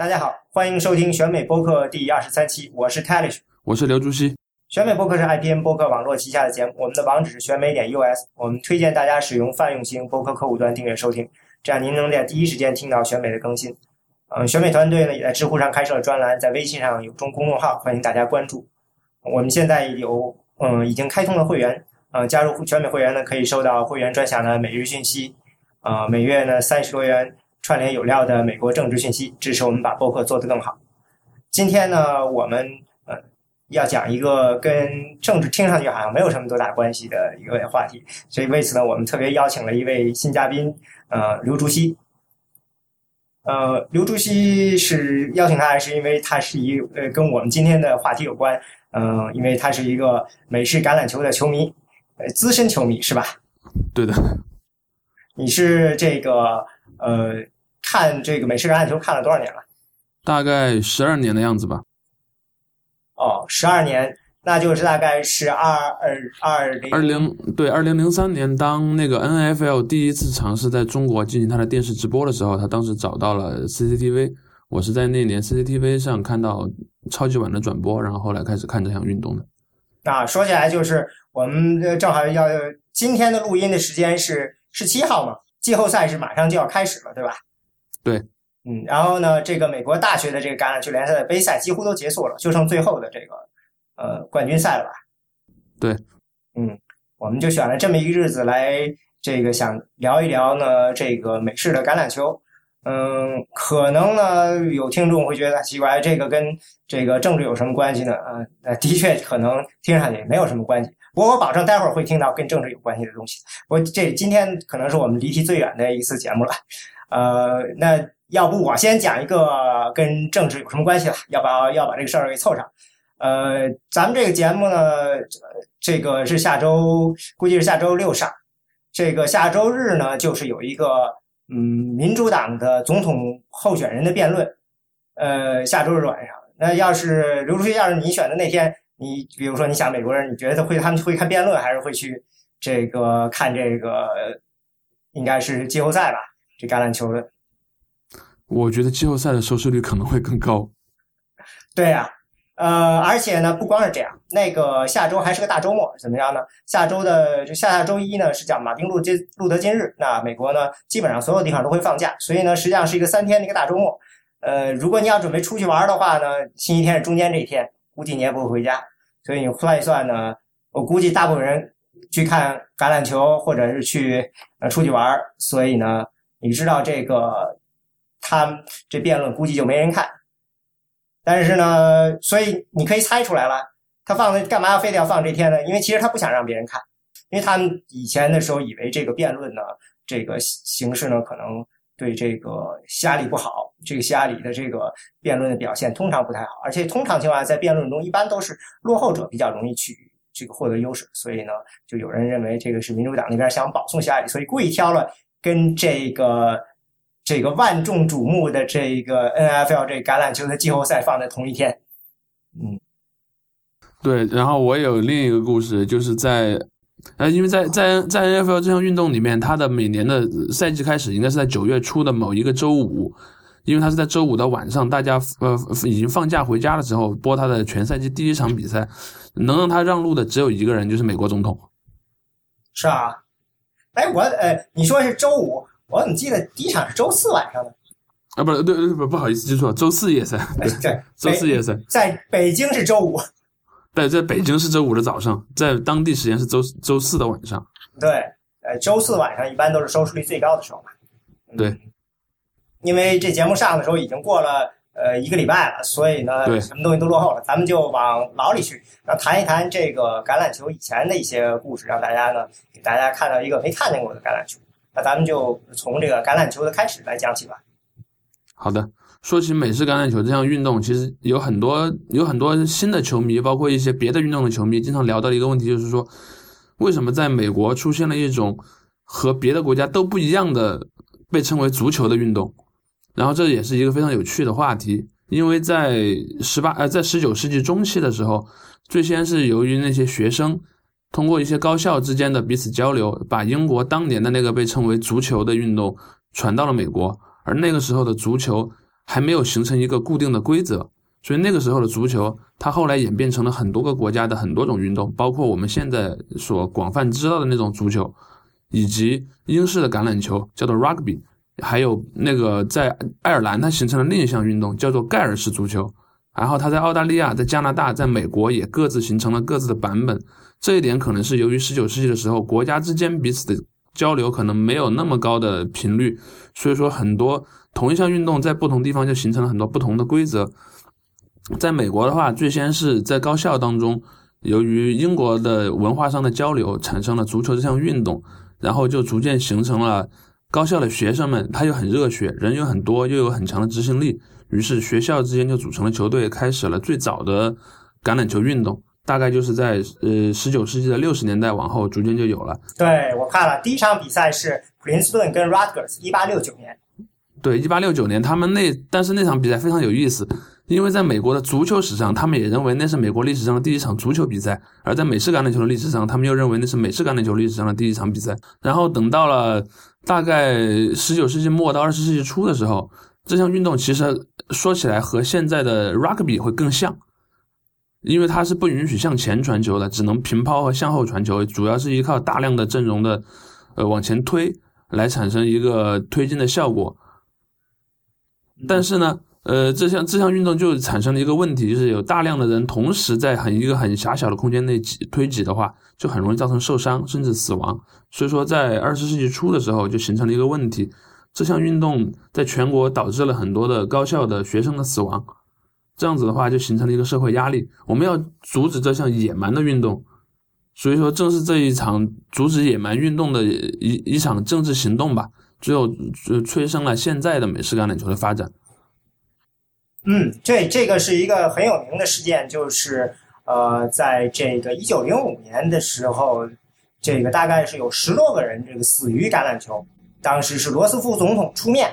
大家好，欢迎收听选美播客第二十三期，我是 Talish，我是刘竹溪。选美播客是 IPN 播客网络旗下的节目，我们的网址是选美点 US，我们推荐大家使用泛用型播客客户端订阅收听，这样您能在第一时间听到选美的更新。嗯，选美团队呢也在知乎上开设了专栏，在微信上有中公众号，欢迎大家关注。我们现在有嗯已经开通了会员，嗯，加入选美会员呢可以收到会员专享的每日讯息，呃，每月呢三十多元串联有料的美国政治讯息，支持我们把播客做得更好。今天呢，我们呃要讲一个跟政治听上去好像没有什么多大关系的一个话题，所以为此呢，我们特别邀请了一位新嘉宾，呃，刘竹溪。呃，刘竹溪是邀请他，是因为他是一呃跟我们今天的话题有关，嗯、因为他是一个美式橄榄球的球迷，呃，资深球迷是吧？对的，你是这个呃看这个美式橄榄球看了多少年了？大概十二年的样子吧。哦，十二年，那就是大概是二二二零二零对二零零三年，当那个 NFL 第一次尝试在中国进行它的电视直播的时候，他当时找到了 CCTV。我是在那年 CCTV 上看到超级碗的转播，然后后来开始看这项运动的。啊，说起来就是我们呃正好要今天的录音的时间是十七号嘛，季后赛是马上就要开始了，对吧？对，嗯，然后呢，这个美国大学的这个橄榄球联赛的杯赛几乎都结束了，就剩最后的这个呃冠军赛了吧？对，嗯，我们就选了这么一个日子来这个想聊一聊呢这个美式的橄榄球。嗯，可能呢有听众会觉得奇怪，这个跟这个政治有什么关系呢？啊、呃，的确可能听上去没有什么关系。不过我保证待会儿会听到跟政治有关系的东西。我这今天可能是我们离题最远的一次节目了。呃，那要不我先讲一个跟政治有什么关系了？要不要要把这个事儿给凑上？呃，咱们这个节目呢，这个是下周估计是下周六上，这个下周日呢就是有一个嗯民主党的总统候选人的辩论，呃，下周日晚上。那要是刘主席，要是你选的那天，你比如说你想美国人，你觉得会他们会看辩论，还是会去这个看这个应该是季后赛吧？这橄榄球的。我觉得季后赛的收视率可能会更高。对呀、呃，而且呢，不光是这样，那个下周还是个大周末，怎么样呢？下周的就下下周一呢是叫马丁路金路德金日，那美国呢基本上所有地方都会放假，所以呢实际上是一个三天的一个大周末。呃，如果你要准备出去玩的话呢，星期天是中间这一天，估计你也不会回家，所以你算一算呢，我估计大部分人去看橄榄球或者是去呃出去玩，所以呢，你知道这个他这辩论估计就没人看。但是呢，所以你可以猜出来了，他放的干嘛要非得要放这天呢？因为其实他不想让别人看，因为他们以前的时候以为这个辩论呢，这个形式呢可能对这个希拉里不好，这个希拉里的这个辩论的表现通常不太好，而且通常情况下在辩论中一般都是落后者比较容易去这个获得优势，所以呢，就有人认为这个是民主党那边想保送希拉里，所以故意挑了跟这个。这个万众瞩目的这个 NFL 这橄榄球的季后赛放在同一天，嗯，对，然后我有另一个故事，就是在，呃，因为在在在 NFL 这项运动里面，它的每年的赛季开始应该是在九月初的某一个周五，因为它是在周五的晚上，大家呃已经放假回家的时候播它的全赛季第一场比赛，能让他让路的只有一个人，就是美国总统。是啊。哎，我呃，你说是周五，我怎么记得第一场是周四晚上呢？啊，不是，对对不不好意思，记错了，周四夜赛，对，周四夜赛，在北京是周五，对，在北京是周五的早上，在当地时间是周周四的晚上。对，呃，周四晚上一般都是收视率最高的时候嘛。嗯对，因为这节目上的时候已经过了呃一个礼拜了，所以呢，对什么东西都落后了。咱们就往老里去，然后谈一谈这个橄榄球以前的一些故事，让大家呢给大家看到一个没看见过的橄榄球。那咱们就从这个橄榄球的开始来讲起吧。好的，说起美式橄榄球这项运动，其实有很多有很多新的球迷，包括一些别的运动的球迷，经常聊到一个问题，就是说，为什么在美国出现了一种和别的国家都不一样的被称为足球的运动？然后这也是一个非常有趣的话题，因为在十八呃在十九世纪中期的时候，最先是由于那些学生通过一些高校之间的彼此交流，把英国当年的那个被称为足球的运动传到了美国。而那个时候的足球还没有形成一个固定的规则，所以那个时候的足球，它后来演变成了很多个国家的很多种运动，包括我们现在所广泛知道的那种足球，以及英式的橄榄球，叫做 rugby，还有那个在爱尔兰它形成了另一项运动，叫做盖尔式足球。然后它在澳大利亚、在加拿大、在美国也各自形成了各自的版本。这一点可能是由于十九世纪的时候，国家之间彼此的交流可能没有那么高的频率，所以说很多同一项运动在不同地方就形成了很多不同的规则。在美国的话，最先是在高校当中，由于英国的文化上的交流，产生了足球这项运动，然后就逐渐形成了高校的学生们，他又很热血，人又很多，又有很强的执行力。于是学校之间就组成了球队，开始了最早的橄榄球运动。大概就是在呃十九世纪的六十年代往后，逐渐就有了。对我看了第一场比赛是普林斯顿跟 Rutgers，一八六九年。对，一八六九年他们那，但是那场比赛非常有意思，因为在美国的足球史上，他们也认为那是美国历史上的第一场足球比赛；而在美式橄榄球的历史上，他们又认为那是美式橄榄球历史上的第一场比赛。然后等到了大概十九世纪末到二十世纪初的时候。这项运动其实说起来和现在的 rugby 会更像，因为它是不允许向前传球的，只能平抛和向后传球，主要是依靠大量的阵容的呃往前推来产生一个推进的效果。但是呢，呃，这项这项运动就产生了一个问题，就是有大量的人同时在很一个很狭小的空间内挤推挤的话，就很容易造成受伤甚至死亡。所以说，在二十世纪初的时候就形成了一个问题。这项运动在全国导致了很多的高校的学生的死亡，这样子的话就形成了一个社会压力。我们要阻止这项野蛮的运动，所以说正是这一场阻止野蛮运动的一一场政治行动吧，最后催生了现在的美式橄榄球的发展。嗯，这这个是一个很有名的事件，就是呃，在这个一九零五年的时候，这个大概是有十多个人这个死于橄榄球。当时是罗斯福总统出面，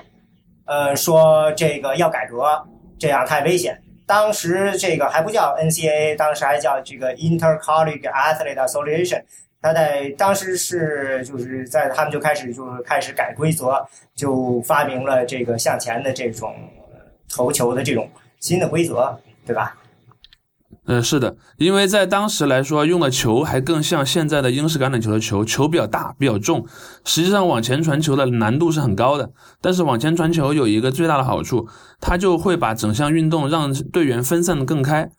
呃，说这个要改革，这样太危险。当时这个还不叫 NCAA，当时还叫这个 Intercollege Athlete Association。他在当时是就是在他们就开始就是开始改规则，就发明了这个向前的这种投球的这种新的规则，对吧？嗯，是的，因为在当时来说，用的球还更像现在的英式橄榄球的球，球比较大，比较重。实际上，往前传球的难度是很高的。但是，往前传球有一个最大的好处，它就会把整项运动让队员分散的更开，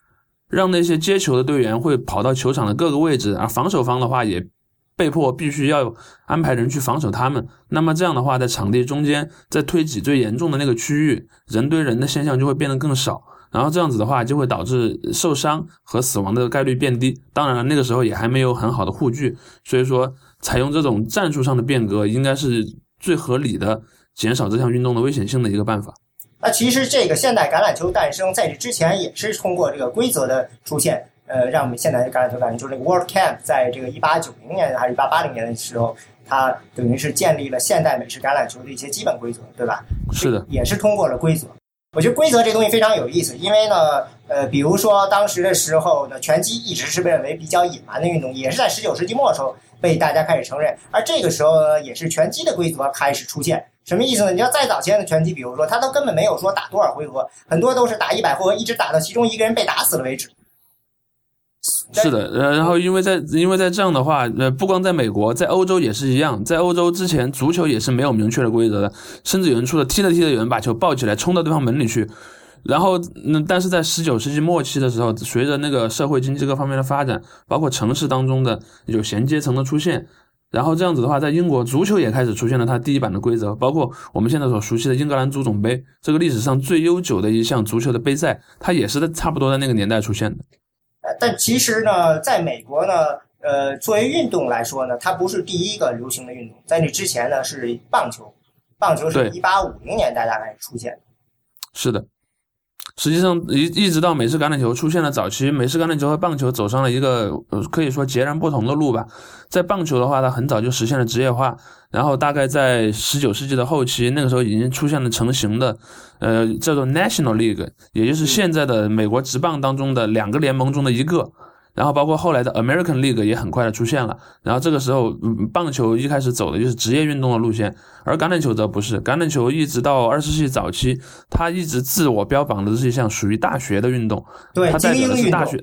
让那些接球的队员会跑到球场的各个位置，而防守方的话也被迫必须要安排人去防守他们。那么这样的话，在场地中间，在推挤最严重的那个区域，人对人的现象就会变得更少。然后这样子的话，就会导致受伤和死亡的概率变低。当然了，那个时候也还没有很好的护具，所以说采用这种战术上的变革，应该是最合理的减少这项运动的危险性的一个办法。那其实这个现代橄榄球诞生在这之前也是通过这个规则的出现，呃，让我们现代橄榄球诞生。就是那个 World Camp 在这个一八九零年还是一八八零年的时候，它等于是建立了现代美式橄榄球的一些基本规则，对吧？是的，也是通过了规则。我觉得规则这东西非常有意思，因为呢，呃，比如说当时的时候呢，拳击一直是被认为比较野蛮的运动，也是在十九世纪末的时候被大家开始承认。而这个时候呢，也是拳击的规则开始出现。什么意思呢？你要再早前的拳击，比如说他都根本没有说打多少回合，很多都是打一百回合，一直打到其中一个人被打死了为止。是的，呃，然后因为在因为在这样的话，呃，不光在美国，在欧洲也是一样。在欧洲之前，足球也是没有明确的规则的，甚至有人出了踢着踢着，有人把球抱起来冲到对方门里去。然后，那但是在十九世纪末期的时候，随着那个社会经济各方面的发展，包括城市当中的有闲阶层的出现，然后这样子的话，在英国足球也开始出现了它第一版的规则，包括我们现在所熟悉的英格兰足总杯，这个历史上最悠久的一项足球的杯赛，它也是在差不多在那个年代出现的。但其实呢，在美国呢，呃，作为运动来说呢，它不是第一个流行的运动。在那之前呢，是棒球，棒球是一八五零年代大概出现的。是的。实际上，一一直到美式橄榄球出现了早期，美式橄榄球和棒球走上了一个呃可以说截然不同的路吧。在棒球的话，它很早就实现了职业化，然后大概在十九世纪的后期，那个时候已经出现了成型的，呃，叫做 National League，也就是现在的美国职棒当中的两个联盟中的一个。然后包括后来的 American League 也很快的出现了。然后这个时候，嗯，棒球一开始走的就是职业运动的路线，而橄榄球则不是。橄榄球一直到二十世纪早期，它一直自我标榜的是一项属于大学的运动，对，它代表的是大学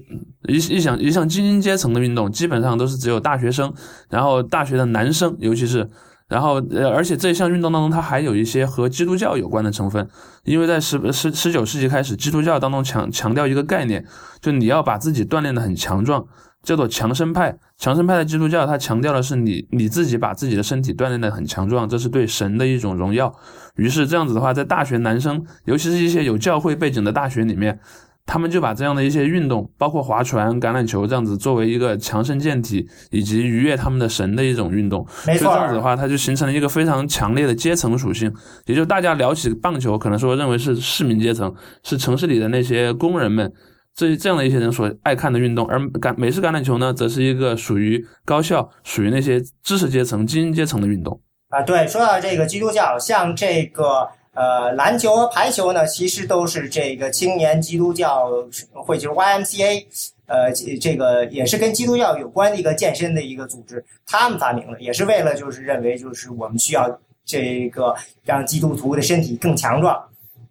一一项一项精英阶层的运动，基本上都是只有大学生，然后大学的男生，尤其是。然后，呃，而且这项运动当中，它还有一些和基督教有关的成分，因为在十十十九世纪开始，基督教当中强强调一个概念，就你要把自己锻炼的很强壮，叫做强身派。强身派的基督教，它强调的是你你自己把自己的身体锻炼的很强壮，这是对神的一种荣耀。于是这样子的话，在大学男生，尤其是一些有教会背景的大学里面。他们就把这样的一些运动，包括划船、橄榄球这样子，作为一个强身健体以及愉悦他们的神的一种运动。没错，所以这样子的话，它就形成了一个非常强烈的阶层属性。也就大家聊起棒球，可能说认为是市民阶层，是城市里的那些工人们这这样的一些人所爱看的运动。而橄美式橄榄球呢，则是一个属于高校、属于那些知识阶层、精英阶层的运动。啊，对，说到这个基督教，像这个。呃，篮球和排球呢，其实都是这个青年基督教会，就是 YMCA，呃，这个也是跟基督教有关的一个健身的一个组织，他们发明的，也是为了就是认为就是我们需要这个让基督徒的身体更强壮。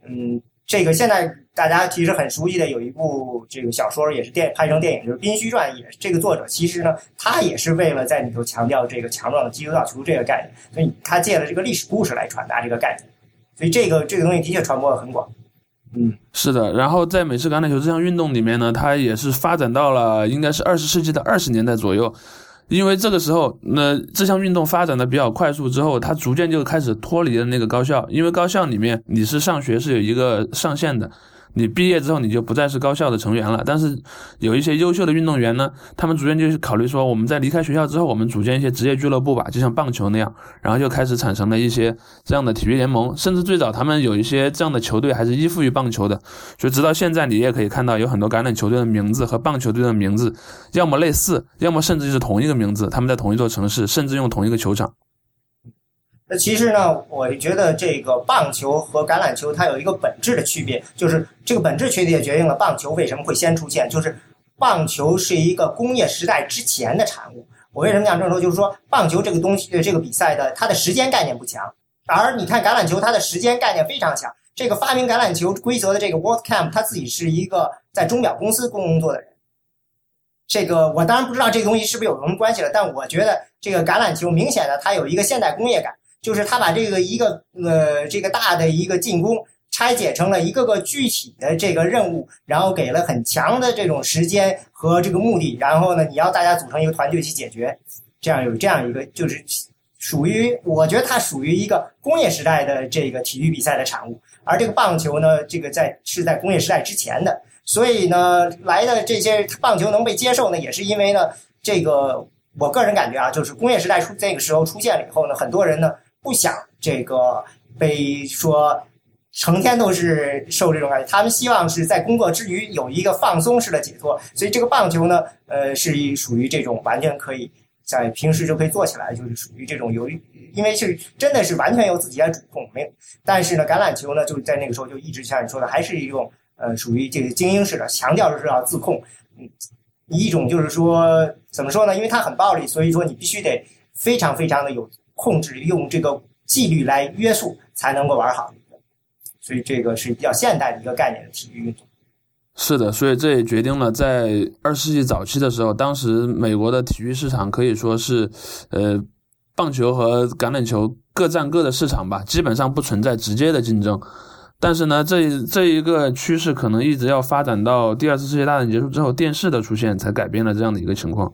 嗯，这个现在大家其实很熟悉的有一部这个小说，也是电拍成电影，就是《宾虚传》，也是这个作者其实呢，他也是为了在里头强调这个强壮的基督教徒这个概念，所以他借了这个历史故事来传达这个概念。所以这个这个东西的确传播的很广，嗯，是的。然后在美式橄榄球这项运动里面呢，它也是发展到了应该是二十世纪的二十年代左右，因为这个时候，那这项运动发展的比较快速之后，它逐渐就开始脱离了那个高校，因为高校里面你是上学是有一个上限的。你毕业之后，你就不再是高校的成员了。但是有一些优秀的运动员呢，他们逐渐就是考虑说，我们在离开学校之后，我们组建一些职业俱乐部吧，就像棒球那样，然后就开始产生了一些这样的体育联盟。甚至最早他们有一些这样的球队还是依附于棒球的，就直到现在，你也可以看到有很多橄榄球队的名字和棒球队的名字，要么类似，要么甚至就是同一个名字，他们在同一座城市，甚至用同一个球场。其实呢，我觉得这个棒球和橄榄球它有一个本质的区别，就是这个本质区别决定了棒球为什么会先出现。就是棒球是一个工业时代之前的产物。我为什么讲这么说？就是说棒球这个东西的，这个比赛的它的时间概念不强，而你看橄榄球，它的时间概念非常强。这个发明橄榄球规则的这个 World Camp，他自己是一个在钟表公司工作的人。这个我当然不知道这个东西是不是有什么关系了，但我觉得这个橄榄球明显的它有一个现代工业感。就是他把这个一个呃这个大的一个进攻拆解成了一个个具体的这个任务，然后给了很强的这种时间和这个目的，然后呢，你要大家组成一个团队去解决，这样有这样一个就是属于我觉得它属于一个工业时代的这个体育比赛的产物，而这个棒球呢，这个在是在工业时代之前的，所以呢来的这些棒球能被接受呢，也是因为呢这个我个人感觉啊，就是工业时代出这个时候出现了以后呢，很多人呢。不想这个被说成天都是受这种感觉，他们希望是在工作之余有一个放松式的解脱。所以这个棒球呢，呃，是属于这种完全可以在平时就可以做起来，就是属于这种由于，因为是真的是完全由自己来主控。没有，但是呢，橄榄球呢，就在那个时候就一直像你说的，还是一种呃，属于这个精英式的，强调的是要自控。嗯，一种就是说怎么说呢？因为它很暴力，所以说你必须得非常非常的有。控制用这个纪律来约束才能够玩好，所以这个是比较现代的一个概念的体育运动。是的，所以这也决定了在二十世纪早期的时候，当时美国的体育市场可以说是，呃，棒球和橄榄球各占各的市场吧，基本上不存在直接的竞争。但是呢，这这一个趋势可能一直要发展到第二次世界大战结束之后，电视的出现才改变了这样的一个情况。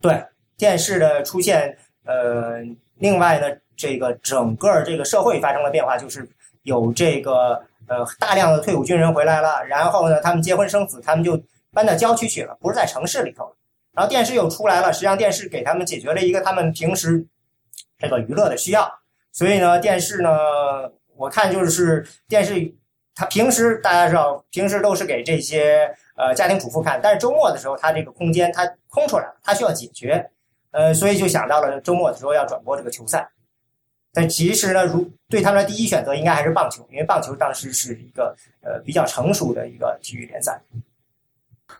对，电视的出现。呃，另外呢，这个整个这个社会发生了变化，就是有这个呃大量的退伍军人回来了，然后呢，他们结婚生子，他们就搬到郊区去了，不是在城市里头。然后电视又出来了，实际上电视给他们解决了一个他们平时这个娱乐的需要。所以呢，电视呢，我看就是电视，它平时大家知道，平时都是给这些呃家庭主妇看，但是周末的时候，它这个空间它空出来了，它需要解决。呃，所以就想到了周末的时候要转播这个球赛，但其实呢，如对他们的第一选择应该还是棒球，因为棒球当时是一个呃比较成熟的一个体育联赛。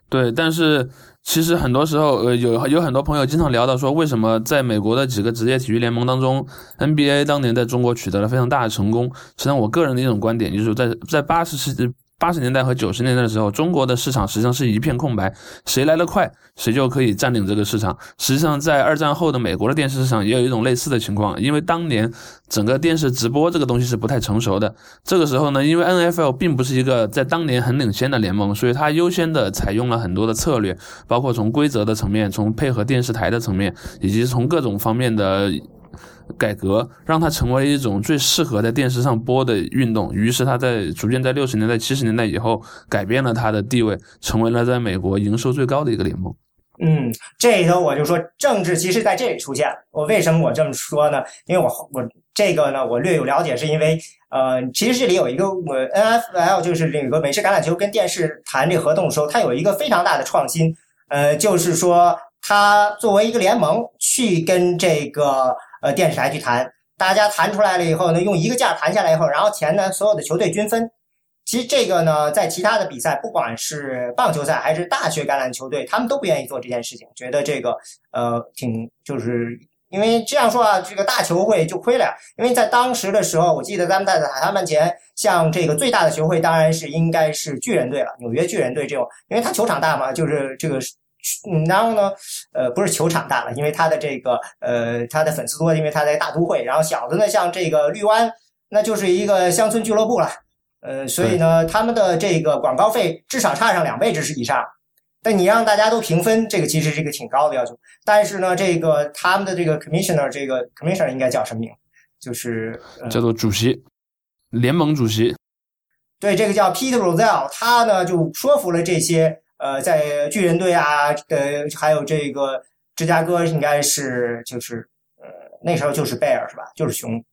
对，但是其实很多时候，呃，有有很多朋友经常聊到说，为什么在美国的几个职业体育联盟当中，NBA 当年在中国取得了非常大的成功？实际上，我个人的一种观点就是在在八十世纪。八十年代和九十年代的时候，中国的市场实际上是一片空白，谁来得快，谁就可以占领这个市场。实际上，在二战后的美国的电视市场也有一种类似的情况，因为当年整个电视直播这个东西是不太成熟的。这个时候呢，因为 NFL 并不是一个在当年很领先的联盟，所以它优先的采用了很多的策略，包括从规则的层面，从配合电视台的层面，以及从各种方面的。改革让它成为一种最适合在电视上播的运动，于是它在逐渐在六十年代、七十年代以后改变了它的地位，成为了在美国营收最高的一个联盟。嗯，这里头我就说政治其实在这里出现了。我为什么我这么说呢？因为我我这个呢，我略有了解，是因为呃，其实这里有一个我 N F L 就是这个美式橄榄球跟电视谈这合同的时候，它有一个非常大的创新，呃，就是说它作为一个联盟去跟这个。呃，电视台去谈，大家谈出来了以后呢，用一个价谈下来以后，然后钱呢，所有的球队均分。其实这个呢，在其他的比赛，不管是棒球赛还是大学橄榄球队，他们都不愿意做这件事情，觉得这个呃挺就是因为这样说啊，这个大球会就亏了。呀。因为在当时的时候，我记得咱们在谈判前，像这个最大的球会当然是应该是巨人队了，纽约巨人队这种，因为它球场大嘛，就是这个。嗯，然后呢，呃，不是球场大了，因为他的这个，呃，他的粉丝多，因为他在大都会。然后小的呢，像这个绿湾，那就是一个乡村俱乐部了，呃，所以呢，他们的这个广告费至少差上两倍之是以上。但你让大家都平分，这个其实是一个挺高的要求。但是呢，这个他们的这个 commissioner，这个 commissioner 应该叫什么名？就是叫做主席，联盟主席。对，这个叫 Peter Rozelle，他呢就说服了这些。呃，在巨人队啊，呃，还有这个芝加哥，应该是就是呃，那时候就是贝尔是吧？就是熊，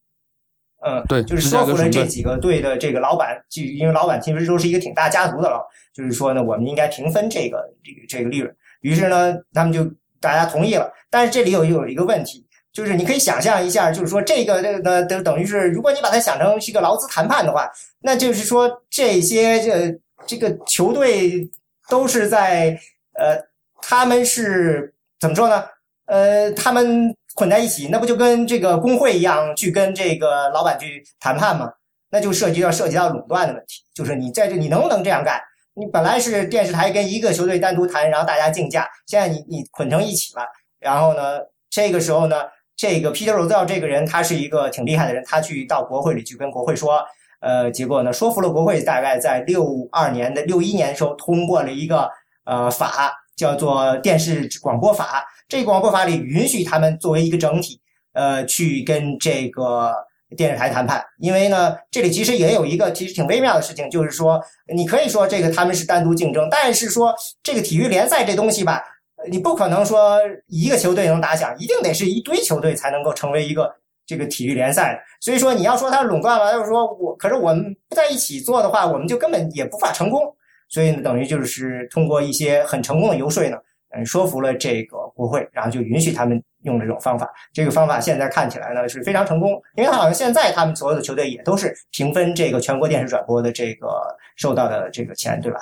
嗯，对，就是说服了这几个队的这个老板，就因为老板其实都是一个挺大家族的了，就是说呢，我们应该平分这个这个这个利润。于是呢，他们就大家同意了。但是这里有有一个问题，就是你可以想象一下，就是说这个这个等等于是，如果你把它想成是一个劳资谈判的话，那就是说这些这这个球队。都是在呃，他们是怎么说呢？呃，他们混在一起，那不就跟这个工会一样去跟这个老板去谈判吗？那就涉及到涉及到垄断的问题，就是你在这你能不能这样干？你本来是电视台跟一个球队单独谈，然后大家竞价，现在你你捆成一起了，然后呢，这个时候呢，这个 Peter Ruzel 这个人他是一个挺厉害的人，他去到国会里去跟国会说。呃，结果呢，说服了国会，大概在六二年的六一年的时候通过了一个呃法，叫做电视广播法。这广播法里允许他们作为一个整体，呃，去跟这个电视台谈判。因为呢，这里其实也有一个其实挺微妙的事情，就是说，你可以说这个他们是单独竞争，但是说这个体育联赛这东西吧，你不可能说一个球队能打响，一定得是一堆球队才能够成为一个。这个体育联赛，所以说你要说它垄断了，就是说我，可是我们不在一起做的话，我们就根本也无法成功。所以呢，等于就是通过一些很成功的游说呢，嗯，说服了这个国会，然后就允许他们用这种方法。这个方法现在看起来呢是非常成功，因为好像现在他们所有的球队也都是平分这个全国电视转播的这个受到的这个钱，对吧？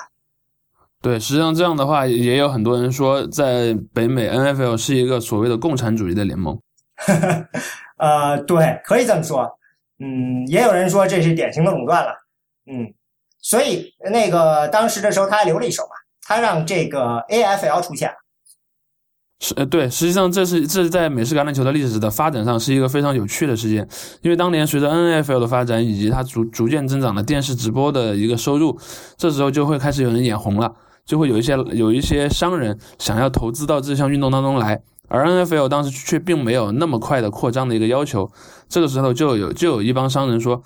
对，实际上这样的话，也有很多人说，在北美 NFL 是一个所谓的共产主义的联盟。呃，对，可以这么说。嗯，也有人说这是典型的垄断了。嗯，所以那个当时的时候他还留了一手嘛，他让这个 AFL 出现了。是呃，对，实际上这是这是在美式橄榄球的历史的发展上是一个非常有趣的事件，因为当年随着 NFL 的发展以及它逐逐渐增长的电视直播的一个收入，这时候就会开始有人眼红了，就会有一些有一些商人想要投资到这项运动当中来。而 NFL 当时却并没有那么快的扩张的一个要求，这个时候就有就有一帮商人说，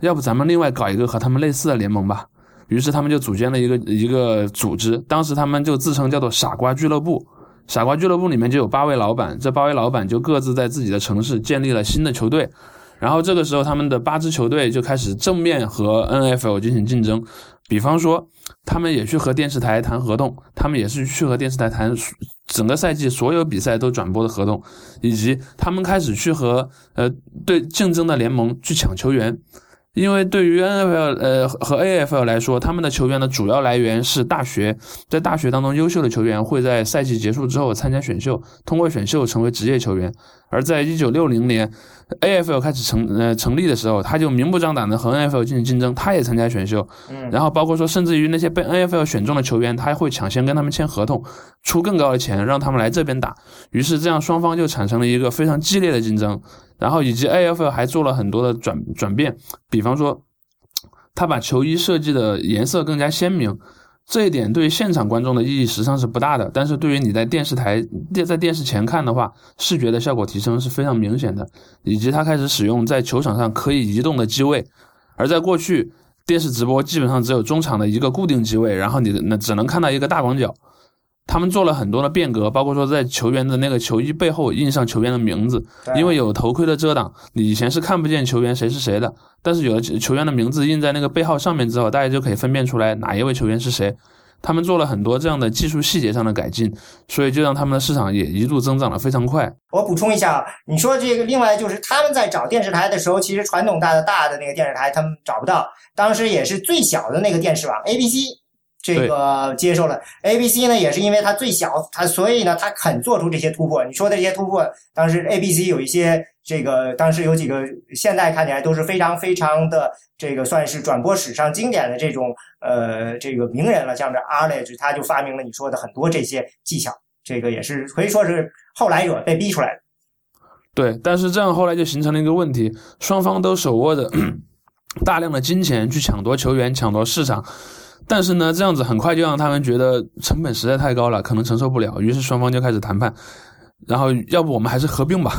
要不咱们另外搞一个和他们类似的联盟吧。于是他们就组建了一个一个组织，当时他们就自称叫做傻瓜俱乐部。傻瓜俱乐部里面就有八位老板，这八位老板就各自在自己的城市建立了新的球队。然后这个时候他们的八支球队就开始正面和 NFL 进行竞争，比方说。他们也去和电视台谈合同，他们也是去和电视台谈整个赛季所有比赛都转播的合同，以及他们开始去和呃对竞争的联盟去抢球员。因为对于 NFL 呃和 AFL 来说，他们的球员的主要来源是大学，在大学当中优秀的球员会在赛季结束之后参加选秀，通过选秀成为职业球员。而在一九六零年 AFL 开始成呃成立的时候，他就明目张胆的和 NFL 进行竞争，他也参加选秀，嗯，然后包括说甚至于那些被 NFL 选中的球员，他会抢先跟他们签合同，出更高的钱让他们来这边打。于是这样双方就产生了一个非常激烈的竞争。然后以及 AFL 还做了很多的转转变，比方说，他把球衣设计的颜色更加鲜明，这一点对现场观众的意义实际上是不大的，但是对于你在电视台电在电视前看的话，视觉的效果提升是非常明显的。以及他开始使用在球场上可以移动的机位，而在过去电视直播基本上只有中场的一个固定机位，然后你那只能看到一个大广角。他们做了很多的变革，包括说在球员的那个球衣背后印上球员的名字，因为有头盔的遮挡，你以前是看不见球员谁是谁的。但是有了球员的名字印在那个背号上面之后，大家就可以分辨出来哪一位球员是谁。他们做了很多这样的技术细节上的改进，所以就让他们的市场也一度增长的非常快。我补充一下啊，你说这个，另外就是他们在找电视台的时候，其实传统大的大的那个电视台他们找不到，当时也是最小的那个电视网 ABC。这个接受了，A B C 呢也是因为它最小，它所以呢它肯做出这些突破。你说的这些突破，当时 A B C 有一些这个，当时有几个，现在看起来都是非常非常的这个算是转播史上经典的这种呃这个名人了，像这 Arledge，他就发明了你说的很多这些技巧，这个也是可以说是后来者被逼出来的。对，但是这样后来就形成了一个问题，双方都手握着 大量的金钱去抢夺球员、抢夺市场。但是呢，这样子很快就让他们觉得成本实在太高了，可能承受不了，于是双方就开始谈判，然后要不我们还是合并吧？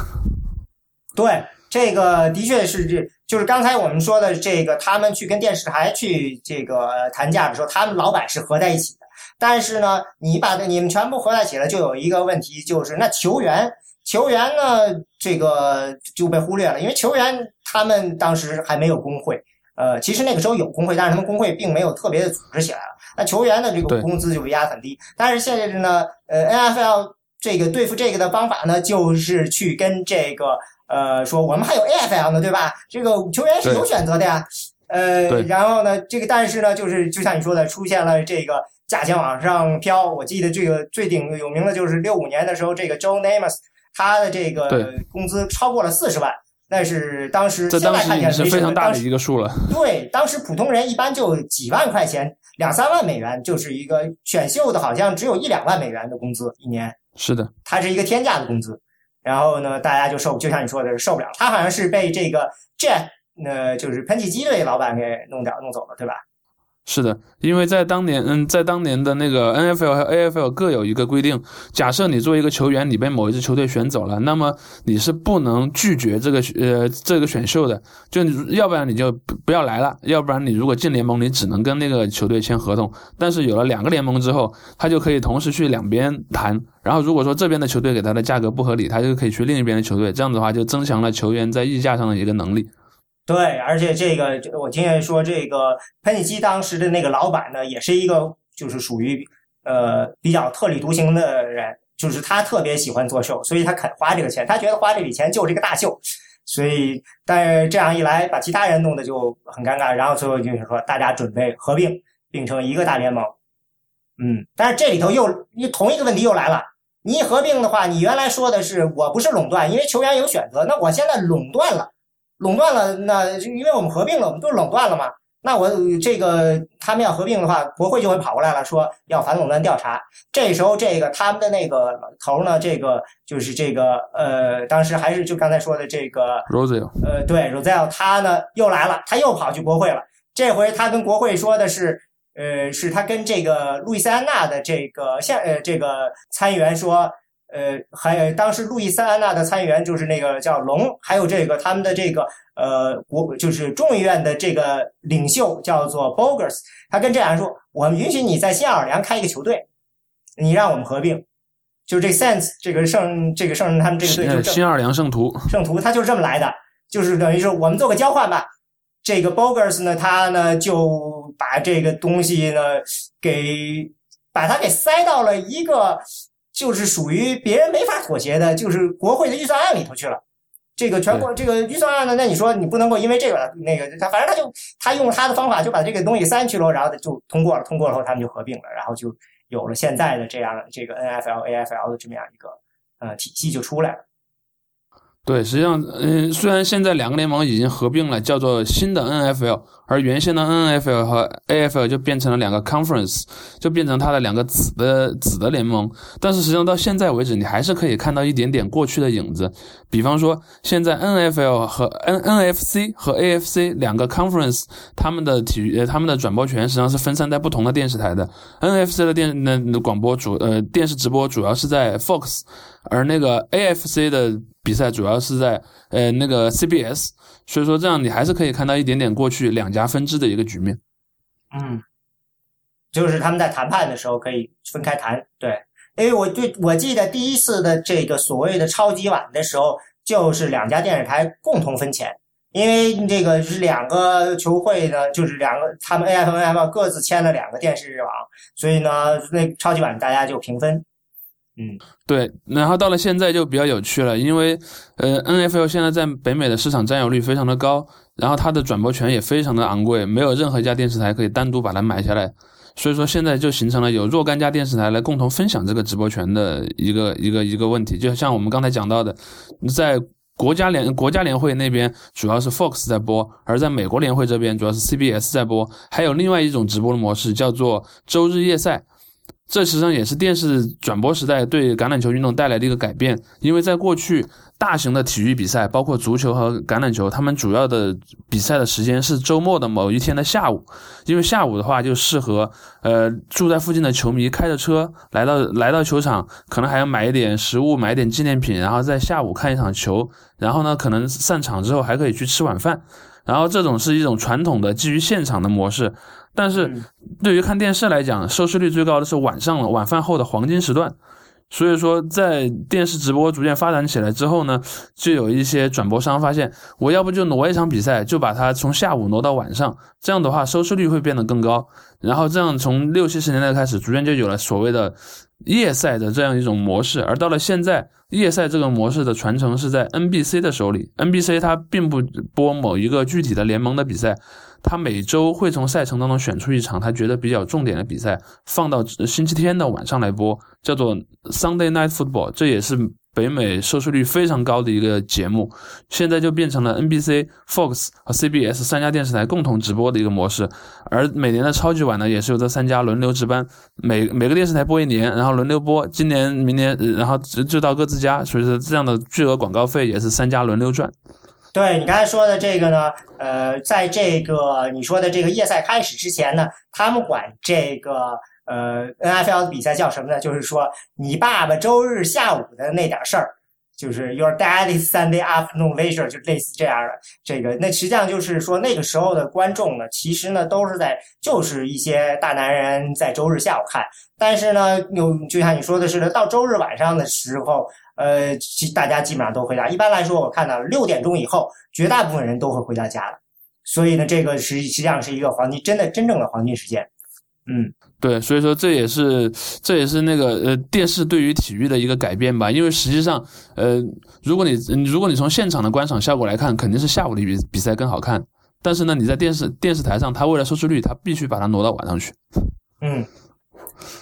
对，这个的确是这，就是刚才我们说的这个，他们去跟电视台去这个谈价的时候，他们老板是合在一起的。但是呢，你把你们全部合在一起了，就有一个问题，就是那球员，球员呢，这个就被忽略了，因为球员他们当时还没有工会。呃，其实那个时候有工会，但是他们工会并没有特别的组织起来了。那球员的这个工资就被压很低。但是现在呢，呃，NFL 这个对付这个的方法呢，就是去跟这个呃说，我们还有 AFL 呢，对吧？这个球员是有选择的呀。呃，然后呢，这个但是呢，就是就像你说的，出现了这个价钱往上飘。我记得这个最顶有名的就是六五年的时候，这个 Joe Namath 他的这个工资超过了四十万。那是当时现在看起来是非常大的一个数了。对，当时普通人一般就几万块钱，两三万美元就是一个选秀的，好像只有一两万美元的工资一年。是的，它是一个天价的工资。然后呢，大家就受，就像你说的，受不了。他好像是被这个 Jet，呃，就是喷气机的老板给弄掉、弄走了，对吧？是的，因为在当年，嗯，在当年的那个 NFL 和 AFL 各有一个规定，假设你作为一个球员，你被某一支球队选走了，那么你是不能拒绝这个呃这个选秀的，就要不然你就不要来了，要不然你如果进联盟，你只能跟那个球队签合同。但是有了两个联盟之后，他就可以同时去两边谈，然后如果说这边的球队给他的价格不合理，他就可以去另一边的球队，这样子的话就增强了球员在议价上的一个能力。对，而且这个我听见说，这个喷气机当时的那个老板呢，也是一个就是属于呃比较特立独行的人，就是他特别喜欢做秀，所以他肯花这个钱，他觉得花这笔钱就是个大秀，所以但是这样一来，把其他人弄得就很尴尬，然后最后就是说大家准备合并，并成一个大联盟。嗯，但是这里头又你同一个问题又来了，你一合并的话，你原来说的是我不是垄断，因为球员有选择，那我现在垄断了。垄断了，那因为我们合并了，我们都是垄断了嘛。那我这个他们要合并的话，国会就会跑过来了，说要反垄断调查。这时候，这个他们的那个头呢，这个就是这个呃，当时还是就刚才说的这个呃，对 Roselle，他呢又来了，他又跑去国会了。这回他跟国会说的是，呃，是他跟这个路易斯安那的这个现呃这个参议员说。呃，还有当时路易斯安那的参议员就是那个叫龙，还有这个他们的这个呃国就是众议院的这个领袖叫做 Bogers，他跟这俩人说，我们允许你在新奥尔良开一个球队，你让我们合并，就是这 Sense 这个圣这个圣人他们这个队就新奥尔良圣徒圣徒，他就是这么来的，就是等于说我们做个交换吧。这个 Bogers 呢，他呢就把这个东西呢给把它给塞到了一个。就是属于别人没法妥协的，就是国会的预算案里头去了。这个全国这个预算案呢，那你说你不能够因为这个那个他，反正他就他用他的方法就把这个东西塞进去了，然后就通过了，通过了后他们就合并了，然后就有了现在的这样这个 NFL、AFL 的这么样一个呃体系就出来了。对，实际上，嗯，虽然现在两个联盟已经合并了，叫做新的 NFL，而原先的 NFL 和 AFL 就变成了两个 conference，就变成它的两个子的子的联盟。但是实际上到现在为止，你还是可以看到一点点过去的影子。比方说，现在 NFL 和 N NFC 和 AFC 两个 conference，他们的体育呃他们的转播权实际上是分散在不同的电视台的。NFC 的电那广播主呃电视直播主要是在 Fox。而那个 AFC 的比赛主要是在呃那个 CBS，所以说这样你还是可以看到一点点过去两家分支的一个局面。嗯，就是他们在谈判的时候可以分开谈，对，因为我对我记得第一次的这个所谓的超级碗的时候，就是两家电视台共同分钱，因为这个是两个球会呢，就是两个他们 AFL、NFL 各自签了两个电视网，所以呢，那超级碗大家就平分。嗯，对，然后到了现在就比较有趣了，因为呃，NFL 现在在北美的市场占有率非常的高，然后它的转播权也非常的昂贵，没有任何一家电视台可以单独把它买下来，所以说现在就形成了有若干家电视台来共同分享这个直播权的一个一个一个问题，就像我们刚才讲到的，在国家联国家联会那边主要是 Fox 在播，而在美国联会这边主要是 CBS 在播，还有另外一种直播的模式叫做周日夜赛。这实际上也是电视转播时代对橄榄球运动带来的一个改变，因为在过去，大型的体育比赛，包括足球和橄榄球，他们主要的比赛的时间是周末的某一天的下午，因为下午的话就适合，呃，住在附近的球迷开着车来到来到球场，可能还要买一点食物，买一点纪念品，然后在下午看一场球，然后呢，可能散场之后还可以去吃晚饭，然后这种是一种传统的基于现场的模式。但是对于看电视来讲，收视率最高的是晚上了，晚饭后的黄金时段。所以说，在电视直播逐渐发展起来之后呢，就有一些转播商发现，我要不就挪一场比赛，就把它从下午挪到晚上，这样的话收视率会变得更高。然后这样从六七十年代开始，逐渐就有了所谓的夜赛的这样一种模式。而到了现在，夜赛这个模式的传承是在 NBC 的手里，NBC 它并不播某一个具体的联盟的比赛。他每周会从赛程当中选出一场他觉得比较重点的比赛，放到星期天的晚上来播，叫做 Sunday Night Football。这也是北美收视率非常高的一个节目。现在就变成了 NBC、Fox 和 CBS 三家电视台共同直播的一个模式。而每年的超级碗呢，也是由这三家轮流值班，每每个电视台播一年，然后轮流播。今年、明年，然后就到各自家，所以说这样的巨额广告费也是三家轮流赚。对你刚才说的这个呢，呃，在这个你说的这个夜赛开始之前呢，他们管这个呃 NFL 的比赛叫什么呢？就是说你爸爸周日下午的那点事儿，就是 Your Daddy's Sunday Afternoon Leisure，就类似这样的这个。那实际上就是说那个时候的观众呢，其实呢都是在就是一些大男人在周日下午看，但是呢，有就像你说的似的，到周日晚上的时候。呃，其大家基本上都回家。一般来说，我看到六点钟以后，绝大部分人都会回到家了。所以呢，这个实实际上是一个黄金，真的真正的黄金时间。嗯，对，所以说这也是这也是那个呃电视对于体育的一个改变吧。因为实际上，呃，如果你如果你从现场的观赏效果来看，肯定是下午的比比赛更好看。但是呢，你在电视电视台上，它为了收视率，它必须把它挪到晚上去。嗯，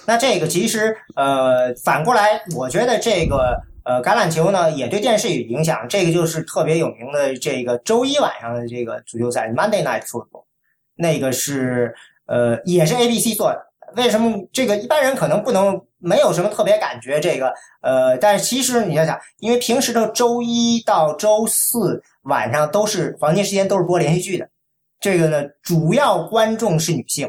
那这个其实呃反过来，我觉得这个。呃，橄榄球呢也对电视有影响，这个就是特别有名的这个周一晚上的这个足球赛，Monday Night Football，那个是呃也是 ABC 做的。为什么这个一般人可能不能没有什么特别感觉？这个呃，但是其实你要想，因为平时的周一到周四晚上都是黄金时间，都是播连续剧的，这个呢主要观众是女性，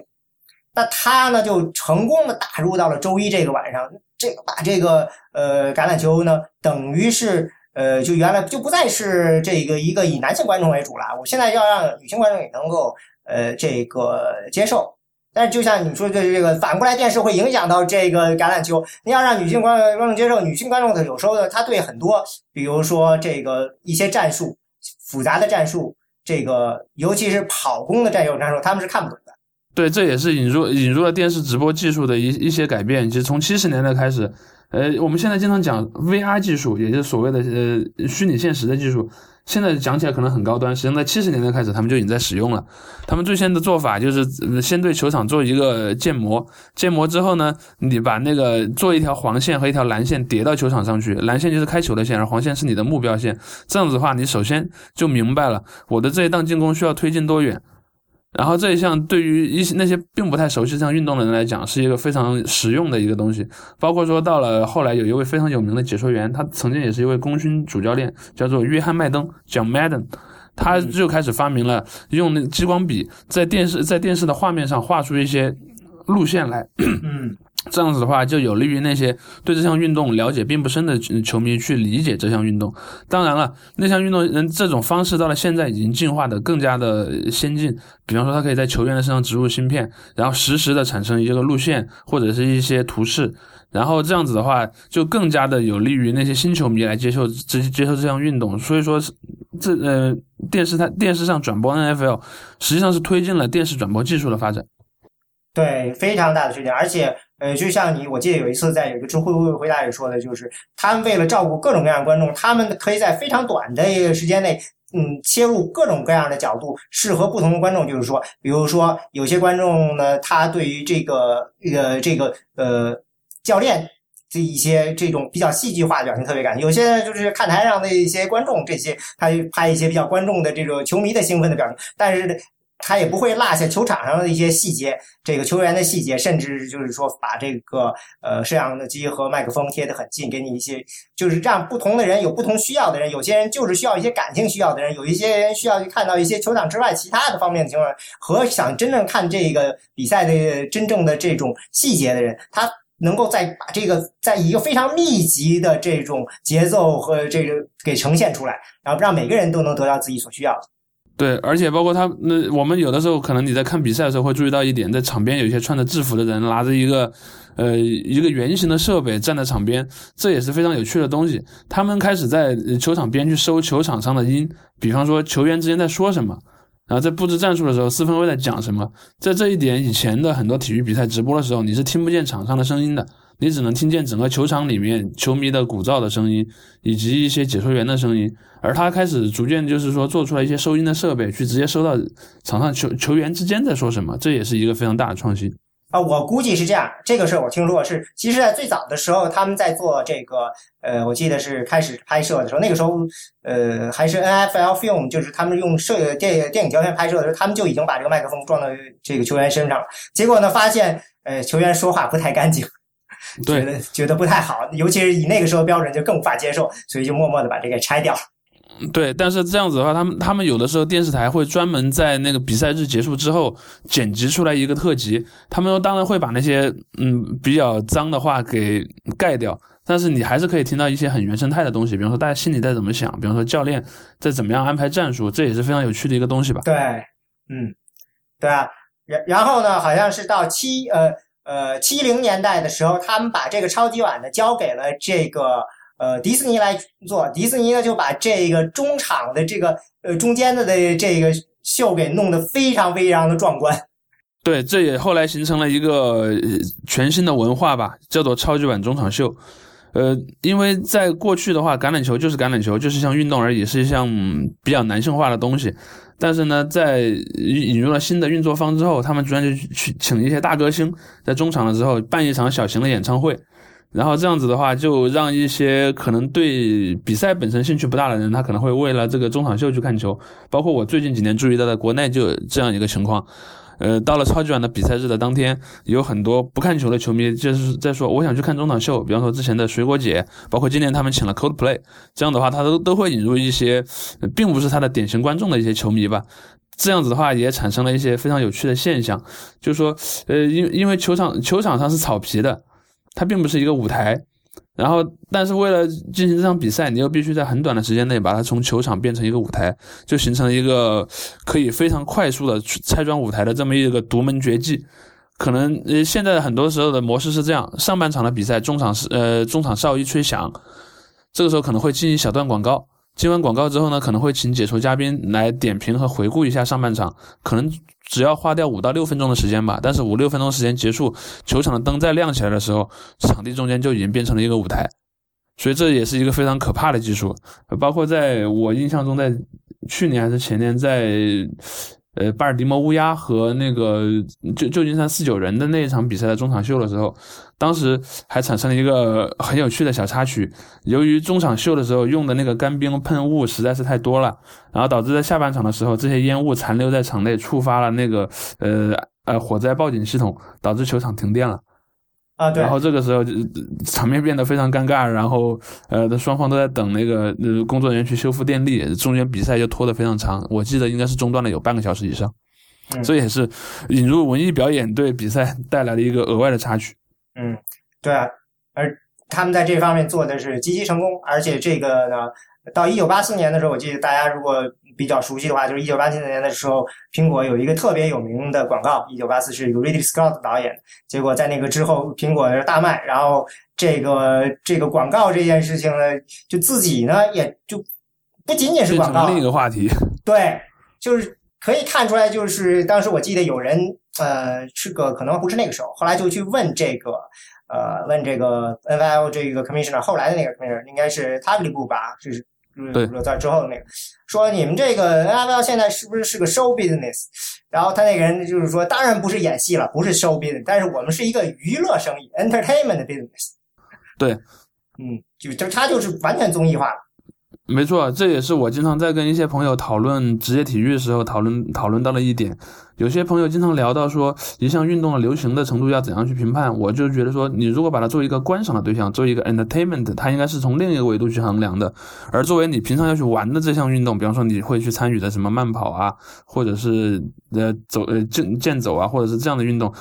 那她呢就成功的打入到了周一这个晚上。这个把这个呃橄榄球呢，等于是呃就原来就不再是这个一个以男性观众为主了。我现在要让女性观众也能够呃这个接受。但是就像你说的这个反过来，电视会影响到这个橄榄球。你要让女性观观众接受，女性观众的有时候呢，他对很多，比如说这个一些战术复杂的战术，这个尤其是跑攻的战术战术，他们是看不懂的。对，这也是引入引入了电视直播技术的一一些改变。其实从七十年代开始，呃，我们现在经常讲 VR 技术，也就是所谓的呃虚拟现实的技术，现在讲起来可能很高端，实际上在七十年代开始他们就已经在使用了。他们最先的做法就是先对球场做一个建模，建模之后呢，你把那个做一条黄线和一条蓝线叠到球场上去，蓝线就是开球的线，而黄线是你的目标线。这样子的话，你首先就明白了我的这一档进攻需要推进多远。然后这一项对于一些那些并不太熟悉这项运动的人来讲，是一个非常实用的一个东西。包括说到了后来，有一位非常有名的解说员，他曾经也是一位功勋主教练，叫做约翰麦登 （John Madden），他就开始发明了用那激光笔在电视在电视的画面上画出一些路线来。嗯。这样子的话，就有利于那些对这项运动了解并不深的球迷去理解这项运动。当然了，那项运动人这种方式到了现在已经进化的更加的先进。比方说，它可以在球员的身上植入芯片，然后实时的产生一个路线或者是一些图示，然后这样子的话，就更加的有利于那些新球迷来接受接接受这项运动。所以说，这呃电视它电视上转播 NFL 实际上是推进了电视转播技术的发展。对，非常大的推进，而且。呃，就像你，我记得有一次在有一个知乎回答里说的，就是他们为了照顾各种各样的观众，他们可以在非常短的一个时间内，嗯，切入各种各样的角度，适合不同的观众。就是说，比如说有些观众呢，他对于这个呃这个呃教练这一些这种比较戏剧化的表情特别感；有些就是看台上的一些观众，这些他拍一些比较观众的这种球迷的兴奋的表情，但是。他也不会落下球场上的一些细节，这个球员的细节，甚至就是说把这个呃摄像机和麦克风贴得很近，给你一些，就是让不同的人有不同需要的人，有些人就是需要一些感情需要的人，有一些人需要去看到一些球场之外其他的方面的情况，和想真正看这个比赛的真正的这种细节的人，他能够在把这个在一个非常密集的这种节奏和这个给呈现出来，然后让每个人都能得到自己所需要的。对，而且包括他，那我们有的时候可能你在看比赛的时候会注意到一点，在场边有一些穿着制服的人拿着一个，呃，一个圆形的设备站在场边，这也是非常有趣的东西。他们开始在球场边去收球场上的音，比方说球员之间在说什么，然后在布置战术的时候，四分卫在讲什么。在这一点以前的很多体育比赛直播的时候，你是听不见场上的声音的。你只能听见整个球场里面球迷的鼓噪的声音，以及一些解说员的声音，而他开始逐渐就是说做出来一些收音的设备，去直接收到场上球球员之间在说什么，这也是一个非常大的创新啊！我估计是这样，这个事儿我听说是，其实在最早的时候，他们在做这个，呃，我记得是开始拍摄的时候，那个时候，呃，还是 NFL film，就是他们用摄电电影胶片拍摄的时候，他们就已经把这个麦克风装到这个球员身上了，结果呢，发现，呃，球员说话不太干净。觉得觉得不太好，尤其是以那个时候标准就更无法接受，所以就默默的把这个拆掉。对，但是这样子的话，他们他们有的时候电视台会专门在那个比赛日结束之后剪辑出来一个特辑，他们当然会把那些嗯比较脏的话给盖掉，但是你还是可以听到一些很原生态的东西，比方说大家心里在怎么想，比方说教练在怎么样安排战术，这也是非常有趣的一个东西吧？对，嗯，对啊，然然后呢，好像是到七呃。呃，七零年代的时候，他们把这个超级碗呢交给了这个呃迪士尼来做，迪士尼呢就把这个中场的这个呃中间的的这个秀给弄得非常非常的壮观。对，这也后来形成了一个全新的文化吧，叫做超级碗中场秀。呃，因为在过去的话，橄榄球就是橄榄球，就是一项运动而已，是一项比较男性化的东西。但是呢，在引入了新的运作方之后，他们居然就去请一些大歌星在中场的时候办一场小型的演唱会，然后这样子的话，就让一些可能对比赛本身兴趣不大的人，他可能会为了这个中场秀去看球。包括我最近几年注意到的国内就有这样一个情况。呃，到了超级碗的比赛日的当天，有很多不看球的球迷就是在说，我想去看中场秀。比方说之前的水果姐，包括今年他们请了 Coldplay，这样的话，他都都会引入一些并不是他的典型观众的一些球迷吧。这样子的话，也产生了一些非常有趣的现象，就是说，呃，因因为球场球场上是草皮的，它并不是一个舞台。然后，但是为了进行这场比赛，你又必须在很短的时间内把它从球场变成一个舞台，就形成了一个可以非常快速的拆装舞台的这么一个独门绝技。可能呃，现在很多时候的模式是这样：上半场的比赛，中场是呃中场哨一吹响，这个时候可能会进行小段广告。接完广告之后呢，可能会请解说嘉宾来点评和回顾一下上半场，可能只要花掉五到六分钟的时间吧。但是五六分钟时间结束，球场的灯再亮起来的时候，场地中间就已经变成了一个舞台。所以这也是一个非常可怕的技术。包括在我印象中，在去年还是前年，在呃巴尔的摩乌鸦和那个旧旧金山四九人的那一场比赛的中场秀的时候，当时还产生了一个很有趣的小插曲。由于中场秀的时候用的那个干冰喷雾实在是太多了，然后导致在下半场的时候，这些烟雾残留在场内，触发了那个呃呃火灾报警系统，导致球场停电了。啊，对。然后这个时候就场面变得非常尴尬，然后呃，双方都在等那个呃工作人员去修复电力，中间比赛就拖得非常长，我记得应该是中断了有半个小时以上。这也是引入文艺表演对比赛带来的一个额外的插曲。嗯，对啊，而他们在这方面做的是极其成功，而且这个呢，到一九八四年的时候，我记得大家如果。比较熟悉的话，就是一九八七年的时候，苹果有一个特别有名的广告。一九八四是一个 Ridley Scott 导演，结果在那个之后，苹果大卖。然后这个这个广告这件事情呢，就自己呢也就不仅仅是广告，另一个话题。对，就是可以看出来，就是当时我记得有人呃是个可能不是那个时候，后来就去问这个呃问这个 NIL 这个 Commissioner，后来的那个 Commissioner 应该是 t a g l i b u 吧，就是。对，在之后的那个说你们这个 NFL 现在是不是是个 show business？然后他那个人就是说，当然不是演戏了，不是 show business，但是我们是一个娱乐生意，entertainment business。对，嗯，就就他就是完全综艺化了。没错，这也是我经常在跟一些朋友讨论职业体育的时候讨论讨论到的一点。有些朋友经常聊到说，一项运动的流行的程度要怎样去评判？我就觉得说，你如果把它作为一个观赏的对象，作为一个 entertainment，它应该是从另一个维度去衡量的。而作为你平常要去玩的这项运动，比方说你会去参与的什么慢跑啊，或者是呃走呃健健走啊，或者是这样的运动。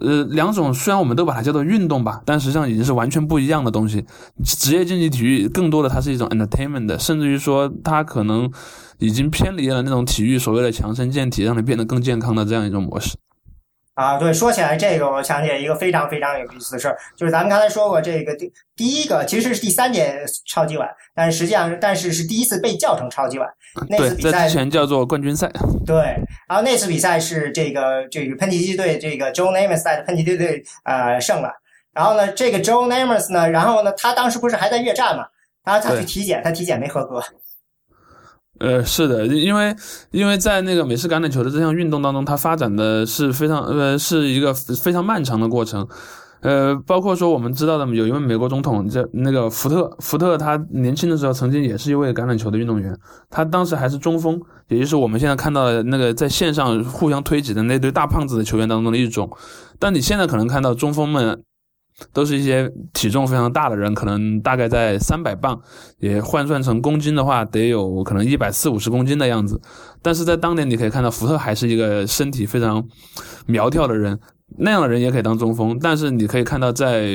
呃，两种虽然我们都把它叫做运动吧，但实际上已经是完全不一样的东西。职业竞技体育更多的它是一种 entertainment，甚至于说它可能已经偏离了那种体育所谓的强身健体，让你变得更健康的这样一种模式。啊，对，说起来这个，我想起来一个非常非常有意思的事儿，就是咱们刚才说过，这个第第一个其实是第三届超级碗，但是实际上，但是是第一次被叫成超级碗。那次比赛之前叫做冠军赛。对，然后那次比赛是这个这个喷气机队这个 Joe Namath 带的喷气机队呃胜了。然后呢，这个 Joe Namath 呢，然后呢，他当时不是还在越战嘛？然后他去体检，他体检没合格。呃，是的，因为因为在那个美式橄榄球的这项运动当中，它发展的是非常呃，是一个非常漫长的过程。呃，包括说我们知道的有一位美国总统叫那个福特，福特他年轻的时候曾经也是一位橄榄球的运动员，他当时还是中锋，也就是我们现在看到的那个在线上互相推挤的那堆大胖子的球员当中的一种。但你现在可能看到中锋们。都是一些体重非常大的人，可能大概在三百磅，也换算成公斤的话，得有可能一百四五十公斤的样子。但是在当年，你可以看到福特还是一个身体非常苗条的人，那样的人也可以当中锋。但是你可以看到，在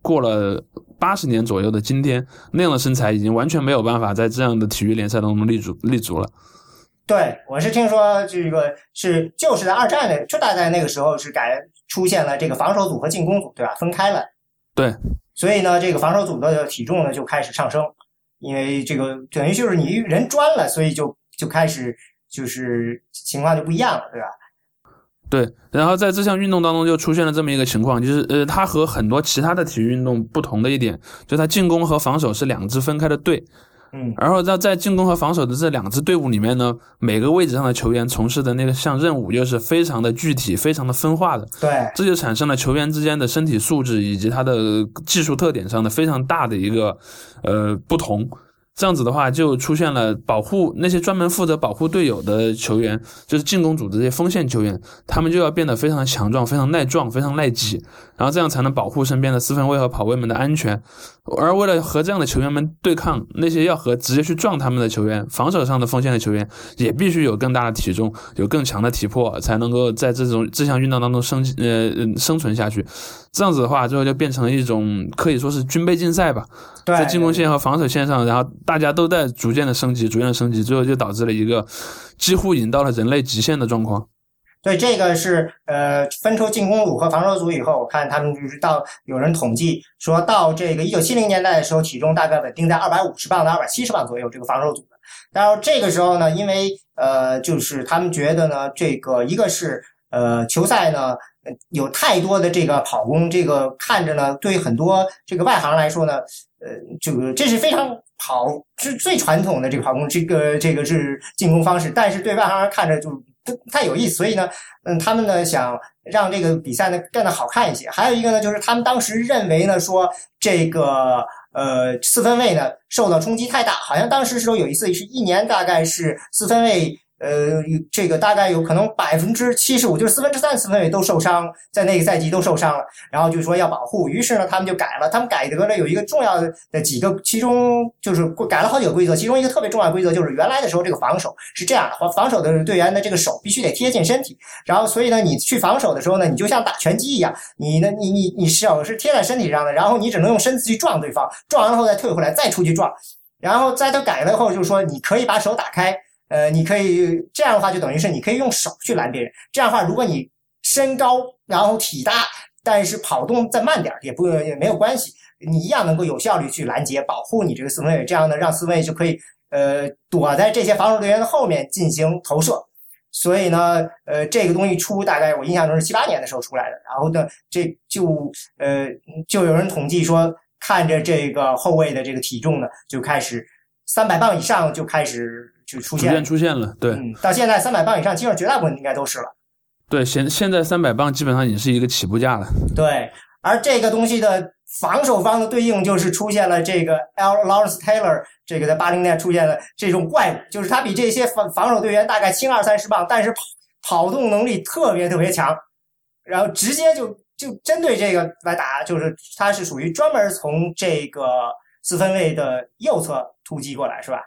过了八十年左右的今天，那样的身材已经完全没有办法在这样的体育联赛当中立足立足了。对，我是听说这个是就是在二战的，就大概那个时候是改出现了这个防守组和进攻组，对吧？分开了。对，所以呢，这个防守组的体重呢就开始上升，因为这个等于就是你人专了，所以就就开始就是情况就不一样了，对吧？对，然后在这项运动当中就出现了这么一个情况，就是呃，它和很多其他的体育运动不同的一点，就它进攻和防守是两支分开的队。嗯，然后在在进攻和防守的这两支队伍里面呢，每个位置上的球员从事的那个项任务又是非常的具体、非常的分化的。对，这就产生了球员之间的身体素质以及他的技术特点上的非常大的一个呃不同。这样子的话，就出现了保护那些专门负责保护队友的球员，就是进攻组这些锋线球员，他们就要变得非常强壮、非常耐撞、非常耐挤，然后这样才能保护身边的四分卫和跑卫们的安全。而为了和这样的球员们对抗，那些要和直接去撞他们的球员，防守上的锋线的球员也必须有更大的体重，有更强的体魄，才能够在这种这项运动当中生呃生存下去。这样子的话，最后就变成了一种可以说是军备竞赛吧，在进攻线和防守线上，然后大家都在逐渐的升级，逐渐的升级，最后就导致了一个几乎引到了人类极限的状况。对，这个是呃，分出进攻组和防守组以后，我看他们就是到有人统计说到这个一九七零年代的时候，体重大概稳定在二百五十磅到二百七十磅左右，这个防守组的。然后这个时候呢，因为呃，就是他们觉得呢，这个一个是呃，球赛呢，有太多的这个跑攻，这个看着呢，对很多这个外行来说呢，呃，这个这是非常跑是最传统的这个跑攻，这个这个是进攻方式，但是对外行人看着就不太有意思，所以呢，嗯，他们呢想让这个比赛呢变得好看一些。还有一个呢，就是他们当时认为呢说这个。呃，四分卫呢受到冲击太大，好像当时时候有一次是一年大概是四分卫。呃，这个大概有可能百分之七十五，就是四分之三四分卫都受伤，在那个赛季都受伤了。然后就说要保护，于是呢，他们就改了。他们改得了有一个重要的几个，其中就是改了好几个规则。其中一个特别重要的规则就是，原来的时候这个防守是这样的：防守的队员的这个手必须得贴近身体。然后，所以呢，你去防守的时候呢，你就像打拳击一样，你呢，你你你手是贴在身体上的，然后你只能用身子去撞对方，撞完了后再退回来，再出去撞。然后在他改了以后，就是说你可以把手打开。呃，你可以这样的话，就等于是你可以用手去拦别人。这样的话，如果你身高然后体大，但是跑动再慢点也不也没有关系，你一样能够有效率去拦截，保护你这个四分卫。这样呢，让四分卫就可以呃躲在这些防守队员的后面进行投射。所以呢，呃，这个东西出大概我印象中是七八年的时候出来的。然后呢，这就呃就有人统计说，看着这个后卫的这个体重呢，就开始三百磅以上就开始。就出现逐渐出现了，对，到现在三百磅以上，基本上绝大部分应该都是了。对，现现在三百磅基本上已经是一个起步价了。对，而这个东西的防守方的对应就是出现了这个 L Lawrence Taylor，这个在八零年出现的这种怪物，就是他比这些防防守队员大概轻二三十磅，但是跑跑动能力特别特别强，然后直接就就针对这个来打，就是他是属于专门从这个四分卫的右侧突击过来，是吧？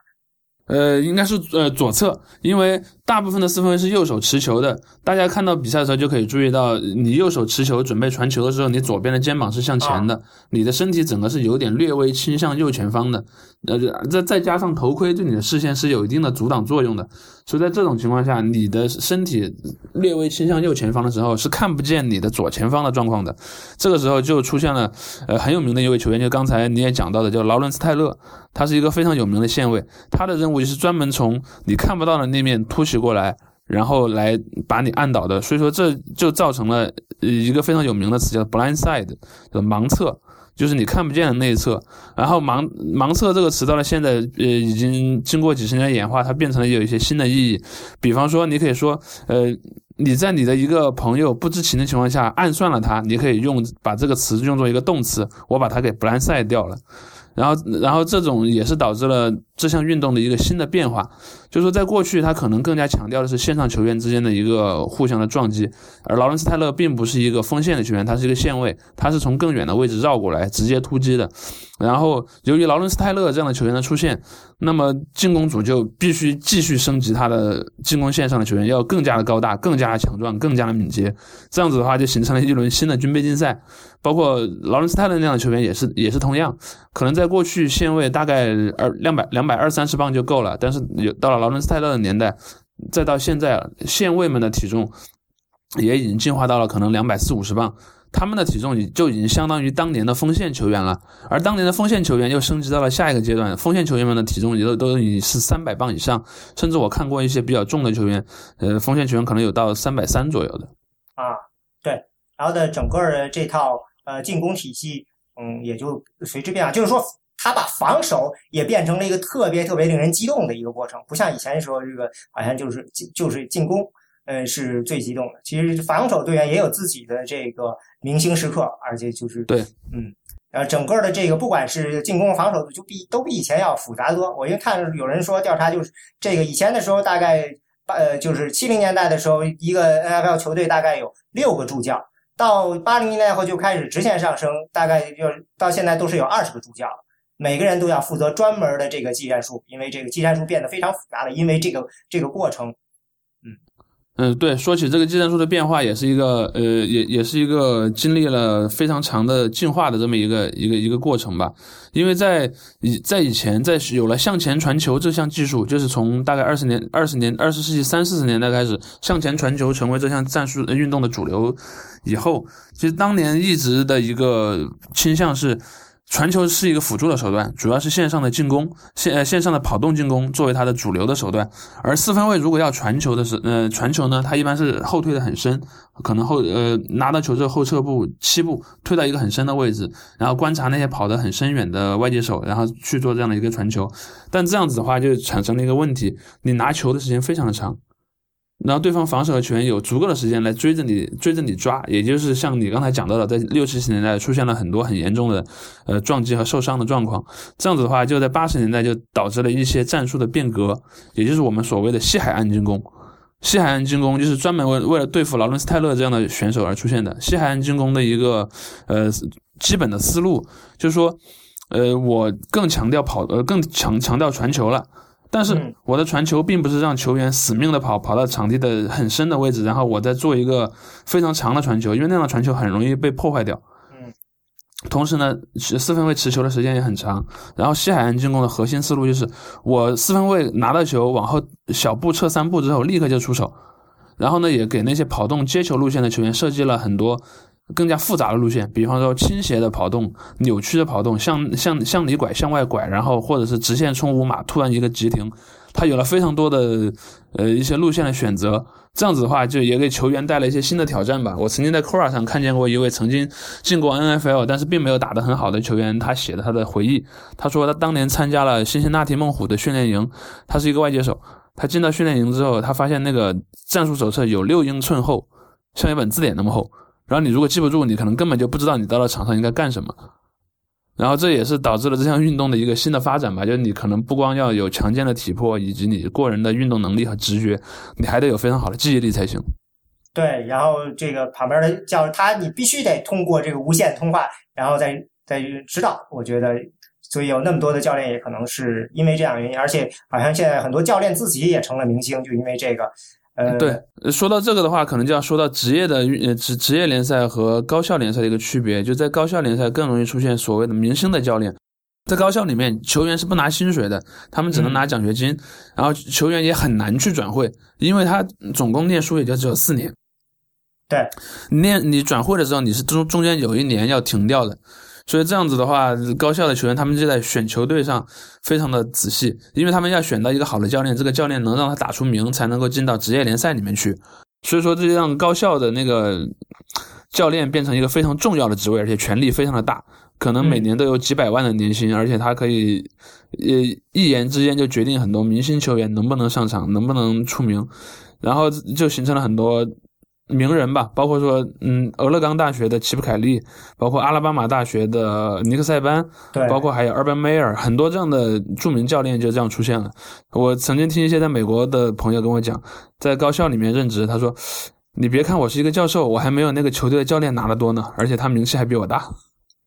呃，应该是呃左侧，因为大部分的四分卫是右手持球的。大家看到比赛的时候就可以注意到，你右手持球准备传球的时候，你左边的肩膀是向前的，你的身体整个是有点略微倾向右前方的。呃，再再加上头盔对你的视线是有一定的阻挡作用的，所以在这种情况下，你的身体略微倾向右前方的时候是看不见你的左前方的状况的。这个时候就出现了呃很有名的一位球员，就刚才你也讲到的，叫劳伦斯泰勒。他是一个非常有名的线位，他的任务就是专门从你看不到的那面突袭过来，然后来把你按倒的。所以说这就造成了一个非常有名的词叫 blind side，盲侧，就是你看不见的那一侧。然后盲盲测这个词到了现在，呃，已经经过几十年演化，它变成了有一些新的意义。比方说，你可以说，呃，你在你的一个朋友不知情的情况下暗算了他，你可以用把这个词用作一个动词，我把它给 blind side 掉了。然后，然后这种也是导致了这项运动的一个新的变化，就是说，在过去，他可能更加强调的是线上球员之间的一个互相的撞击，而劳伦斯泰勒并不是一个锋线的球员，他是一个线位，他是从更远的位置绕过来直接突击的。然后，由于劳伦斯泰勒这样的球员的出现，那么进攻组就必须继续升级他的进攻线上的球员，要更加的高大、更加强壮、更加的敏捷。这样子的话，就形成了一轮新的军备竞赛。包括劳伦斯泰勒那样的球员也是也是同样，可能在过去线位大概二两百两百二三十磅就够了，但是有到了劳伦斯泰勒的年代，再到现在线位们的体重也已经进化到了可能两百四五十磅。他们的体重就已经相当于当年的锋线球员了，而当年的锋线球员又升级到了下一个阶段，锋线球员们的体重也都都已经是三百磅以上，甚至我看过一些比较重的球员，呃，锋线球员可能有到三百三左右的。啊，对，然后的整个的这套呃进攻体系，嗯，也就随之变化，就是说他把防守也变成了一个特别特别令人激动的一个过程，不像以前说这个好像就是就是进攻。嗯，是最激动的。其实防守队员也有自己的这个明星时刻，而且就是对，嗯，呃，整个的这个不管是进攻防守，就比都比以前要复杂多。我因为看有人说调查，就是这个以前的时候，大概八呃，就是七零年代的时候，一个 NFL 球队大概有六个助教，到八零年代后就开始直线上升，大概就到现在都是有二十个助教了。每个人都要负责专门的这个技战术，因为这个技战术变得非常复杂了，因为这个这个过程。嗯，对，说起这个技战术的变化，也是一个呃，也也是一个经历了非常长的进化的这么一个一个一个过程吧。因为在以在以前，在有了向前传球这项技术，就是从大概二十年、二十年、二十世纪三四十年代开始，向前传球成为这项战术运动的主流以后，其实当年一直的一个倾向是。传球是一个辅助的手段，主要是线上的进攻，线呃线上的跑动进攻作为它的主流的手段。而四分卫如果要传球的时，呃传球呢，他一般是后退的很深，可能后呃拿到球之后后撤步七步，退到一个很深的位置，然后观察那些跑得很深远的外接手，然后去做这样的一个传球。但这样子的话，就产生了一个问题，你拿球的时间非常的长。然后对方防守的球员有足够的时间来追着你追着你抓，也就是像你刚才讲到的，在六七十年代出现了很多很严重的呃撞击和受伤的状况。这样子的话，就在八十年代就导致了一些战术的变革，也就是我们所谓的西海岸进攻。西海岸进攻就是专门为为了对付劳伦斯泰勒这样的选手而出现的。西海岸进攻的一个呃基本的思路就是说，呃我更强调跑呃更强强调传球了。但是我的传球并不是让球员死命的跑，跑到场地的很深的位置，然后我再做一个非常长的传球，因为那样的传球很容易被破坏掉。嗯，同时呢，四分卫持球的时间也很长。然后西海岸进攻的核心思路就是，我四分卫拿到球往后小步撤三步之后，立刻就出手。然后呢，也给那些跑动接球路线的球员设计了很多。更加复杂的路线，比方说倾斜的跑动、扭曲的跑动，向向向里拐、向外拐，然后或者是直线冲五码，突然一个急停，他有了非常多的呃一些路线的选择。这样子的话，就也给球员带来一些新的挑战吧。我曾经在 Quora 上看见过一位曾经进过 NFL，但是并没有打得很好的球员，他写的他的回忆。他说他当年参加了辛辛那提猛虎的训练营，他是一个外接手。他进到训练营之后，他发现那个战术手册有六英寸厚，像一本字典那么厚。然后你如果记不住，你可能根本就不知道你到了场上应该干什么。然后这也是导致了这项运动的一个新的发展吧，就是你可能不光要有强健的体魄以及你过人的运动能力和直觉，你还得有非常好的记忆力才行。对，然后这个旁边的教他，你必须得通过这个无线通话，然后再再指导。我觉得，所以有那么多的教练也可能是因为这样原因，而且好像现在很多教练自己也成了明星，就因为这个。呃，对，说到这个的话，可能就要说到职业的呃职职业联赛和高校联赛的一个区别。就在高校联赛更容易出现所谓的明星的教练，在高校里面，球员是不拿薪水的，他们只能拿奖学金，然后球员也很难去转会，因为他总共念书也就只有四年。对，念你转会的时候，你是中中间有一年要停掉的。所以这样子的话，高校的球员他们就在选球队上非常的仔细，因为他们要选到一个好的教练，这个教练能让他打出名，才能够进到职业联赛里面去。所以说，这就让高校的那个教练变成一个非常重要的职位，而且权力非常的大，可能每年都有几百万的年薪，而且他可以呃一言之间就决定很多明星球员能不能上场，能不能出名，然后就形成了很多。名人吧，包括说，嗯，俄勒冈大学的齐普凯利，包括阿拉巴马大学的尼克塞班，对，包括还有 Urban Meyer，很多这样的著名教练就这样出现了。我曾经听一些在美国的朋友跟我讲，在高校里面任职，他说：“你别看我是一个教授，我还没有那个球队的教练拿得多呢，而且他名气还比我大。”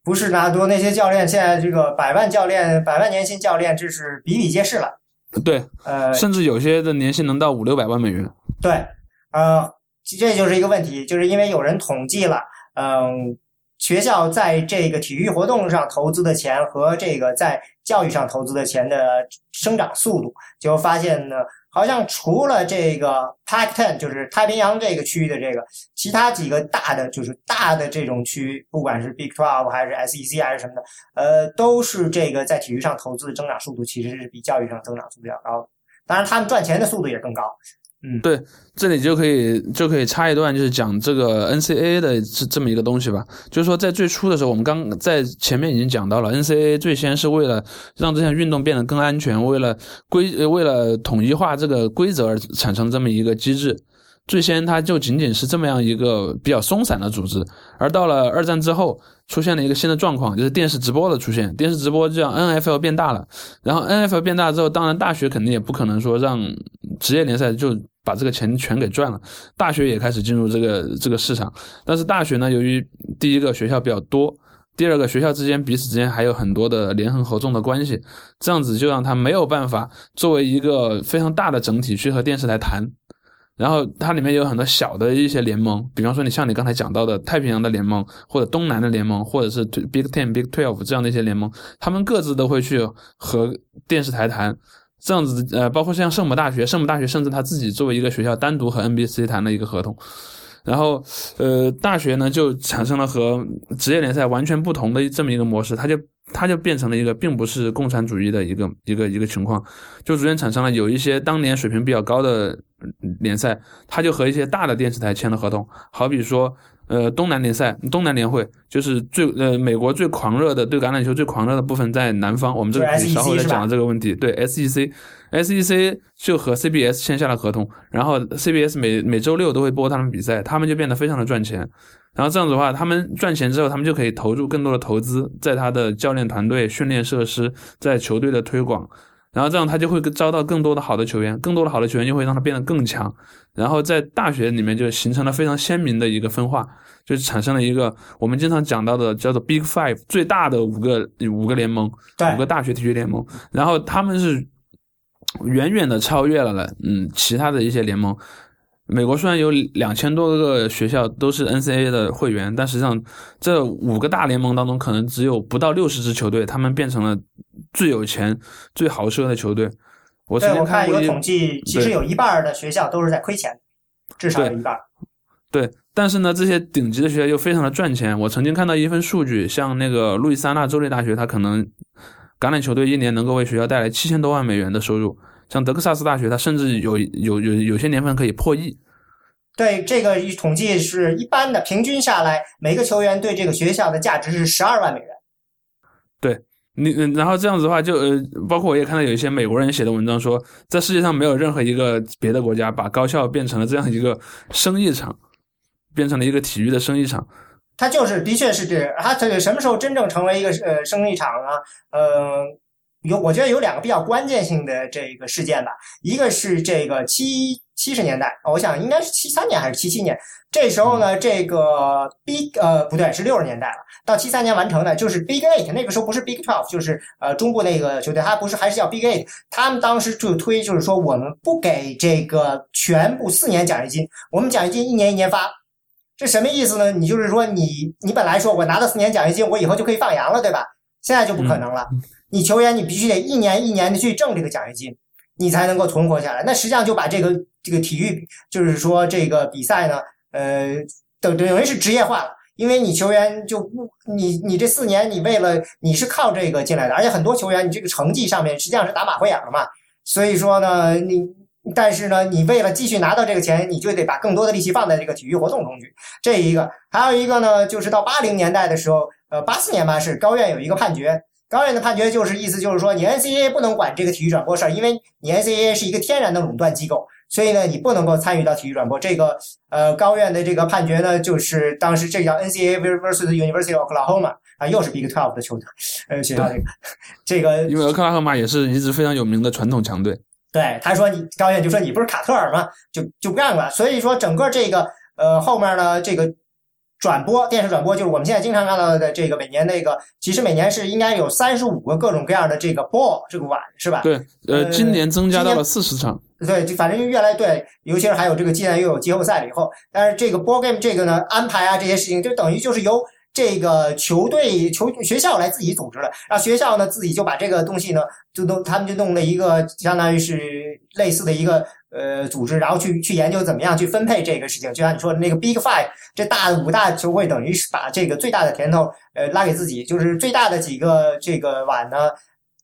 不是拿得多，那些教练现在这个百万教练、百万年薪教练，这是比比皆是了。对，呃，甚至有些的年薪能到五六百万美元。对，呃。这就是一个问题，就是因为有人统计了，嗯，学校在这个体育活动上投资的钱和这个在教育上投资的钱的生长速度，就发现呢，好像除了这个 Pac-10，就是太平洋这个区域的这个，其他几个大的就是大的这种区，不管是 Big Twelve 还是 SEC 还是什么的，呃，都是这个在体育上投资的增长速度其实是比教育上增长速度要高的，当然他们赚钱的速度也更高。嗯，对，这里就可以就可以插一段，就是讲这个 NCAA 的这这么一个东西吧。就是说，在最初的时候，我们刚在前面已经讲到了，NCAA 最先是为了让这项运动变得更安全，为了规为了统一化这个规则而产生这么一个机制。最先它就仅仅是这么样一个比较松散的组织，而到了二战之后，出现了一个新的状况，就是电视直播的出现。电视直播就让 NFL 变大了，然后 NFL 变大之后，当然大学肯定也不可能说让职业联赛就把这个钱全给赚了，大学也开始进入这个这个市场。但是大学呢，由于第一个学校比较多，第二个学校之间彼此之间还有很多的联合合纵的关系，这样子就让他没有办法作为一个非常大的整体去和电视台谈。然后它里面有很多小的一些联盟，比方说你像你刚才讲到的太平洋的联盟，或者东南的联盟，或者是 Big Ten、Big Twelve 这样的一些联盟，他们各自都会去和电视台谈，这样子呃，包括像圣母大学，圣母大学甚至他自己作为一个学校单独和 NBC 谈了一个合同，然后呃，大学呢就产生了和职业联赛完全不同的这么一个模式，它就它就变成了一个并不是共产主义的一个一个一个情况，就逐渐产生了有一些当年水平比较高的联赛，他就和一些大的电视台签了合同，好比说。呃，东南联赛、东南联会就是最呃美国最狂热的对橄榄球最狂热的部分在南方，我们这个可以稍后再讲这个问题。对 SEC，SEC 就和 CBS 签下了合同，然后 CBS 每每周六都会播他们比赛，他们就变得非常的赚钱。然后这样子的话，他们赚钱之后，他们就可以投入更多的投资在他的教练团队、训练设施、在球队的推广。然后这样他就会招到更多的好的球员，更多的好的球员就会让他变得更强。然后在大学里面就形成了非常鲜明的一个分化，就产生了一个我们经常讲到的叫做 Big Five 最大的五个五个联盟，五个大学体育联盟。然后他们是远远的超越了了嗯其他的一些联盟。美国虽然有两千多个学校都是 NCAA 的会员，但实际上这五个大联盟当中可能只有不到六十支球队，他们变成了。最有钱、最豪奢的球队，我对我看一个统计，其实有一半的学校都是在亏钱，至少有一半。对，但是呢，这些顶级的学校又非常的赚钱。我曾经看到一份数据，像那个路易斯安那州立大学，它可能橄榄球队一年能够为学校带来七千多万美元的收入。像德克萨斯大学，它甚至有有有有些年份可以破亿。对，这个一统计是一般的，平均下来，每个球员对这个学校的价值是十二万美元。对。你然后这样子的话，就呃，包括我也看到有一些美国人写的文章说，在世界上没有任何一个别的国家把高校变成了这样一个生意场，变成了一个体育的生意场。它就是，的确是这，它这个什么时候真正成为一个呃生意场呢？呃，有我觉得有两个比较关键性的这个事件吧，一个是这个七七十年代，我想应该是七三年还是七七年。这时候呢，这个 Big 呃不对，是六十年代了。到七三年完成的，就是 Big Eight。那个时候不是 Big Twelve，就是呃中部那个球队，它不是还是叫 Big Eight。他们当时就推，就是说我们不给这个全部四年奖学金，我们奖学金一年一年发。这什么意思呢？你就是说你你本来说我拿到四年奖学金，我以后就可以放羊了，对吧？现在就不可能了。你球员你必须得一年一年的去挣这个奖学金，你才能够存活下来。那实际上就把这个这个体育，就是说这个比赛呢。呃，等等于是职业化了，因为你球员就不，你你这四年你为了你是靠这个进来的，而且很多球员你这个成绩上面实际上是打马虎眼了嘛，所以说呢，你但是呢，你为了继续拿到这个钱，你就得把更多的力气放在这个体育活动中去。这一个，还有一个呢，就是到八零年代的时候，呃，八四年吧，是高院有一个判决，高院的判决就是意思就是说，你 NCAA 不能管这个体育转播事儿，因为你 NCAA 是一个天然的垄断机构。所以呢，你不能够参与到体育转播。这个呃，高院的这个判决呢，就是当时这叫 NCAA versus University of Oklahoma 啊，又是 Big Twelve 的球队呃学校这个这个，因为俄克拉荷马也是一支非常有名的传统强队。对，他说你高院就说你不是卡特尔吗？就就不干了。所以说整个这个呃后面呢这个。转播电视转播就是我们现在经常看到的这个每年那个，其实每年是应该有三十五个各种各样的这个 ball 这个碗是吧？对，呃，今年增加到了四十场。对，就反正越来对，尤其是还有这个既然又有季后赛了以后，但是这个 ball game 这个呢安排啊这些事情就等于就是由这个球队球学校来自己组织了，然后学校呢自己就把这个东西呢就弄他们就弄了一个相当于是类似的一个。呃，组织然后去去研究怎么样去分配这个事情，就像你说的那个 Big Five，这大五大球会等于是把这个最大的甜头呃拉给自己，就是最大的几个这个碗呢，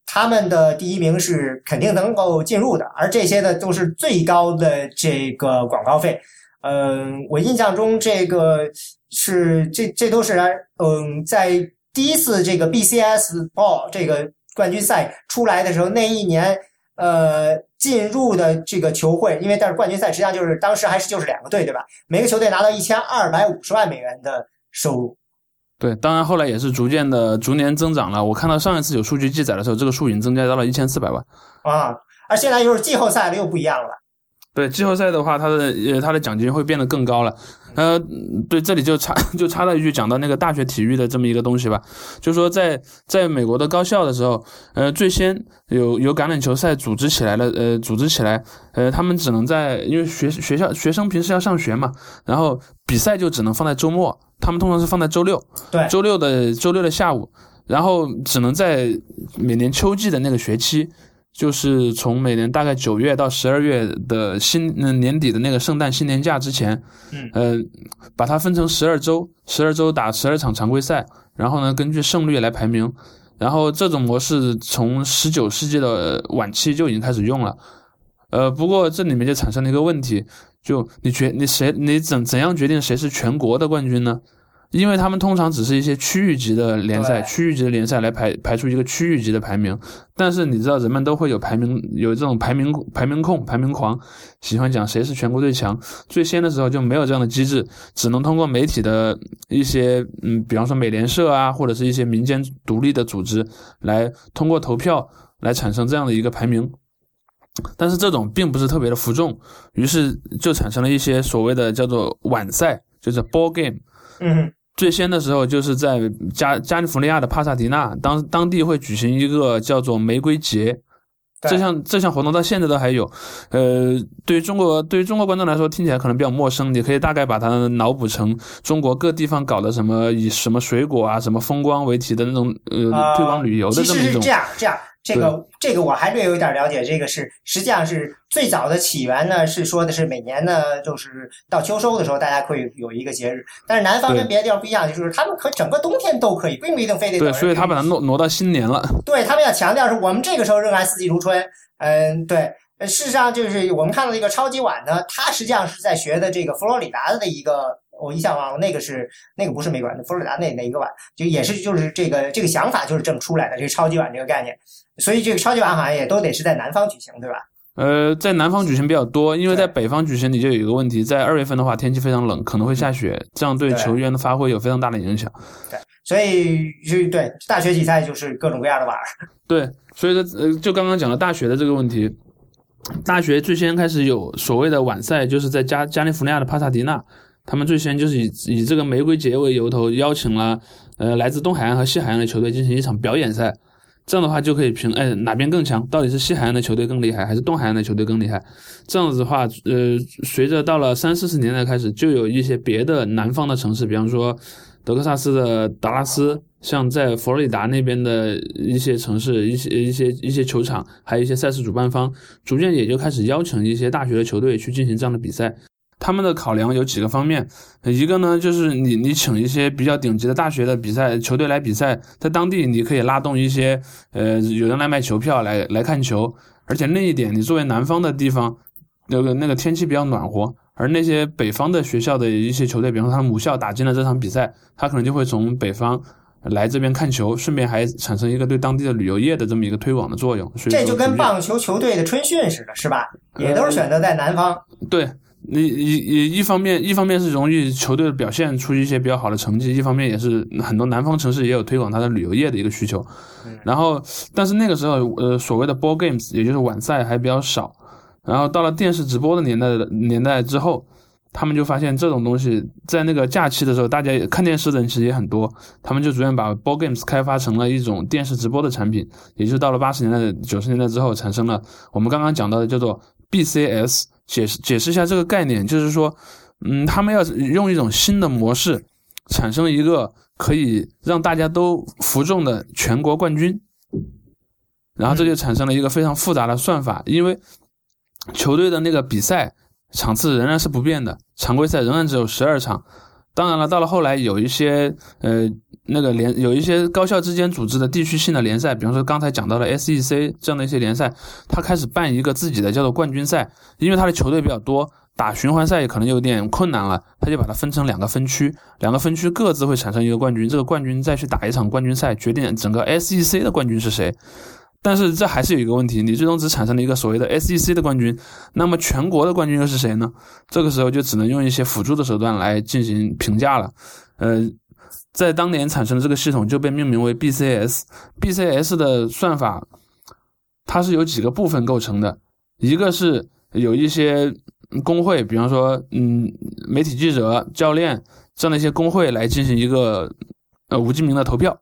他们的第一名是肯定能够进入的，而这些呢都是最高的这个广告费。嗯，我印象中这个是这这都是嗯在第一次这个 BCS Ball 这个冠军赛出来的时候那一年。呃，进入的这个球会，因为但是冠军赛实际上就是当时还是就是两个队，对吧？每个球队拿到一千二百五十万美元的收入。对，当然后来也是逐渐的逐年增长了。我看到上一次有数据记载的时候，这个数已经增加到了一千四百万。啊，而现在又是季后赛了，又不一样了。对季后赛的话，他的呃他的奖金会变得更高了。呃，对，这里就插就插了一句，讲到那个大学体育的这么一个东西吧，就是说在在美国的高校的时候，呃，最先有有橄榄球赛组织起来了，呃，组织起来，呃，他们只能在因为学学校学生平时要上学嘛，然后比赛就只能放在周末，他们通常是放在周六，对，周六的周六的下午，然后只能在每年秋季的那个学期。就是从每年大概九月到十二月的新嗯年底的那个圣诞新年假之前，嗯，呃，把它分成十二周，十二周打十二场常规赛，然后呢，根据胜率来排名，然后这种模式从十九世纪的晚期就已经开始用了。呃，不过这里面就产生了一个问题，就你决你谁你怎怎样决定谁是全国的冠军呢？因为他们通常只是一些区域级的联赛，区域级的联赛来排排出一个区域级的排名。但是你知道，人们都会有排名，有这种排名排名控、排名狂，喜欢讲谁是全国最强。最先的时候就没有这样的机制，只能通过媒体的一些，嗯，比方说美联社啊，或者是一些民间独立的组织来通过投票来产生这样的一个排名。但是这种并不是特别的服众，于是就产生了一些所谓的叫做晚赛，就是 ball game。嗯。最先的时候，就是在加加利福尼亚的帕萨迪纳，当当地会举行一个叫做玫瑰节，这项这项活动到现在都还有。呃，对于中国对于中国观众来说，听起来可能比较陌生，你可以大概把它脑补成中国各地方搞的什么以什么水果啊、什么风光为题的那种呃推广旅游的这么一种。这样这样。这个这个我还略有一点了解，这个是实际上是最早的起源呢，是说的是每年呢，就是到秋收的时候，大家会有一个节日。但是南方跟别的地方不一样，就是他们可整个冬天都可以，并不一定非得对，所以他把它挪挪到新年了。对他们要强调是我们这个时候仍然四季如春。嗯，对。事实上就是我们看到一个超级碗呢，它实际上是在学的这个佛罗里达的一个。我一下忘了，那个是那个不是美国碗，佛罗里达那哪一个碗，就也是就是这个这个想法就是这么出来的，这个超级碗这个概念。所以这个超级碗好像也都得是在南方举行，对吧？呃，在南方举行比较多，因为在北方举行你就有一个问题，在二月份的话天气非常冷，可能会下雪，这样对球员的发挥有非常大的影响。对，所以就对大学比赛就是各种各样的碗。对，所以说呃，就刚刚讲了大学的这个问题，大学最先开始有所谓的晚赛，就是在加加利福尼亚的帕萨迪纳。他们最先就是以以这个玫瑰节为由头，邀请了呃来自东海岸和西海岸的球队进行一场表演赛，这样的话就可以评哎哪边更强，到底是西海岸的球队更厉害，还是东海岸的球队更厉害？这样子的话，呃，随着到了三四十年代开始，就有一些别的南方的城市，比方说德克萨斯的达拉斯，像在佛罗里达那边的一些城市，一些一些一些球场，还有一些赛事主办方，逐渐也就开始邀请一些大学的球队去进行这样的比赛。他们的考量有几个方面，一个呢就是你你请一些比较顶级的大学的比赛球队来比赛，在当地你可以拉动一些呃有人来买球票来来看球，而且那一点，你作为南方的地方，那个那个天气比较暖和，而那些北方的学校的一些球队，比方说他母校打进了这场比赛，他可能就会从北方来这边看球，顺便还产生一个对当地的旅游业的这么一个推广的作用。这就跟棒球球队的春训似的，是吧？也都是选择在南方。对。你一一一方面，一方面是容易球队表现出一些比较好的成绩，一方面也是很多南方城市也有推广它的旅游业的一个需求。然后，但是那个时候，呃，所谓的 ball games，也就是晚赛还比较少。然后到了电视直播的年代年代之后，他们就发现这种东西在那个假期的时候，大家看电视的人其实也很多，他们就逐渐把 ball games 开发成了一种电视直播的产品。也就到了八十年代、九十年代之后，产生了我们刚刚讲到的叫做 BCS。解释解释一下这个概念，就是说，嗯，他们要用一种新的模式，产生一个可以让大家都服众的全国冠军，然后这就产生了一个非常复杂的算法，因为球队的那个比赛场次仍然是不变的，常规赛仍然只有十二场。当然了，到了后来有一些呃那个联有一些高校之间组织的地区性的联赛，比方说刚才讲到的 SEC 这样的一些联赛，他开始办一个自己的叫做冠军赛，因为他的球队比较多，打循环赛也可能有点困难了，他就把它分成两个分区，两个分区各自会产生一个冠军，这个冠军再去打一场冠军赛，决定整个 SEC 的冠军是谁。但是这还是有一个问题，你最终只产生了一个所谓的 SEC 的冠军，那么全国的冠军又是谁呢？这个时候就只能用一些辅助的手段来进行评价了。呃，在当年产生的这个系统就被命名为 BCS。BCS 的算法，它是由几个部分构成的，一个是有一些工会，比方说，嗯，媒体记者、教练这样的一些工会来进行一个呃无记名的投票。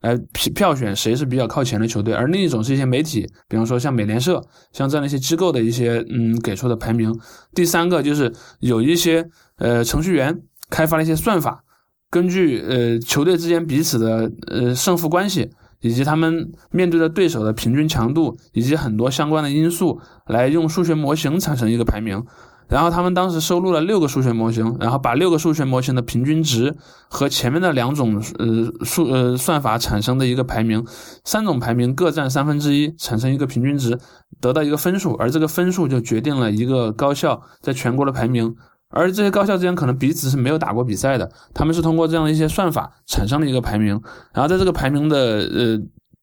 来票选谁是比较靠前的球队，而另一种是一些媒体，比方说像美联社，像这样的一些机构的一些嗯给出的排名。第三个就是有一些呃程序员开发了一些算法，根据呃球队之间彼此的呃胜负关系，以及他们面对的对手的平均强度，以及很多相关的因素，来用数学模型产生一个排名。然后他们当时收录了六个数学模型，然后把六个数学模型的平均值和前面的两种呃数呃算法产生的一个排名，三种排名各占三分之一，产生一个平均值，得到一个分数，而这个分数就决定了一个高校在全国的排名。而这些高校之间可能彼此是没有打过比赛的，他们是通过这样的一些算法产生了一个排名，然后在这个排名的呃。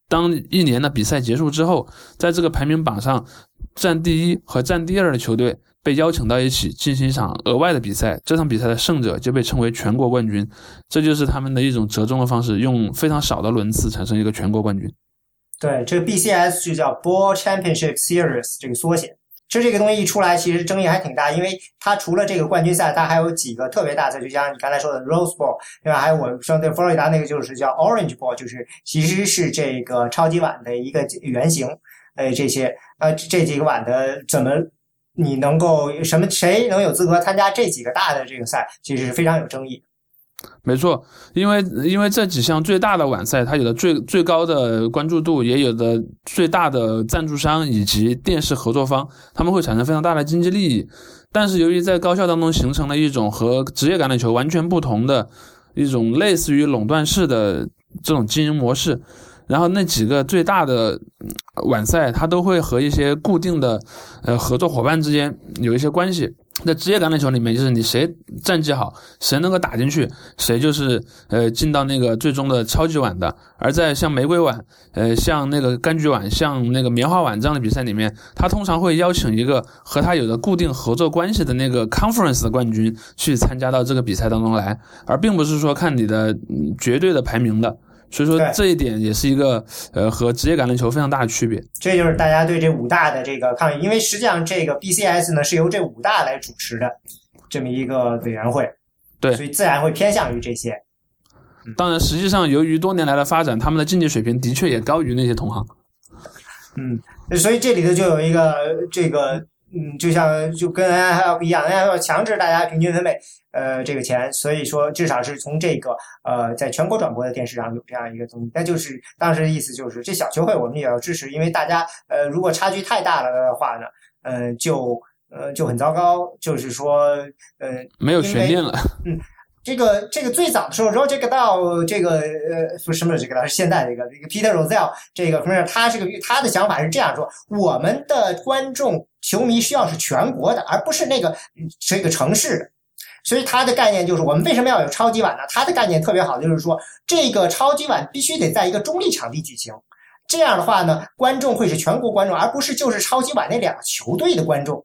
当一年的比赛结束之后，在这个排名榜上占第一和占第二的球队被邀请到一起进行一场额外的比赛，这场比赛的胜者就被称为全国冠军。这就是他们的一种折中的方式，用非常少的轮次产生一个全国冠军。对，这个 BCS 就叫 Ball Championship Series 这个缩写。其实这个东西一出来，其实争议还挺大，因为它除了这个冠军赛，它还有几个特别大赛，就像你刚才说的 Rose Bowl，另外还有我说的佛罗里达那个就是叫 Orange Bowl，就是其实是这个超级碗的一个原型。呃，这些呃这几个碗的怎么你能够什么谁能有资格参加这几个大的这个赛，其实是非常有争议。没错，因为因为这几项最大的晚赛，它有的最最高的关注度，也有的最大的赞助商以及电视合作方，他们会产生非常大的经济利益。但是由于在高校当中形成了一种和职业橄榄球完全不同的一种类似于垄断式的这种经营模式，然后那几个最大的晚赛，它都会和一些固定的呃合作伙伴之间有一些关系。在职业橄榄球里面，就是你谁战绩好，谁能够打进去，谁就是呃进到那个最终的超级碗的。而在像玫瑰碗、呃像那个柑橘碗、像那个棉花碗这样的比赛里面，他通常会邀请一个和他有着固定合作关系的那个 conference 的冠军去参加到这个比赛当中来，而并不是说看你的绝对的排名的。所以说这一点也是一个呃和职业橄榄球非常大的区别。这就是大家对这五大的这个抗议，因为实际上这个 BCS 呢是由这五大来主持的这么一个委员会，对，所以自然会偏向于这些。当然，实际上由于多年来的发展，他们的竞技水平的确也高于那些同行。嗯，所以这里头就有一个这个。嗯，就像就跟 NFL 不一样，NFL 强制大家平均分配呃这个钱，所以说至少是从这个呃在全国转播的电视上有这样一个东西。那就是当时的意思就是这小球会我们也要支持，因为大家呃如果差距太大了的话呢，呃就呃就很糟糕，就是说呃没有悬念了。嗯。这个这个最早的时候，Roger 到这个呃不是什么这个是现在这个这个 Peter Rozell 这个不是他是个他的想法是这样说：我们的观众球迷需要是全国的，而不是那个这个城市的。所以他的概念就是我们为什么要有超级碗呢？他的概念特别好，就是说这个超级碗必须得在一个中立场地举行，这样的话呢，观众会是全国观众，而不是就是超级碗那两个球队的观众。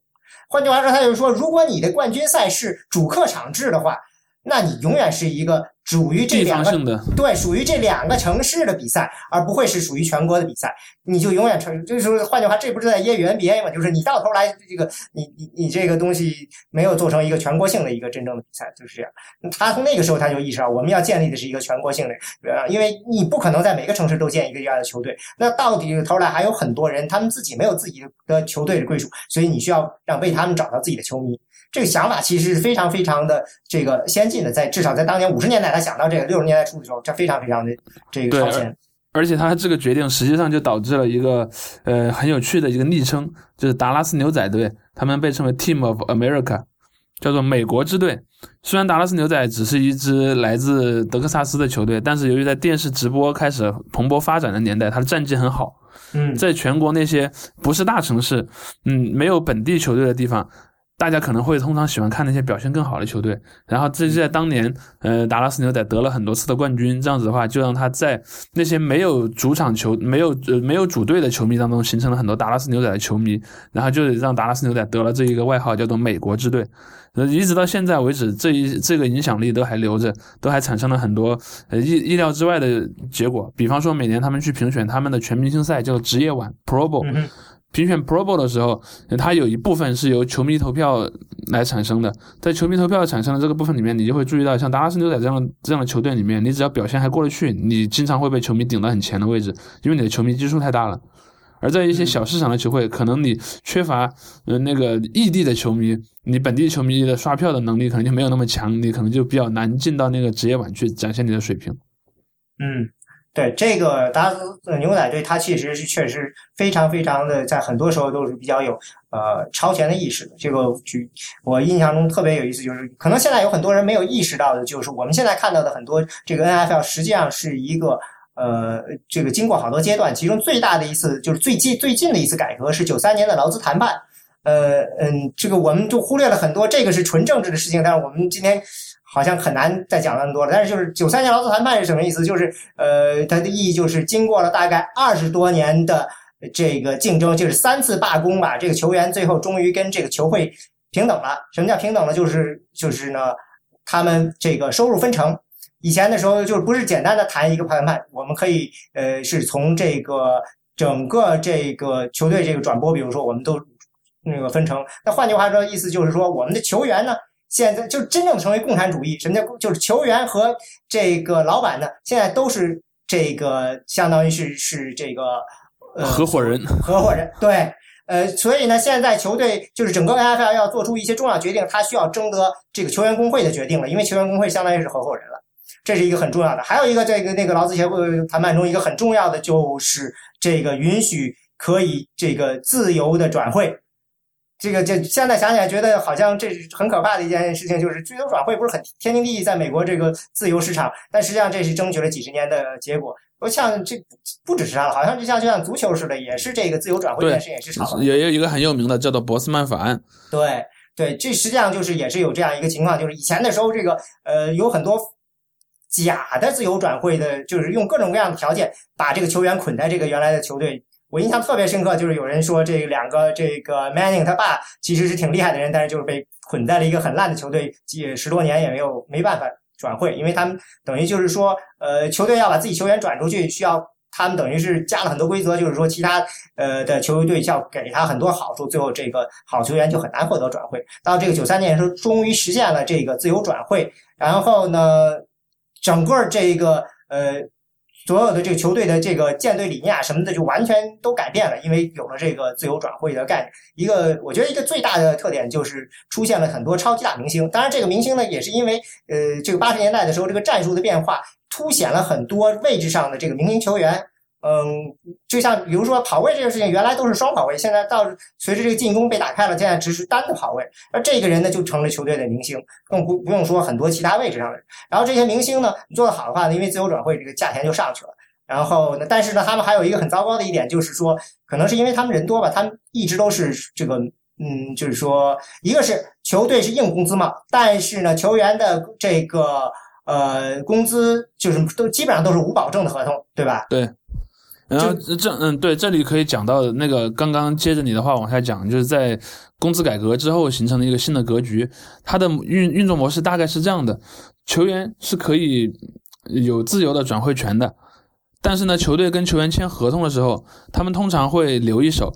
换句话说，他就是说，如果你的冠军赛是主客场制的话。那你永远是一个属于这两个对属于这两个城市的比赛，而不会是属于全国的比赛。你就永远成就是换句话，这不是在揶揄 NBA 吗？就是你到头来这个你你你这个东西没有做成一个全国性的一个真正的比赛，就是这样。他从那个时候他就意识到，我们要建立的是一个全国性的，呃，因为你不可能在每个城市都建一个这样的球队。那到底头来还有很多人，他们自己没有自己的球队的归属，所以你需要让为他们找到自己的球迷。这个想法其实是非常非常的这个先进的，在至少在当年五十年代，他想到这个六十年代初的时候，这非常非常的这个超前。而且他这个决定实际上就导致了一个呃很有趣的一个昵称，就是达拉斯牛仔队，他们被称为 Team of America，叫做美国之队。虽然达拉斯牛仔只是一支来自德克萨斯的球队，但是由于在电视直播开始蓬勃发展的年代，他的战绩很好。嗯，在全国那些不是大城市，嗯，没有本地球队的地方。大家可能会通常喜欢看那些表现更好的球队，然后这就在当年，呃，达拉斯牛仔得了很多次的冠军，这样子的话，就让他在那些没有主场球、没有呃没有主队的球迷当中，形成了很多达拉斯牛仔的球迷，然后就让达拉斯牛仔得了这一个外号，叫做“美国之队”。呃，一直到现在为止，这一这个影响力都还留着，都还产生了很多呃意意料之外的结果。比方说，每年他们去评选他们的全明星赛，叫职业碗 （Pro Bowl）。评选 Pro Bowl 的时候，它有一部分是由球迷投票来产生的。在球迷投票产生的这个部分里面，你就会注意到，像达拉斯牛仔这样这样的球队里面，你只要表现还过得去，你经常会被球迷顶到很前的位置，因为你的球迷基数太大了。而在一些小市场的球会，可能你缺乏呃那个异地的球迷，你本地球迷的刷票的能力可能就没有那么强，你可能就比较难进到那个职业碗去展现你的水平。嗯。对这个达拉斯牛仔队，他其实是确实非常非常的，在很多时候都是比较有呃超前的意识的。这个举我印象中特别有意思，就是可能现在有很多人没有意识到的，就是我们现在看到的很多这个 NFL 实际上是一个呃这个经过好多阶段，其中最大的一次就是最近最近的一次改革是九三年的劳资谈判。呃嗯，这个我们就忽略了很多，这个是纯政治的事情，但是我们今天。好像很难再讲那么多了，但是就是九三年劳资谈判是什么意思？就是呃，它的意义就是经过了大概二十多年的这个竞争，就是三次罢工吧，这个球员最后终于跟这个球会平等了。什么叫平等呢？就是就是呢，他们这个收入分成。以前的时候就是不是简单的谈一个谈判，我们可以呃是从这个整个这个球队这个转播，比如说我们都那个分成。那换句话说，意思就是说我们的球员呢。现在就真正成为共产主义，什么叫就是球员和这个老板呢？现在都是这个相当于是是这个呃合伙人，合伙人对，呃，所以呢，现在球队就是整个 NFL 要做出一些重要决定，他需要征得这个球员工会的决定了，因为球员工会相当于是合伙人了，这是一个很重要的。还有一个这个那个劳资协会谈判中一个很重要的就是这个允许可以这个自由的转会。这个这现在想起来，觉得好像这是很可怕的一件事情，就是自由转会不是很天经地义，在美国这个自由市场，但实际上这是争取了几十年的结果。不像这不只是他了，好像就像就像足球似的，也是这个自由转会这件事也是炒。也有一个很有名的叫做博斯曼法案。对对，这实际上就是也是有这样一个情况，就是以前的时候，这个呃有很多假的自由转会的，就是用各种各样的条件把这个球员捆在这个原来的球队。我印象特别深刻，就是有人说这两个这个 Manning 他爸其实是挺厉害的人，但是就是被捆在了一个很烂的球队，几十多年也没有没办法转会，因为他们等于就是说，呃，球队要把自己球员转出去，需要他们等于是加了很多规则，就是说其他呃的球队要给他很多好处，最后这个好球员就很难获得转会。到这个九三年的时候，终于实现了这个自由转会，然后呢，整个这个呃。所有的这个球队的这个建队理念啊什么的就完全都改变了，因为有了这个自由转会的概念。一个我觉得一个最大的特点就是出现了很多超级大明星。当然，这个明星呢也是因为呃这个八十年代的时候这个战术的变化，凸显了很多位置上的这个明星球员。嗯，就像比如说跑位这个事情，原来都是双跑位，现在到随着这个进攻被打开了，现在只是单的跑位。而这个人呢，就成了球队的明星，更不不用说很多其他位置上的人。然后这些明星呢，做得好的话呢，因为自由转会，这个价钱就上去了。然后呢，但是呢，他们还有一个很糟糕的一点，就是说，可能是因为他们人多吧，他们一直都是这个，嗯，就是说，一个是球队是硬工资嘛，但是呢，球员的这个呃工资就是都基本上都是无保证的合同，对吧？对。然后这嗯对，这里可以讲到那个刚刚接着你的话往下讲，就是在工资改革之后形成了一个新的格局，它的运运作模式大概是这样的：球员是可以有自由的转会权的，但是呢，球队跟球员签合同的时候，他们通常会留一手。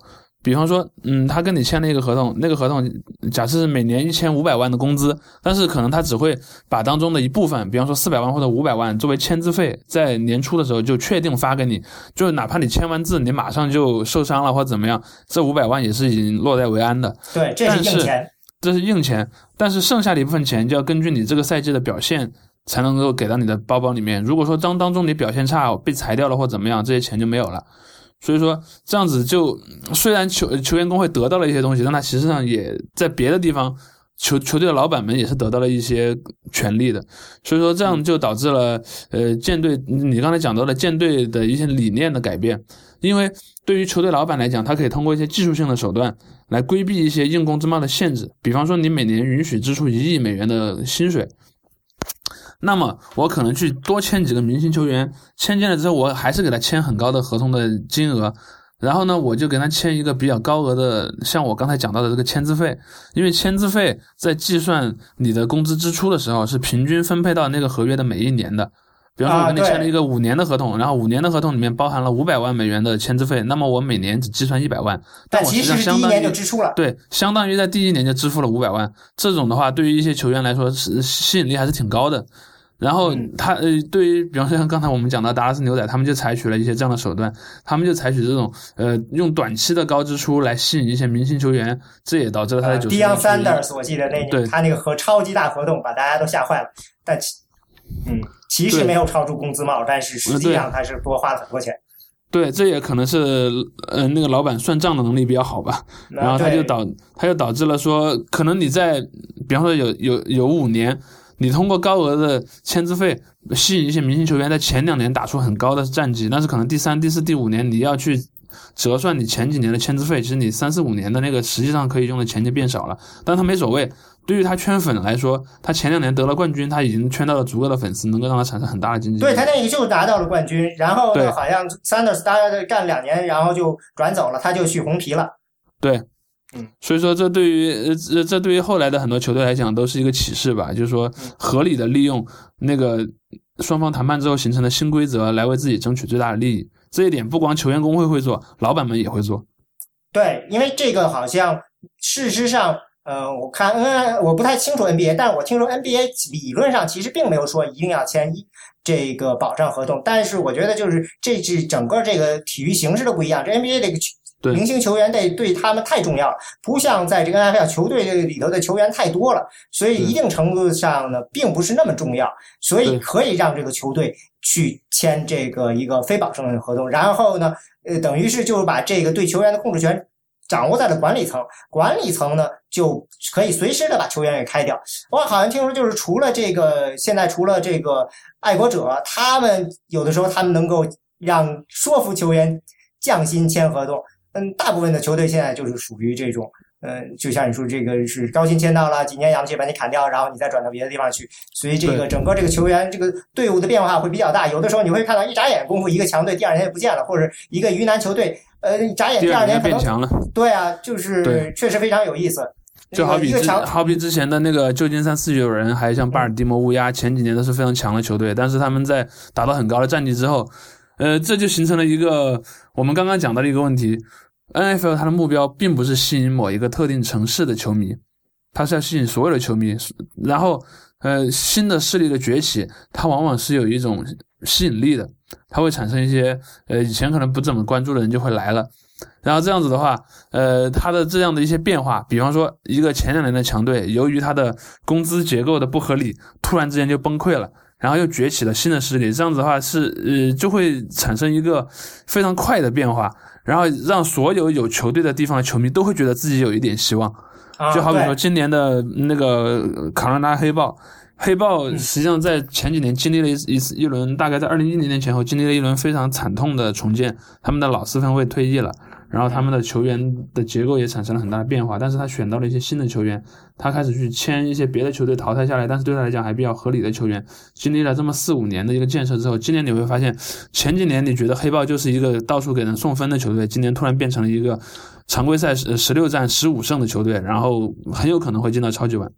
比方说，嗯，他跟你签了一个合同，那个合同假设是每年一千五百万的工资，但是可能他只会把当中的一部分，比方说四百万或者五百万作为签字费，在年初的时候就确定发给你，就哪怕你签完字，你马上就受伤了或者怎么样，这五百万也是已经落袋为安的。对，这是硬钱，这是硬钱，但是剩下的一部分钱就要根据你这个赛季的表现才能够给到你的包包里面。如果说当当中你表现差，被裁掉了或怎么样，这些钱就没有了。所以说这样子就虽然球球员工会得到了一些东西，但他其实上也在别的地方球球队的老板们也是得到了一些权利的。所以说这样就导致了呃舰队你刚才讲到的舰队的一些理念的改变，因为对于球队老板来讲，他可以通过一些技术性的手段来规避一些硬工资帽的限制，比方说你每年允许支出一亿美元的薪水。那么我可能去多签几个明星球员，签进来之后，我还是给他签很高的合同的金额，然后呢，我就给他签一个比较高额的，像我刚才讲到的这个签字费，因为签字费在计算你的工资支出的时候是平均分配到那个合约的每一年的。比方说，我跟你签了一个五年的合同，然后五年的合同里面包含了五百万美元的签字费，那么我每年只计算一百万，但其实第一年就支出了。对，相当于在第一年就支付了五百万。这种的话，对于一些球员来说是吸引力还是挺高的。然后他呃，对于比方说像刚才我们讲到达拉斯牛仔，他们就采取了一些这样的手段，他们就采取这种呃用短期的高支出来吸引一些明星球员，这也导致了他的九。Dion Sanders，我记得那年他那个和超级大合同把大家都吓坏了，但其。嗯，其实没有超出工资帽，但是实际上他是多花了很多钱。对，这也可能是呃那个老板算账的能力比较好吧，然后他就导他就导致了说，可能你在比方说有有有五年，你通过高额的签字费吸引一些明星球员在前两年打出很高的战绩，但是可能第三、第四、第五年你要去折算你前几年的签字费，其实你三四五年的那个实际上可以用的钱就变少了，但他没所谓。对于他圈粉来说，他前两年得了冠军，他已经圈到了足够的粉丝，能够让他产生很大的经济。对他那个就拿到了冠军，然后呢，好像 Sanders 大概干两年，然后就转走了，他就去红皮了。对，嗯，所以说这对于呃这对于后来的很多球队来讲都是一个启示吧，就是说合理的利用那个双方谈判之后形成的新规则来为自己争取最大的利益。这一点不光球员工会会做，老板们也会做。对，因为这个好像事实上。呃，我看 N 我不太清楚 NBA，但我听说 NBA 理论上其实并没有说一定要签一这个保障合同，但是我觉得就是这是整个这个体育形式都不一样，这 NBA 这个明星球员得对他们太重要了，不像在这个 NFL 球队里头的球员太多了，所以一定程度上呢并不是那么重要，所以可以让这个球队去签这个一个非保证的合同，然后呢，呃，等于是就是把这个对球员的控制权。掌握在了管理层，管理层呢就可以随时的把球员给开掉。我好像听说，就是除了这个，现在除了这个爱国者，他们有的时候他们能够让说服球员降薪签合同。嗯，大部分的球队现在就是属于这种。嗯，就像你说，这个是高薪签到了，几年养不起把你砍掉，然后你再转到别的地方去，所以这个整个这个球员这个队伍的变化会比较大。有的时候你会看到一眨眼功夫，一个强队第二天就不见了，或者一个鱼腩球队，呃，一眨眼第二年变强了。对啊，就是确实非常有意思。就好比之好比之前的那个旧金山四九人，还像巴尔的摩乌鸦，前几年都是非常强的球队，但是他们在达到很高的战绩之后，呃，这就形成了一个我们刚刚讲到的一个问题。N.F.L. 它的目标并不是吸引某一个特定城市的球迷，它是要吸引所有的球迷。然后，呃，新的势力的崛起，它往往是有一种吸引力的，它会产生一些呃以前可能不怎么关注的人就会来了。然后这样子的话，呃，它的这样的一些变化，比方说一个前两年的强队，由于它的工资结构的不合理，突然之间就崩溃了，然后又崛起了新的势力，这样子的话是呃就会产生一个非常快的变化。然后让所有有球队的地方的球迷都会觉得自己有一点希望，就好比说今年的那个卡罗拉黑豹，黑豹实际上在前几年经历了一一次一轮，大概在二零一零年前后经历了一轮非常惨痛的重建，他们的老四分卫退役了。然后他们的球员的结构也产生了很大的变化，但是他选到了一些新的球员，他开始去签一些别的球队淘汰下来，但是对他来讲还比较合理的球员。经历了这么四五年的一个建设之后，今年你会发现，前几年你觉得黑豹就是一个到处给人送分的球队，今年突然变成了一个常规赛十十六战十五胜的球队，然后很有可能会进到超级碗。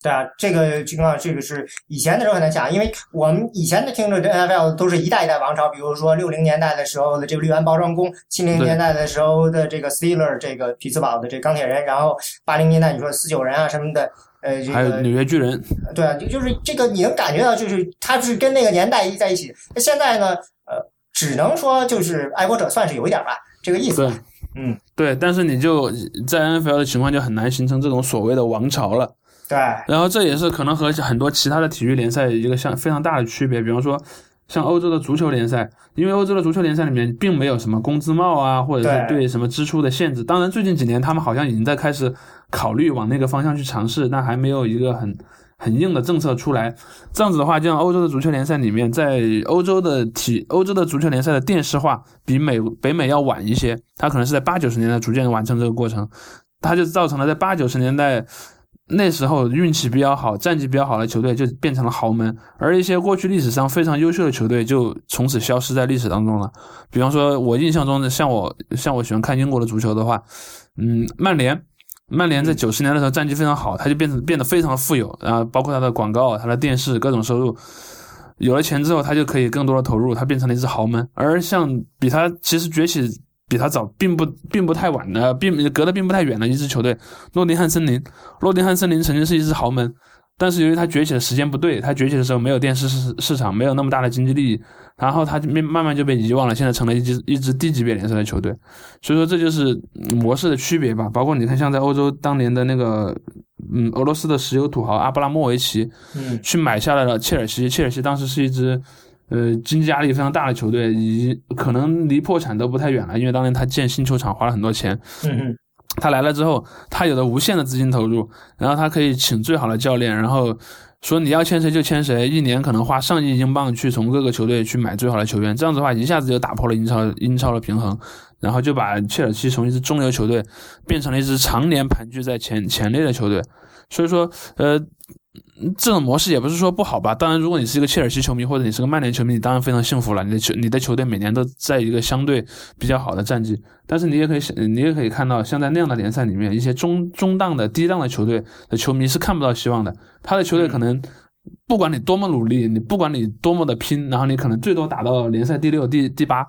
对啊，这个情况，这个是以前的时候很难讲，因为我们以前的听着这 NFL 都是一代一代王朝，比如说六零年代的时候的这个绿湾包装工，七零年代的时候的这个 Steeler 这个匹兹堡的这钢铁人，然后八零年代你说四九人啊什么的，呃，还有纽约巨人，对啊，就是这个你能感觉到，就是他是跟那个年代一在一起。那现在呢，呃，只能说就是爱国者算是有一点吧，这个意思。嗯，对，但是你就在 NFL 的情况就很难形成这种所谓的王朝了。对，然后这也是可能和很多其他的体育联赛一个像非常大的区别，比方说像欧洲的足球联赛，因为欧洲的足球联赛里面并没有什么工资帽啊，或者是对什么支出的限制。当然，最近几年他们好像已经在开始考虑往那个方向去尝试，但还没有一个很很硬的政策出来。这样子的话，就像欧洲的足球联赛里面，在欧洲的体欧洲的足球联赛的电视化比美北美要晚一些，它可能是在八九十年代逐渐完成这个过程，它就造成了在八九十年代。那时候运气比较好、战绩比较好的球队就变成了豪门，而一些过去历史上非常优秀的球队就从此消失在历史当中了。比方说，我印象中的，像我像我喜欢看英国的足球的话，嗯，曼联，曼联在九十年的时候战绩非常好，他就变成变得非常富有，然后包括他的广告、他的电视各种收入，有了钱之后，他就可以更多的投入，他变成了一支豪门。而像比他其实崛起。比他早，并不并不太晚的，并隔得并不太远的一支球队，诺丁汉森林。诺丁汉森林曾经是一支豪门，但是由于他崛起的时间不对，他崛起的时候没有电视市市场，没有那么大的经济利益，然后他就慢慢慢就被遗忘了，现在成了一支一支低级别联赛的球队。所以说这就是模式的区别吧。包括你看，像在欧洲当年的那个，嗯，俄罗斯的石油土豪阿布拉莫维奇，嗯，去买下来了切尔西。切尔西当时是一支，呃，经济压力非常大的球队，以可能离破产都不太远了，因为当年他建新球场花了很多钱。嗯嗯。他来了之后，他有了无限的资金投入，然后他可以请最好的教练，然后说你要签谁就签谁，一年可能花上亿英镑去从各个球队去买最好的球员，这样子的话一下子就打破了英超英超的平衡，然后就把切尔西从一支中游球队变成了一支常年盘踞在前前列的球队，所以说，呃。这种模式也不是说不好吧。当然，如果你是一个切尔西球迷或者你是个曼联球迷，你当然非常幸福了。你的球，你的球队每年都在一个相对比较好的战绩。但是你也可以，你也可以看到，像在那样的联赛里面，一些中中档的低档的球队的球迷是看不到希望的。他的球队可能不管你多么努力，你不管你多么的拼，然后你可能最多打到联赛第六、第第八，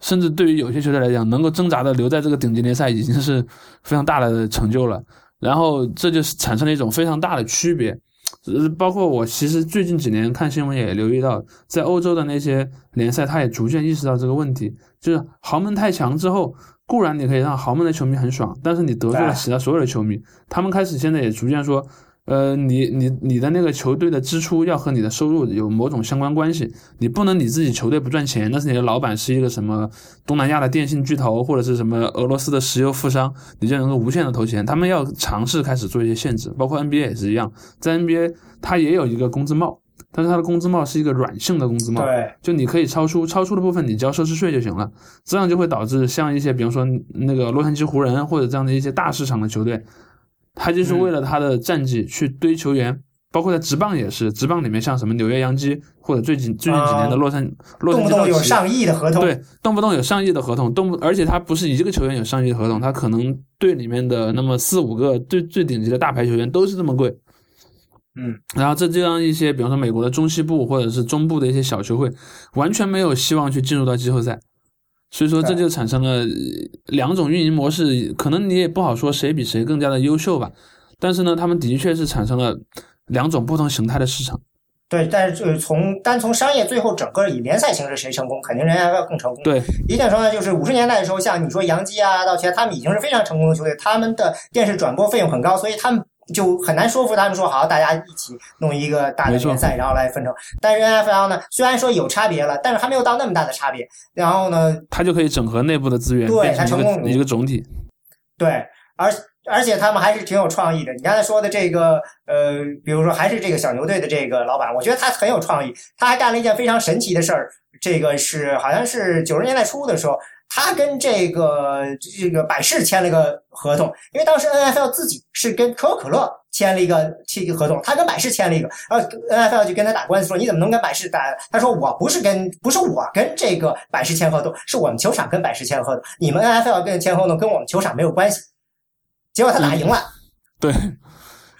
甚至对于有些球队来讲，能够挣扎的留在这个顶级联赛已经是非常大的成就了。然后这就是产生了一种非常大的区别。呃，包括我其实最近几年看新闻也留意到，在欧洲的那些联赛，他也逐渐意识到这个问题，就是豪门太强之后，固然你可以让豪门的球迷很爽，但是你得罪了其他所有的球迷，他们开始现在也逐渐说。呃，你你你的那个球队的支出要和你的收入有某种相关关系，你不能你自己球队不赚钱，但是你的老板是一个什么东南亚的电信巨头或者是什么俄罗斯的石油富商，你就能够无限的投钱。他们要尝试开始做一些限制，包括 NBA 也是一样，在 NBA 它也有一个工资帽，但是它的工资帽是一个软性的工资帽，对，就你可以超出超出的部分你交奢侈税就行了，这样就会导致像一些比方说那个洛杉矶湖人或者这样的一些大市场的球队。他就是为了他的战绩去堆球员，包括在职棒也是，职棒里面像什么纽约洋基或者最近最近几年的洛杉洛杉矶动不动有上亿的合同，对，动不动有上亿的合同，动不而且他不是一个球员有上亿的合同，他可能队里面的那么四五个最最顶级的大牌球员都是这么贵，嗯，然后这就让一些，比方说美国的中西部或者是中部的一些小球会，完全没有希望去进入到季后赛。所以说，这就产生了两种运营模式，可能你也不好说谁比谁更加的优秀吧。但是呢，他们的确是产生了两种不同形态的市场。对，但是就是从单从商业，最后整个以联赛形式谁成功，肯定人家要更成功。对，一点说呢，就是五十年代的时候，像你说杨基啊、道奇，他们已经是非常成功的球队，他们的电视转播费用很高，所以他们。就很难说服他们说好，大家一起弄一个大的联赛，然后来分成。但是 NFL 呢，虽然说有差别了，但是还没有到那么大的差别。然后呢，它就可以整合内部的资源，对，它成功一个总体。对，而而且他们还是挺有创意的。你刚才说的这个，呃，比如说还是这个小牛队的这个老板，我觉得他很有创意。他还干了一件非常神奇的事儿，这个是好像是九十年代初的时候。他跟这个这个百事签了一个合同，因为当时 N F L 自己是跟可口可乐签了一个签一个合同，他跟百事签了一个，然后 N F L 就跟他打官司说你怎么能跟百事打？他说我不是跟不是我跟这个百事签合同，是我们球场跟百事签合同，你们 N F L 跟签合同跟我们球场没有关系。结果他打赢了。对，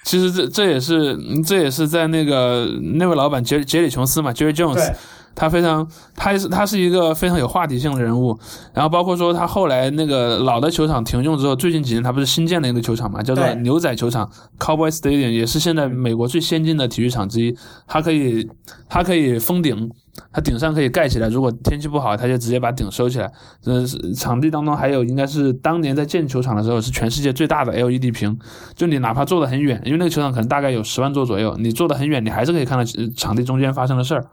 其实这这也是这也是在那个那位老板杰杰里琼斯嘛，Jerry Jones。他非常，他是他是一个非常有话题性的人物，然后包括说他后来那个老的球场停用之后，最近几年他不是新建了一个球场嘛，叫做牛仔球场 （Cowboy Stadium），也是现在美国最先进的体育场之一。它可以，它可以封顶，它顶上可以盖起来。如果天气不好，他就直接把顶收起来。呃，场地当中还有应该是当年在建球场的时候是全世界最大的 LED 屏，就你哪怕坐得很远，因为那个球场可能大概有十万座左右，你坐得很远，你还是可以看到场地中间发生的事儿。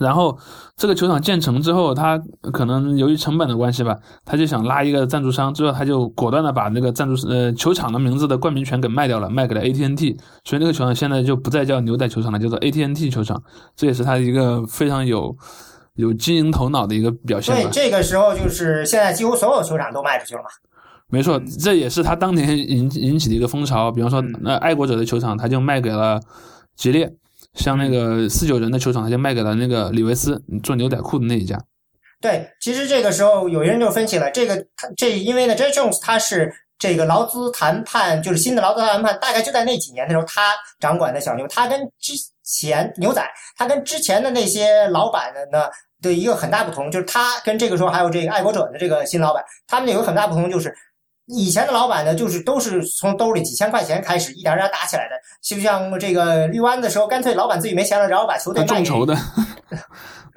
然后这个球场建成之后，他可能由于成本的关系吧，他就想拉一个赞助商，之后他就果断的把那个赞助呃球场的名字的冠名权给卖掉了，卖给了 AT&T，所以那个球场现在就不再叫牛仔球场了，叫做 AT&T 球场。这也是他一个非常有有经营头脑的一个表现。对，这个时候就是现在几乎所有球场都卖出去了嘛。没错，这也是他当年引引起的一个风潮。比方说，那爱国者的球场，他就卖给了吉列。像那个四九人的球场，他就卖给了那个李维斯做牛仔裤的那一家。对，其实这个时候有些人就分析了，这个他这因为呢，J Jones 他是这个劳资谈判，就是新的劳资谈判，大概就在那几年的时候，他掌管的小牛，他跟之前牛仔，他跟之前的那些老板的呢的一个很大不同，就是他跟这个时候还有这个爱国者的这个新老板，他们有个很大不同，就是以前的老板呢，就是都是从兜里几千块钱开始，一点点打起来的。就像这个绿湾的时候，干脆老板自己没钱了，然后把球队卖众筹的。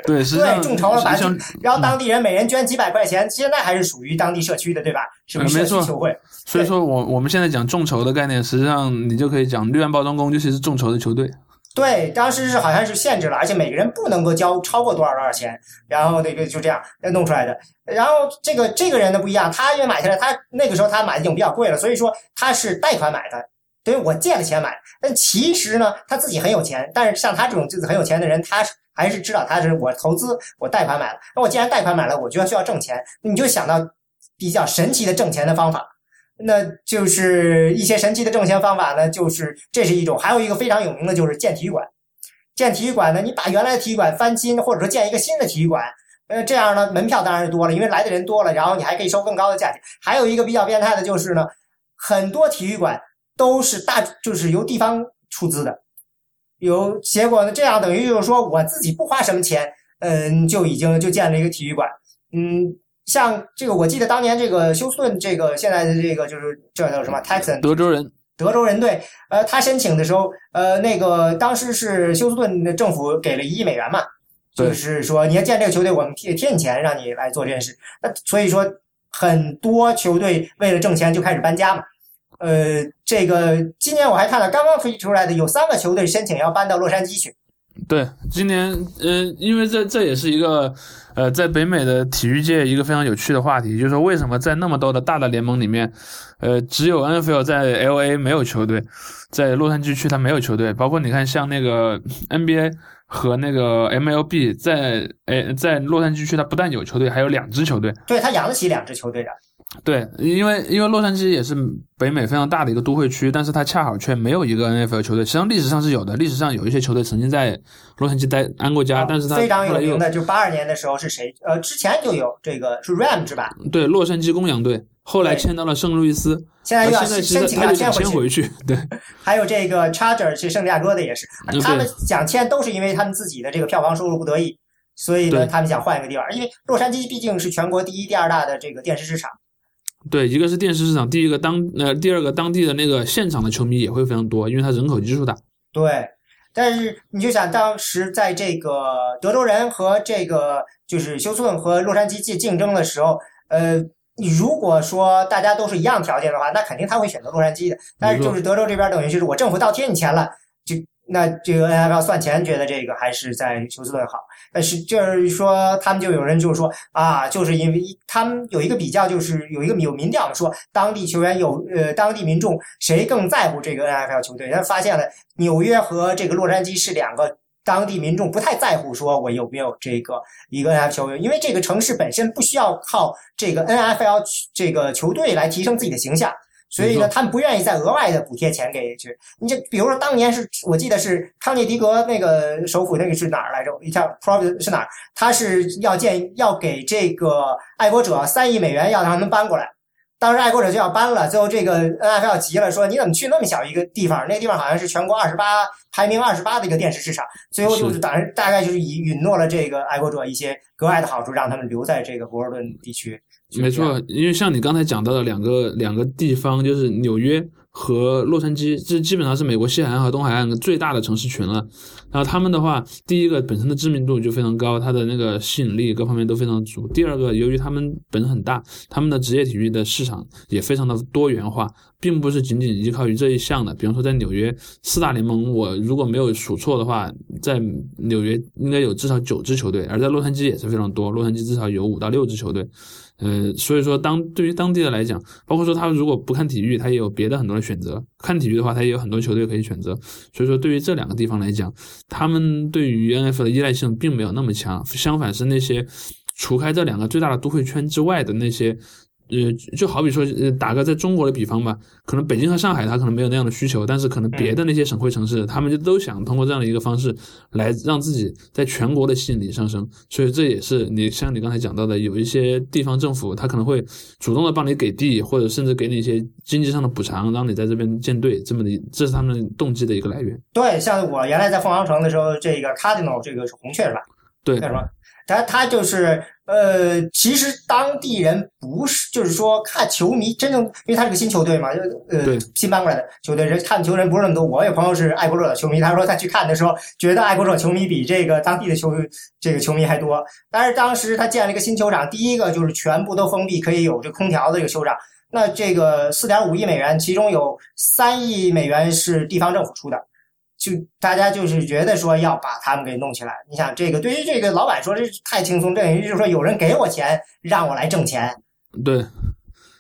对，对，众筹了，把然后当地人每人捐几百块钱，现在还是属于当地社区的，对吧？是不是社区球会？所以说我我们现在讲众筹的概念，实际上你就可以讲绿湾包装工就是是众筹的球队。对，当时是好像是限制了，而且每个人不能够交超过多少多少钱，然后那个就这样弄出来的。然后这个这个人呢不一样，他因为买下来，他那个时候他买的已经比较贵了，所以说他是贷款买的，等于我借了钱买。但其实呢，他自己很有钱，但是像他这种就是很有钱的人，他还是知道他是我投资，我贷款买了。那我既然贷款买了，我就要需要挣钱，你就想到比较神奇的挣钱的方法。那就是一些神奇的挣钱方法呢，就是这是一种，还有一个非常有名的就是建体育馆。建体育馆呢，你把原来的体育馆翻新，或者说建一个新的体育馆，呃，这样呢，门票当然是多了，因为来的人多了，然后你还可以收更高的价钱。还有一个比较变态的就是呢，很多体育馆都是大，就是由地方出资的，有结果呢，这样等于就是说我自己不花什么钱，嗯，就已经就建了一个体育馆，嗯。像这个，我记得当年这个休斯顿，这个现在的这个就是这叫什么？Texan 德州人，德州人队。呃，他申请的时候，呃，那个当时是休斯顿的政府给了一亿美元嘛，就是说你要建这个球队，我们贴贴你钱，让你来做这件事。那所以说，很多球队为了挣钱就开始搬家嘛。呃，这个今年我还看到刚刚推出来的有三个球队申请要搬到洛杉矶去。对，今年，嗯，因为这这也是一个。呃，在北美的体育界，一个非常有趣的话题，就是说为什么在那么多的大的联盟里面，呃，只有 NFL 在 LA 没有球队，在洛杉矶区它没有球队。包括你看，像那个 NBA 和那个 MLB 在诶在洛杉矶区，它不但有球队，还有两支球队。对，它养得起两支球队的。对，因为因为洛杉矶也是北美非常大的一个都会区，但是它恰好却没有一个 NFL 球队。实际上历史上是有的，历史上有一些球队曾经在洛杉矶待安过家，但是它非常有名的，就八二年的时候是谁？呃，之前就有这个是 RAM 是吧？对，洛杉矶公羊队，后来迁到了圣路易斯，现在又要申请要迁回去。对，还有这个 Charger 去圣地亚哥的也是，他们想迁都是因为他们自己的这个票房收入不得已，所以呢，他们想换一个地方，因为洛杉矶毕竟是全国第一、第二大的这个电视市场。对，一个是电视市场，第一个当呃，第二个当地的那个现场的球迷也会非常多，因为它人口基数大。对，但是你就想当时在这个德州人和这个就是休斯顿和洛杉矶竞竞争的时候，呃，你如果说大家都是一样条件的话，那肯定他会选择洛杉矶的。但是就是德州这边等于就是我政府倒贴你钱了，就。那这个 NFL 算钱，觉得这个还是在休斯顿好。但是就是说，他们就有人就是说啊，就是因为他们有一个比较，就是有一个有民调的说，当地球员有呃，当地民众谁更在乎这个 NFL 球队？他发现了纽约和这个洛杉矶是两个当地民众不太在乎，说我有没有这个一个 NFL 球员，因为这个城市本身不需要靠这个 NFL 这个球队来提升自己的形象。所以呢，他们不愿意再额外的补贴钱给去。你就比如说，当年是我记得是康涅狄格那个首府，那个是哪儿来着？一下 Providence 是哪儿？他是要建要给这个爱国者三亿美元，要让他们搬过来。当时爱国者就要搬了，最后这个 NFL 急了，说你怎么去那么小一个地方？那个地方好像是全国二十八排名二十八的一个电视市场。最后就是当大概就是以允诺了这个爱国者一些格外的好处，让他们留在这个博尔顿地区。没错，因为像你刚才讲到的两个两个地方，就是纽约和洛杉矶，这基本上是美国西海岸和东海岸最大的城市群了。然后他们的话，第一个本身的知名度就非常高，它的那个吸引力各方面都非常足。第二个，由于他们本身很大，他们的职业体育的市场也非常的多元化，并不是仅仅依靠于这一项的。比方说，在纽约四大联盟，我如果没有数错的话，在纽约应该有至少九支球队，而在洛杉矶也是非常多，洛杉矶至少有五到六支球队。呃，所以说当对于当地的来讲，包括说他如果不看体育，他也有别的很多的选择；看体育的话，他也有很多球队可以选择。所以说，对于这两个地方来讲，他们对于 N F 的依赖性并没有那么强，相反是那些除开这两个最大的都会圈之外的那些。呃，就好比说，呃，打个在中国的比方吧，可能北京和上海它可能没有那样的需求，但是可能别的那些省会城市，他们就都想通过这样的一个方式来让自己在全国的吸引力上升。所以这也是你像你刚才讲到的，有一些地方政府他可能会主动的帮你给地，或者甚至给你一些经济上的补偿，让你在这边建队，这么的，这是他们动机的一个来源。对，像我原来在凤凰城的时候，这个 Cardinal 这个是红雀是吧？对叫什么？他他就是呃，其实当地人不是，就是说看球迷真正，因为他是个新球队嘛，就呃新搬过来的球队，人看球人不是那么多。我有朋友是爱国者的球迷，他说他去看的时候，觉得爱国者球迷比这个当地的球这个球迷还多。但是当时他建了一个新球场，第一个就是全部都封闭，可以有这空调的这个球场。那这个四点五亿美元，其中有三亿美元是地方政府出的。就大家就是觉得说要把他们给弄起来，你想这个对于这个老板说这太轻松，等于就是说有人给我钱让我来挣钱，对，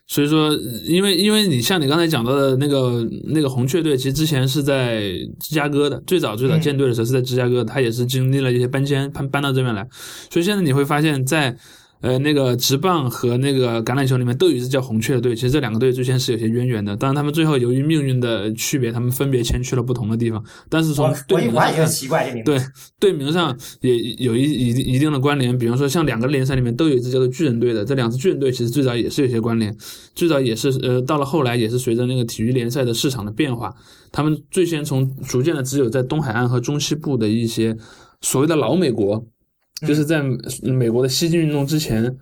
所以说，因为因为你像你刚才讲到的那个那个红雀队，其实之前是在芝加哥的，最早最早嗯。建队的时候是在芝加哥，他也是经历了一些搬迁，搬搬到这边来，所以现在你会发现在。呃，那个职棒和那个橄榄球里面都有一支叫红雀的队，其实这两个队之间是有些渊源的。当然，他们最后由于命运的区别，他们分别迁去了不同的地方。但是从队名我还觉得上，奇怪这名字。对队名上也有一一一定的关联。比方说，像两个联赛里面都有一支叫做巨人队的，这两支巨人队其实最早也是有些关联。最早也是呃，到了后来也是随着那个体育联赛的市场的变化，他们最先从逐渐的只有在东海岸和中西部的一些所谓的老美国，就是在美国的西进运动之前。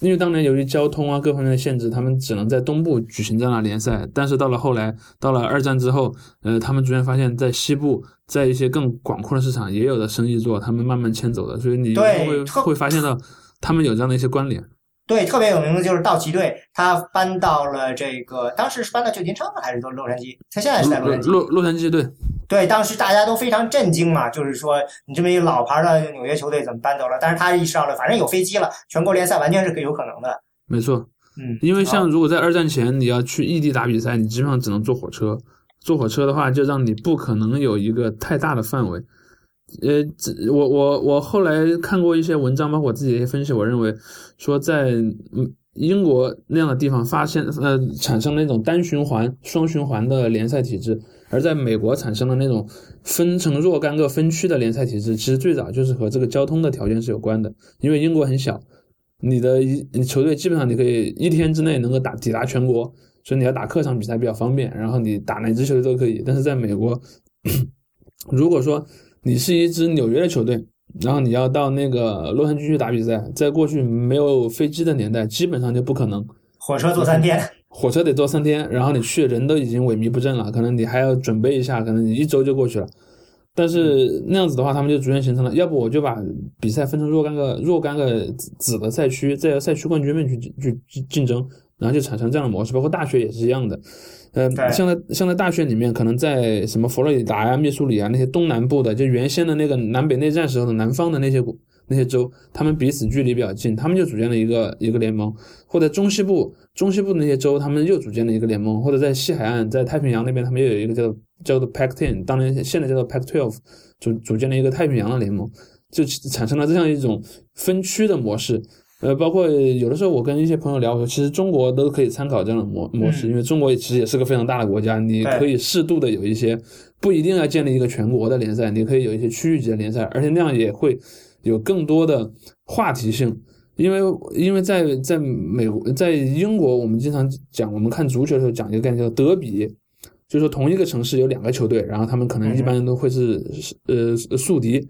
因为当年由于交通啊各方面的限制，他们只能在东部举行这样的联赛。但是到了后来，到了二战之后，呃，他们逐渐发现，在西部，在一些更广阔的市场也有的生意做，他们慢慢迁走的。所以你会会发现到他们有这样的一些关联。对，特别有名的就是道奇队，他搬到了这个，当时是搬到旧金山了还是到洛杉矶？他现在是在洛杉矶。洛洛杉矶队，对，当时大家都非常震惊嘛，就是说你这么一个老牌的纽约球队怎么搬走了？但是他意识到了，反正有飞机了，全国联赛完全是可有可能的。没错，嗯，因为像如果在二战前你要去异地打比赛，你基本上只能坐火车。坐火车的话，就让你不可能有一个太大的范围。呃，这我我我后来看过一些文章，包括我自己的一些分析，我认为说在嗯英国那样的地方发现呃产生那种单循环、双循环的联赛体制，而在美国产生的那种分成若干个分区的联赛体制，其实最早就是和这个交通的条件是有关的，因为英国很小，你的一你球队基本上你可以一天之内能够打抵达全国，所以你要打客场比赛比较方便，然后你打哪支球队都可以。但是在美国，如果说你是一支纽约的球队，然后你要到那个洛杉矶去打比赛，在过去没有飞机的年代，基本上就不可能。火车坐三天，火车得坐三天，然后你去人都已经萎靡不振了，可能你还要准备一下，可能你一周就过去了。但是那样子的话，他们就逐渐形成了，要不我就把比赛分成若干个若干个子子的赛区，再由赛区冠军们去去去竞争，然后就产生这样的模式。包括大学也是一样的，呃，像在像在大学里面，可能在什么佛罗里达呀、密苏里啊那些东南部的，就原先的那个南北内战时候的南方的那些国那些州，他们彼此距离比较近，他们就组建了一个一个联盟，或者中西部中西部的那些州，他们又组建了一个联盟，或者在西海岸，在太平洋那边，他们又有一个叫做叫做 Pac Ten，当年现在叫做 Pac Twelve，组组建了一个太平洋的联盟，就产生了这样一种分区的模式。呃，包括有的时候我跟一些朋友聊，我说其实中国都可以参考这样的模模式，因为中国其实也是个非常大的国家，你可以适度的有一些不一定要建立一个全国的联赛，你可以有一些区域级的联赛，而且那样也会有更多的话题性。因为因为在在美国在英国，我们经常讲，我们看足球的时候讲一个概念叫德比，就是说同一个城市有两个球队，然后他们可能一般都会是呃宿敌，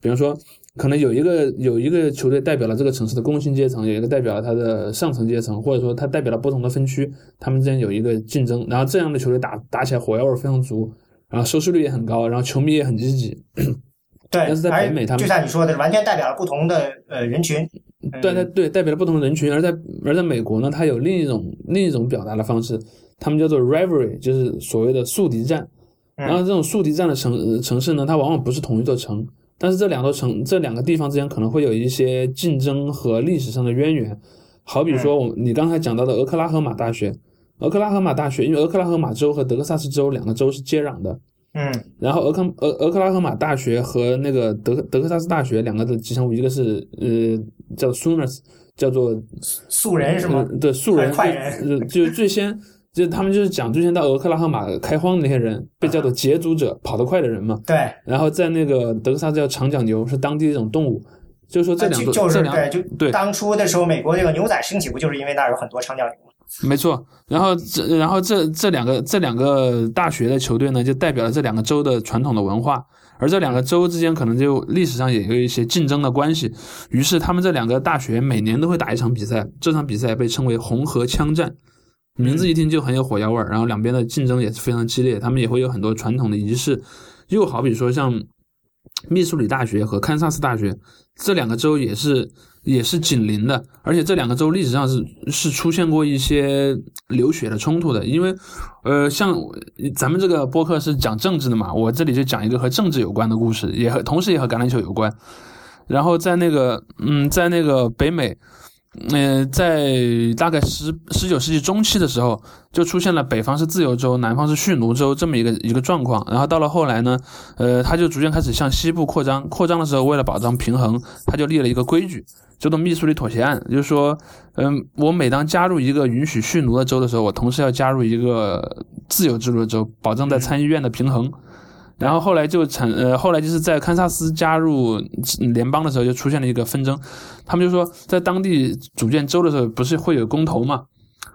比方说可能有一个有一个球队代表了这个城市的工薪阶层，有一个代表了它的上层阶层，或者说它代表了不同的分区，他们之间有一个竞争，然后这样的球队打打起来火药味非常足，然后收视率也很高，然后球迷也很积极，对，但是在而北美他们就像你说的，完全代表了不同的呃人群。对对对，代表了不同的人群。而在而在美国呢，它有另一种另一种表达的方式，他们叫做 rivalry，就是所谓的宿敌战。嗯然后这种宿敌战的城呃城市呢，它往往不是同一座城，但是这两座城这两个地方之间可能会有一些竞争和历史上的渊源。好比说，我你刚才讲到的俄克拉荷马大学，俄克拉荷马大学，因为俄克拉荷马州和德克萨斯州两个州是接壤的，嗯，然后俄克俄俄克拉荷马大学和那个德德克萨斯大学两个的吉祥物，一个是呃叫 Sooners，叫做素人是吗？呃对素人，快人呃就是最先就是他们就是讲最先到俄克拉荷马开荒的那些人，被叫做捷足者，跑得快的人嘛。对，然后在那个德克萨斯叫长角牛，是当地的一种动物。就是说这两就就是对，就对当初的时候，美国这个牛仔兴起不就是因为那儿有很多长角牛吗？没错，然后这然后这这两个这两个大学的球队呢，就代表了这两个州的传统的文化，而这两个州之间可能就历史上也有一些竞争的关系，于是他们这两个大学每年都会打一场比赛，这场比赛被称为红河枪战，名字一听就很有火药味儿，然后两边的竞争也是非常激烈，他们也会有很多传统的仪式，又好比说像密苏里大学和堪萨斯大学这两个州也是。也是紧邻的，而且这两个州历史上是是出现过一些流血的冲突的，因为，呃，像咱们这个播客是讲政治的嘛，我这里就讲一个和政治有关的故事，也和同时也和橄榄球有关。然后在那个，嗯，在那个北美。嗯，在大概十十九世纪中期的时候，就出现了北方是自由州，南方是蓄奴州这么一个一个状况。然后到了后来呢，呃，他就逐渐开始向西部扩张。扩张的时候，为了保障平衡，他就立了一个规矩，叫做密苏里妥协案，就是说，嗯，我每当加入一个允许蓄奴的州的时候，我同时要加入一个自由制度的州，保证在参议院的平衡。然后后来就产呃，后来就是在堪萨斯加入联邦的时候，就出现了一个纷争。他们就说，在当地组建州的时候，不是会有公投吗？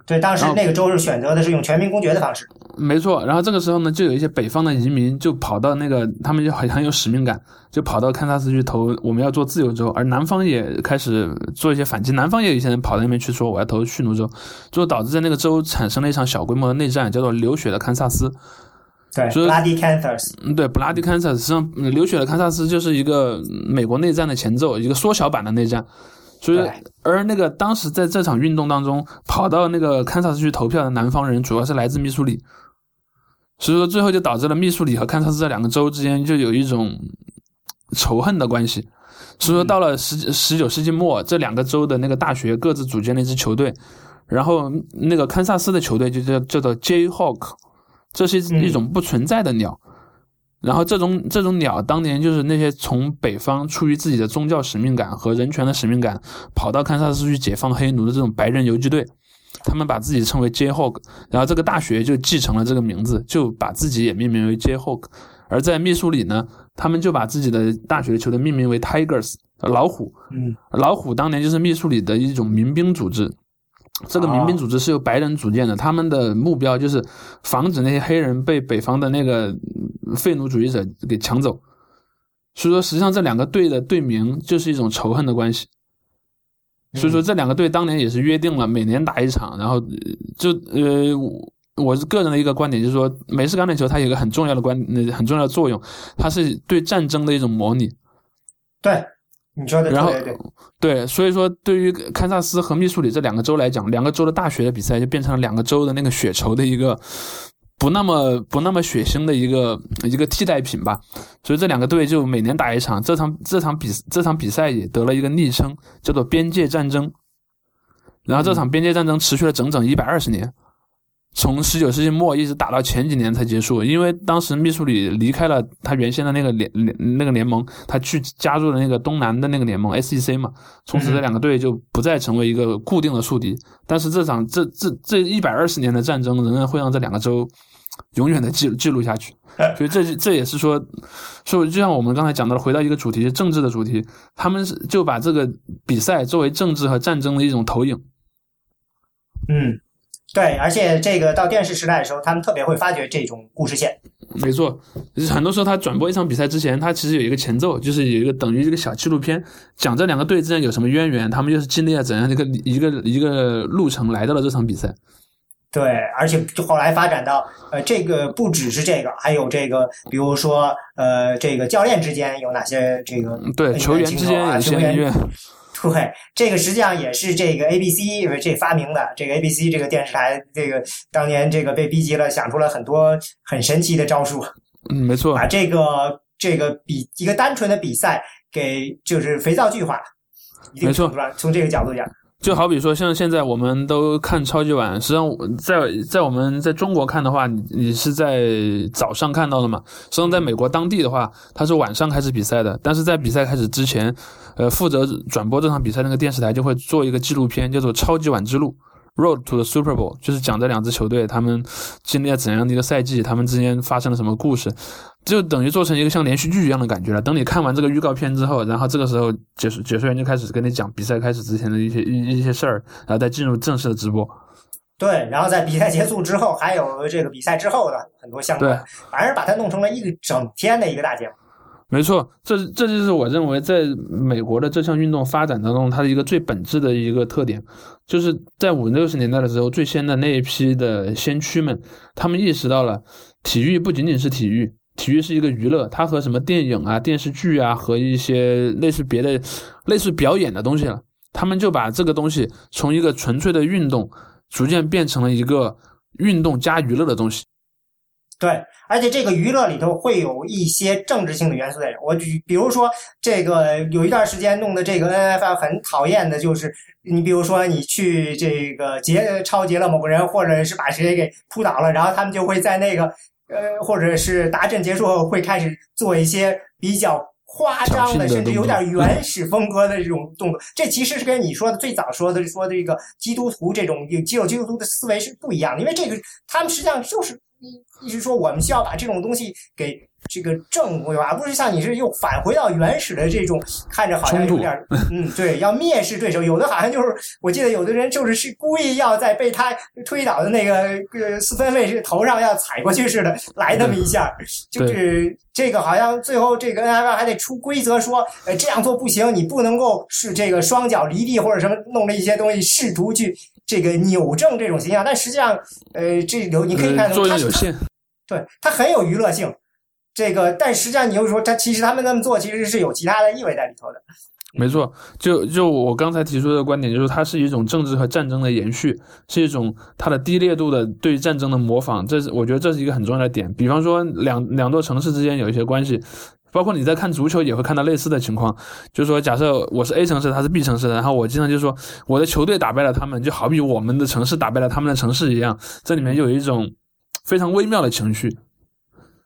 对，当时那个州是选择的是用全民公决的方式。没错。然后这个时候呢，就有一些北方的移民就跑到那个，他们就很很有使命感，就跑到堪萨斯去投我们要做自由州。而南方也开始做一些反击，南方也有一些人跑到那边去说我要投蓄奴州，最后导致在那个州产生了一场小规模的内战，叫做流血的堪萨斯。对，Bloody Kansas。嗯，对，Bloody Kansas，实际上流血的堪萨斯就是一个美国内战的前奏，一个缩小版的内战。所以，而那个当时在这场运动当中跑到那个堪萨斯去投票的南方人，主要是来自密苏里。所以说，最后就导致了密苏里和堪萨斯这两个州之间就有一种仇恨的关系。所以说，到了十十九世纪末，这两个州的那个大学各自组建了一支球队，然后那个堪萨斯的球队就叫叫做 Jayhawk。这是一种不存在的鸟，然后这种这种鸟当年就是那些从北方出于自己的宗教使命感和人权的使命感跑到堪萨斯去解放黑奴的这种白人游击队，他们把自己称为 Jayhawk，然后这个大学就继承了这个名字，就把自己也命名为 Jayhawk。而在密苏里呢，他们就把自己的大学球队命名为 Tigers，老虎。嗯，老虎当年就是密苏里的一种民兵组织。这个民兵组织是由白人组建的，他们的目标就是防止那些黑人被北方的那个废奴主义者给抢走。所以说，实际上这两个队的队名就是一种仇恨的关系。所以说，这两个队当年也是约定了每年打一场，然后就呃，我是个人的一个观点，就是说美式橄榄球它有一个很重要的观，很重要的作用，它是对战争的一种模拟。对。你说的对，对，所以说对于堪萨斯和密苏里这两个州来讲，两个州的大学的比赛就变成了两个州的那个血仇的一个不那么不那么血腥的一个一个替代品吧。所以这两个队就每年打一场，这场这场比这场比赛也得了一个昵称，叫做边界战争。然后这场边界战争持续了整整一百二十年。从十九世纪末一直打到前几年才结束，因为当时密苏里离开了他原先的那个联联那个联盟，他去加入了那个东南的那个联盟 SEC 嘛，从此这两个队就不再成为一个固定的宿敌。但是这场这这这一百二十年的战争仍然会让这两个州永远的记记录下去，所以这这也是说，说就像我们刚才讲到的，回到一个主题，政治的主题，他们是就把这个比赛作为政治和战争的一种投影，嗯。对，而且这个到电视时代的时候，他们特别会发掘这种故事线。没错，很多时候他转播一场比赛之前，他其实有一个前奏，就是有一个等于一个小纪录片，讲这两个队之间有什么渊源，他们又是经历了怎样的一个一个一个路程来到了这场比赛。对，而且就后来发展到，呃，这个不只是这个，还有这个，比如说，呃，这个教练之间有哪些这个对球员之间有些恩怨。对，这个实际上也是这个 ABC 这发明的。这个 ABC 这个电视台，这个当年这个被逼急了，想出了很多很神奇的招数。嗯，没错，把这个这个比一个单纯的比赛给就是肥皂剧化。没错，从这个角度讲。就好比说，像现在我们都看超级碗，实际上在在我们在中国看的话，你你是在早上看到的嘛？实际上在美国当地的话，它是晚上开始比赛的。但是在比赛开始之前，呃，负责转播这场比赛那个电视台就会做一个纪录片，叫做《超级碗之路》。Road to the Super Bowl 就是讲这两支球队他们经历了怎样的一个赛季，他们之间发生了什么故事，就等于做成一个像连续剧一样的感觉了。等你看完这个预告片之后，然后这个时候解说解说员就开始跟你讲比赛开始之前的一些一一些事儿，然后再进入正式的直播。对，然后在比赛结束之后，还有这个比赛之后的很多项目，对，反正把它弄成了一个整天的一个大节目。没错，这这就是我认为在美国的这项运动发展当中，它的一个最本质的一个特点，就是在五六十年代的时候，最先的那一批的先驱们，他们意识到了体育不仅仅是体育，体育是一个娱乐，它和什么电影啊、电视剧啊和一些类似别的、类似表演的东西了，他们就把这个东西从一个纯粹的运动，逐渐变成了一个运动加娱乐的东西。对，而且这个娱乐里头会有一些政治性的元素在里。我举，比如说这个有一段时间弄的这个 NFL 很讨厌的就是，你比如说你去这个劫超劫了某个人，或者是把谁给扑倒了，然后他们就会在那个呃，或者是达阵结束后会开始做一些比较夸张的，甚至有点原始风格的这种动作。这其实是跟你说的最早说的说这个基督徒这种有基督徒的思维是不一样的，因为这个他们实际上就是。意思说，我们需要把这种东西给这个正规化，而不是像你是又返回到原始的这种，看着好像有点，嗯，对，要蔑视对手。有的好像就是，我记得有的人就是是故意要在被他推倒的那个呃四分卫头上要踩过去似的，来那么一下，就是这个好像最后这个 NFL 还得出规则说，呃，这样做不行，你不能够是这个双脚离地或者什么弄了一些东西试图去。这个扭正这种形象，但实际上，呃，这有你可以看到，作用有限。对，它很有娱乐性。这个，但实际上你又说，它其实他们那么做，其实是有其他的意味在里头的。没错，就就我刚才提出的观点，就是它是一种政治和战争的延续，是一种它的低烈度的对战争的模仿。这是我觉得这是一个很重要的点。比方说，两两座城市之间有一些关系。包括你在看足球也会看到类似的情况，就是说，假设我是 A 城市，他是 B 城市的，然后我经常就说我的球队打败了他们，就好比我们的城市打败了他们的城市一样，这里面就有一种非常微妙的情绪。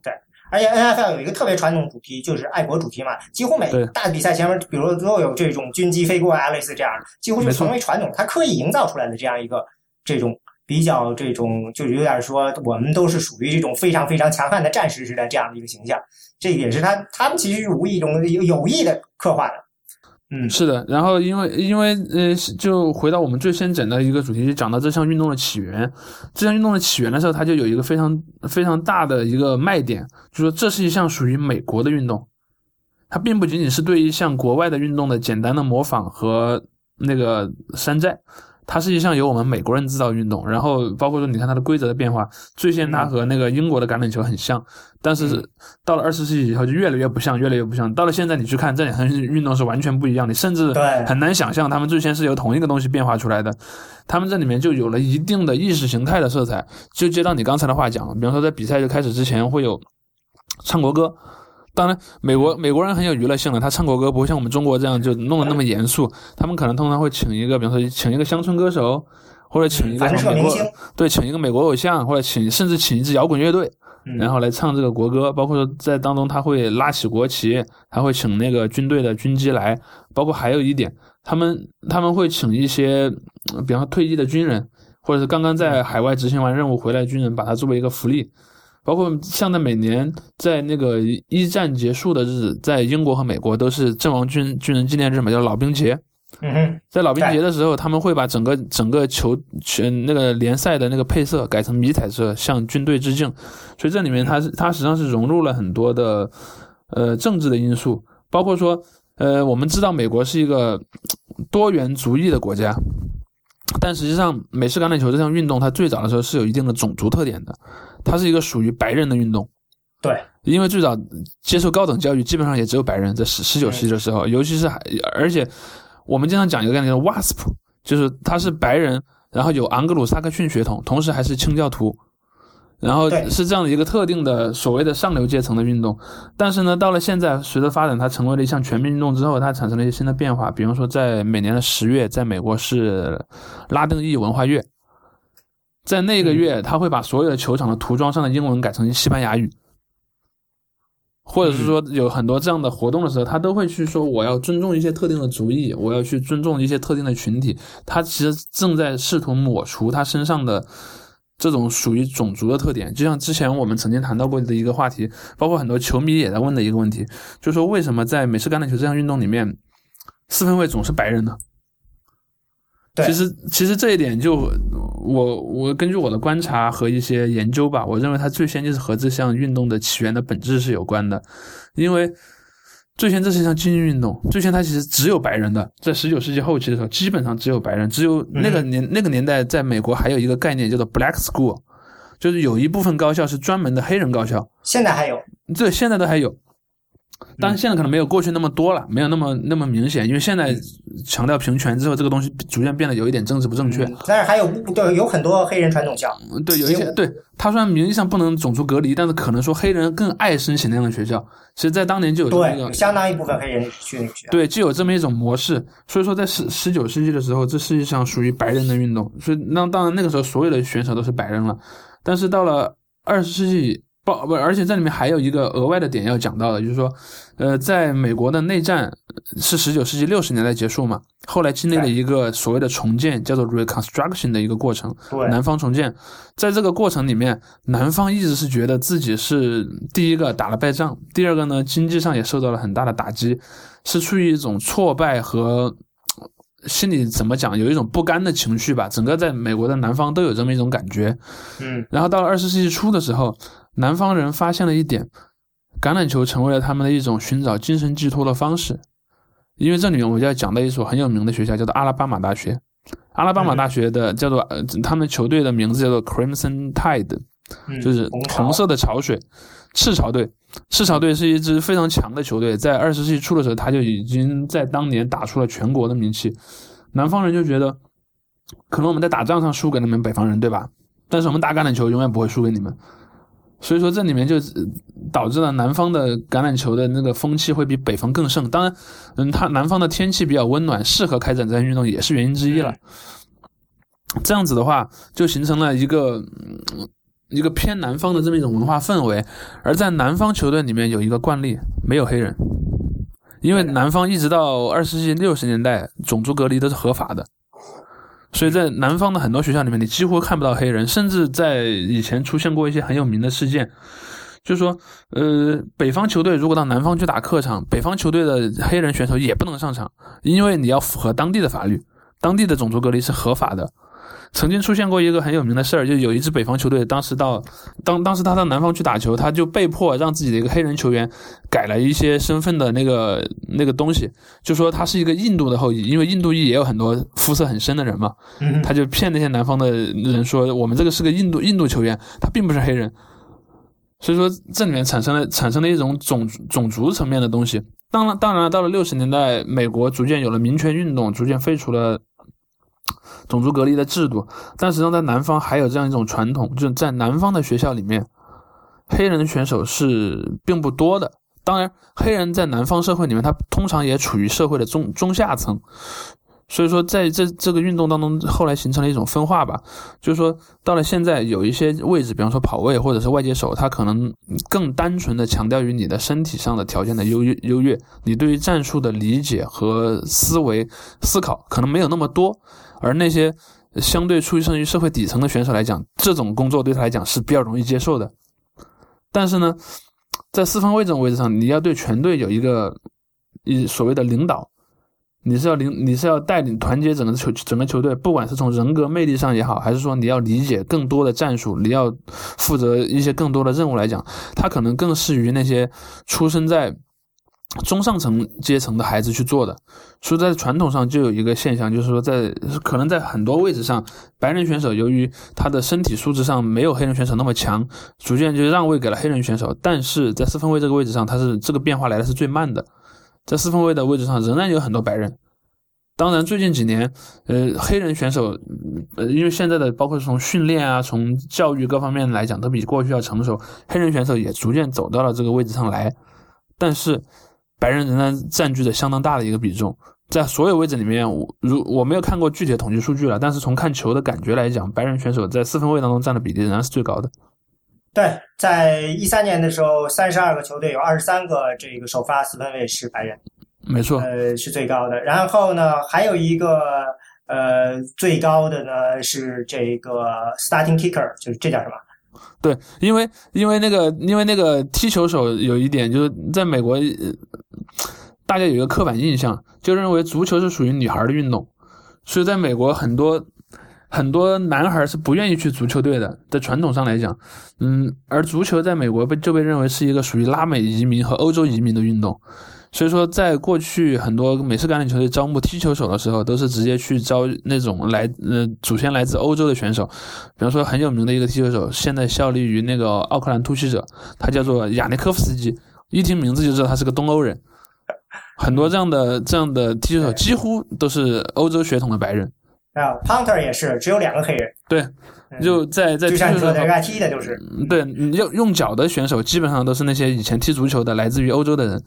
对，而且 NFL 有一个特别传统主题，就是爱国主题嘛，几乎每大比赛前面，比如都有这种军机飞过啊，类似这样，几乎就成为传统，他刻意营造出来的这样一个这种。比较这种，就有点说，我们都是属于这种非常非常强悍的战士似的这样的一个形象，这也是他他们其实是无意中有有意的刻画的。嗯，是的。然后因为因为呃，就回到我们最先讲的一个主题，就讲到这项运动的起源。这项运动的起源的时候，它就有一个非常非常大的一个卖点，就说这是一项属于美国的运动，它并不仅仅是对一项国外的运动的简单的模仿和那个山寨。它是一项由我们美国人制造运动，然后包括说，你看它的规则的变化，最先它和那个英国的橄榄球很像，但是到了二十世纪以后就越来越不像，越来越不像。到了现在，你去看这两项运动是完全不一样的，甚至很难想象他们最先是由同一个东西变化出来的。他们这里面就有了一定的意识形态的色彩。就接到你刚才的话讲，比方说在比赛就开始之前会有唱国歌。当然，美国美国人很有娱乐性的，他唱国歌不会像我们中国这样就弄得那么严肃。他们可能通常会请一个，比方说请一个乡村歌手，或者请一个美国对，请一个美国偶像，或者请甚至请一支摇滚乐队，然后来唱这个国歌。包括说在当中他会拉起国旗，他会请那个军队的军机来。包括还有一点，他们他们会请一些，比方说退役的军人，或者是刚刚在海外执行完任务回来的军人，把它作为一个福利。包括像在每年在那个一战结束的日子，在英国和美国都是阵亡军军人纪念日嘛，叫老兵节。嗯在老兵节的时候，他们会把整个整个球全那个联赛的那个配色改成迷彩色，向军队致敬。所以这里面它是它实际上是融入了很多的呃政治的因素，包括说呃我们知道美国是一个多元族裔的国家。但实际上，美式橄榄球这项运动，它最早的时候是有一定的种族特点的，它是一个属于白人的运动。对，因为最早接受高等教育基本上也只有白人，在十十九世纪的时候，尤其是还而且我们经常讲一个概念叫 WASP，就是他是白人，然后有昂格鲁萨克逊血统，同时还是清教徒。然后是这样的一个特定的所谓的上流阶层的运动，但是呢，到了现在，随着发展，它成为了一项全民运动之后，它产生了一些新的变化。比如说，在每年的十月，在美国是拉丁裔文化月，在那个月，他会把所有的球场的涂装上的英文改成西班牙语，或者是说有很多这样的活动的时候，他都会去说我要尊重一些特定的族裔，我要去尊重一些特定的群体。他其实正在试图抹除他身上的。这种属于种族的特点，就像之前我们曾经谈到过的一个话题，包括很多球迷也在问的一个问题，就是说为什么在美式橄榄球这项运动里面，四分卫总是白人呢？其实其实这一点就我我根据我的观察和一些研究吧，我认为它最先就是和这项运动的起源的本质是有关的，因为最先这是一项精英运动，最先它其实只有白人的，在十九世纪后期的时候，基本上只有白人，只有那个年、那个年代，在美国还有一个概念叫做 black school，就是有一部分高校是专门的黑人高校，现在还有，对，现在都还有。当然，现在可能没有过去那么多了，没有那么那么明显，因为现在强调平权之后，这个东西逐渐变得有一点政治不正确。但是还有对有很多黑人传统校，对有一些对他虽然名义上不能种族隔离，但是可能说黑人更爱申请那样的学校。其实，在当年就有对有相当一部分黑人去那个学校。对，就有这么一种模式。所以说，在十十九世纪的时候，这世界上属于白人的运动。所以那当然那个时候所有的选手都是白人了。但是到了二十世纪。不不，而且这里面还有一个额外的点要讲到的，就是说，呃，在美国的内战是十九世纪六十年代结束嘛，后来经历了一个所谓的重建，叫做 Reconstruction 的一个过程，南方重建，在这个过程里面，南方一直是觉得自己是第一个打了败仗，第二个呢，经济上也受到了很大的打击，是处于一种挫败和心里怎么讲，有一种不甘的情绪吧，整个在美国的南方都有这么一种感觉，嗯，然后到了二十世纪初的时候。南方人发现了一点，橄榄球成为了他们的一种寻找精神寄托的方式。因为这里面我就要讲到一所很有名的学校，叫做阿拉巴马大学。阿拉巴马大学的叫做呃，他们球队的名字叫做 Crimson Tide，就是红色的潮水，赤潮队。赤潮队是一支非常强的球队，在二十世纪初的时候，他就已经在当年打出了全国的名气。南方人就觉得，可能我们在打仗上输给你们北方人，对吧？但是我们打橄榄球永远不会输给你们。所以说，这里面就导致了南方的橄榄球的那个风气会比北方更盛。当然，嗯，它南方的天气比较温暖，适合开展这项运动也是原因之一了。这样子的话，就形成了一个一个偏南方的这么一种文化氛围。而在南方球队里面有一个惯例，没有黑人，因为南方一直到二十世纪六十年代，种族隔离都是合法的。所以在南方的很多学校里面，你几乎看不到黑人，甚至在以前出现过一些很有名的事件，就是说，呃，北方球队如果到南方去打客场，北方球队的黑人选手也不能上场，因为你要符合当地的法律，当地的种族隔离是合法的。曾经出现过一个很有名的事儿，就有一支北方球队，当时到当当时他到南方去打球，他就被迫让自己的一个黑人球员改了一些身份的那个那个东西，就说他是一个印度的后裔，因为印度裔也有很多肤色很深的人嘛，他就骗那些南方的人说我们这个是个印度印度球员，他并不是黑人，所以说这里面产生了产生了一种种种族层面的东西。当然当然到了六十年代，美国逐渐有了民权运动，逐渐废除了。种族隔离的制度，但实际上在南方还有这样一种传统，就是在南方的学校里面，黑人选手是并不多的。当然，黑人在南方社会里面，他通常也处于社会的中中下层。所以说，在这这个运动当中，后来形成了一种分化吧，就是说，到了现在，有一些位置，比方说跑位或者是外接手，他可能更单纯的强调于你的身体上的条件的优越优越，你对于战术的理解和思维思考可能没有那么多。而那些相对出生于社会底层的选手来讲，这种工作对他来讲是比较容易接受的。但是呢，在四分卫这种位置上，你要对全队有一个一所谓的领导，你是要领，你是要带领团结整个球整个球队，不管是从人格魅力上也好，还是说你要理解更多的战术，你要负责一些更多的任务来讲，他可能更适于那些出生在。中上层阶层的孩子去做的，所以在传统上就有一个现象，就是说在可能在很多位置上，白人选手由于他的身体素质上没有黑人选手那么强，逐渐就让位给了黑人选手。但是在四分卫这个位置上，他是这个变化来的是最慢的，在四分卫的位置上仍然有很多白人。当然，最近几年，呃，黑人选手，呃，因为现在的包括从训练啊，从教育各方面来讲，都比过去要成熟，黑人选手也逐渐走到了这个位置上来，但是。白人仍然占据着相当大的一个比重，在所有位置里面，我如我没有看过具体的统计数据了，但是从看球的感觉来讲，白人选手在四分卫当中占的比例仍然是最高的。对，在一三年的时候，三十二个球队有二十三个这个首发四分卫是白人，没错，呃，是最高的。然后呢，还有一个呃最高的呢是这个 starting kicker，就是这叫什么？对，因为因为那个因为那个踢球手有一点就是在美国，大家有一个刻板印象，就认为足球是属于女孩的运动，所以在美国很多很多男孩是不愿意去足球队的，在传统上来讲，嗯，而足球在美国被就被认为是一个属于拉美移民和欧洲移民的运动。所以说，在过去很多美式橄榄球队招募踢球手的时候，都是直接去招那种来呃祖先来自欧洲的选手。比方说很有名的一个踢球手，现在效力于那个奥克兰突袭者，他叫做亚尼科夫斯基。一听名字就知道他是个东欧人。很多这样的这样的踢球手几乎都是欧洲血统的白人。啊，Punter 也是只有两个黑人。对，就在在就像你说的，踢的就是。对，用用脚的选手基本上都是那些以前踢足球的，来自于欧洲的人。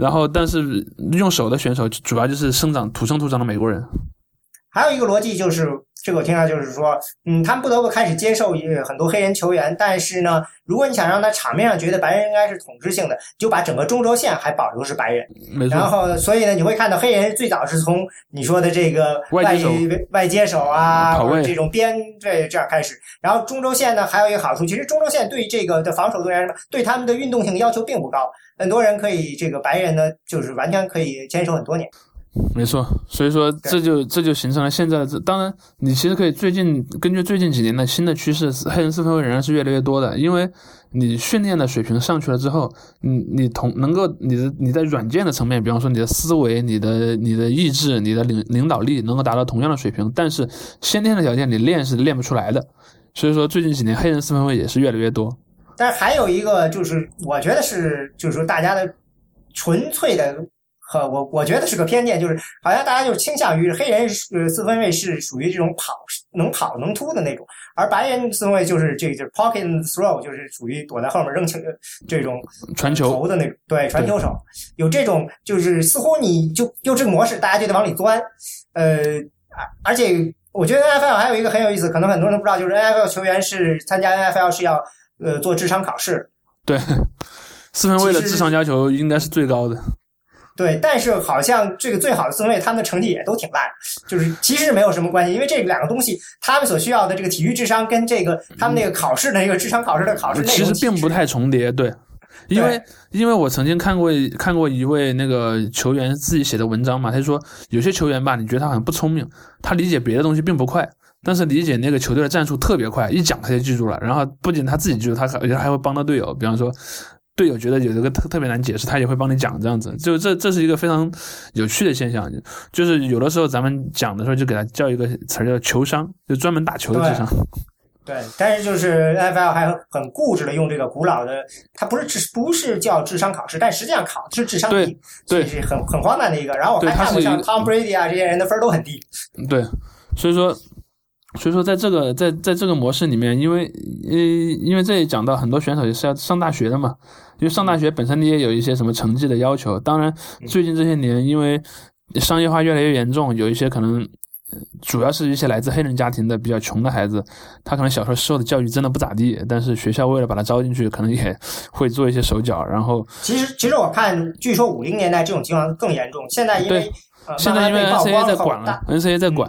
然后，但是用手的选手主要就是生长土生土长的美国人。还有一个逻辑就是，这个我听到就是说，嗯，他们不得不开始接受很多黑人球员。但是呢，如果你想让他场面上觉得白人应该是统治性的，就把整个中轴线还保留是白人。没错。然后，所以呢，你会看到黑人最早是从你说的这个外外接手啊，或者这种边这这样开始。然后中轴线呢，还有一个好处，其实中轴线对这个的防守队员对他们的运动性要求并不高。很多人可以，这个白人呢，就是完全可以坚守很多年。没错，所以说这就这就形成了现在的这。当然，你其实可以最近根据最近几年的新的趋势，黑人四分卫仍然是越来越多的。因为你训练的水平上去了之后，你你同能够你的你在软件的层面，比方说你的思维、你的你的意志、你的领领导力能够达到同样的水平，但是先天的条件你练是练不出来的。所以说最近几年黑人四分卫也是越来越多。但是还有一个就是，我觉得是，就是说大家的纯粹的和我，我觉得是个偏见，就是好像大家就倾向于黑人呃四分卫是属于这种跑能跑能突的那种，而白人四分卫就是这个就是 pocket throw，就是属于躲在后面扔球这种传球。的那种，对传球手。有这种就是似乎你就就这个模式，大家就得往里钻，呃，而且我觉得 N F L 还有一个很有意思，可能很多人都不知道，就是 N F L 球员是参加 N F L 是要。呃，做智商考试，对，四分卫的智商要求应该是最高的。对，但是好像这个最好的四分卫，他们的成绩也都挺烂，就是其实没有什么关系，因为这两个东西，他们所需要的这个体育智商跟这个他们那个考试的那个智商考试的考试内容其实并不太重叠。对，因为因为我曾经看过看过一位那个球员自己写的文章嘛，他就说有些球员吧，你觉得他好像不聪明，他理解别的东西并不快。但是理解那个球队的战术特别快，一讲他就记住了。然后不仅他自己记住，他还还会帮到队友。比方说，队友觉得有这个特特别难解释，他也会帮你讲这样子。就这这是一个非常有趣的现象。就是有的时候咱们讲的时候，就给他叫一个词儿叫球商，就专门打球的智商。对，但是就是 NFL 还很固执的用这个古老的，它不是智不是叫智商考试，但实际上考的是智商题，对，是很很荒诞的一个。然后我还看过像 Tom Brady 啊这些人的分都很低。对，所以说。所以说，在这个在在这个模式里面，因为呃，因为这里讲到很多选手也是要上大学的嘛，因为上大学本身你也有一些什么成绩的要求。当然，最近这些年因为商业化越来越严重，有一些可能主要是一些来自黑人家庭的比较穷的孩子，他可能小时候受的教育真的不咋地，但是学校为了把他招进去，可能也会做一些手脚。然后，其实其实我看，据说五零年代这种情况更严重，现在因为现在因为 NCAA 在管了，NCAA 在管。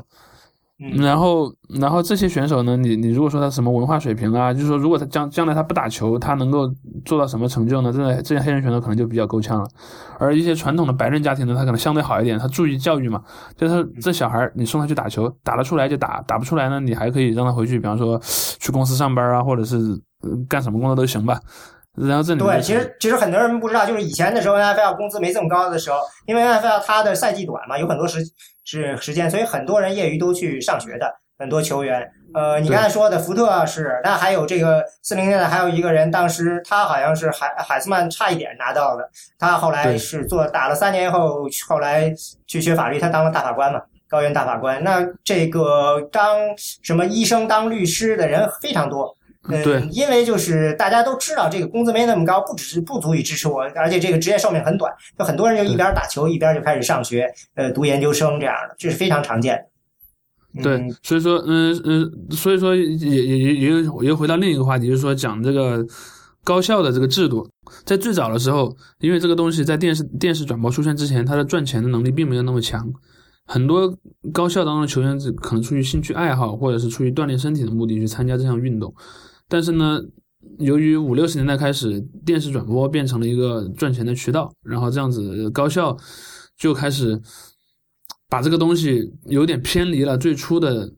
然后，然后这些选手呢？你你如果说他什么文化水平啊，就是说，如果他将将来他不打球，他能够做到什么成就呢？这这些黑人选手可能就比较够呛了。而一些传统的白人家庭呢，他可能相对好一点，他注意教育嘛，就是这小孩你送他去打球，打得出来就打，打不出来呢，你还可以让他回去，比方说去公司上班啊，或者是干什么工作都行吧。然后这里对，其实其实很多人不知道，就是以前的时候，NFL 工资没这么高的时候，因为 NFL 它的赛季短嘛，有很多时是时间，所以很多人业余都去上学的。很多球员，呃，你刚才说的福特是，那还有这个四零年代还有一个人，当时他好像是海海斯曼差一点拿到的，他后来是做打了三年后，后来去学法律，他当了大法官嘛，高院大法官。那这个当什么医生、当律师的人非常多。对，因为就是大家都知道这个工资没那么高，不只是不足以支持我，而且这个职业寿命很短，就很多人就一边打球一边就开始上学，呃，读研究生这样的，这是非常常见的。对，所以说，嗯嗯，所以说也也也也又回到另一个话题，就是说讲这个高校的这个制度，在最早的时候，因为这个东西在电视电视转播出现之前，它的赚钱的能力并没有那么强，很多高校当中的球员只可能出于兴趣爱好，或者是出于锻炼身体的目的去参加这项运动。但是呢，由于五六十年代开始，电视转播变成了一个赚钱的渠道，然后这样子高校就开始把这个东西有点偏离了最初的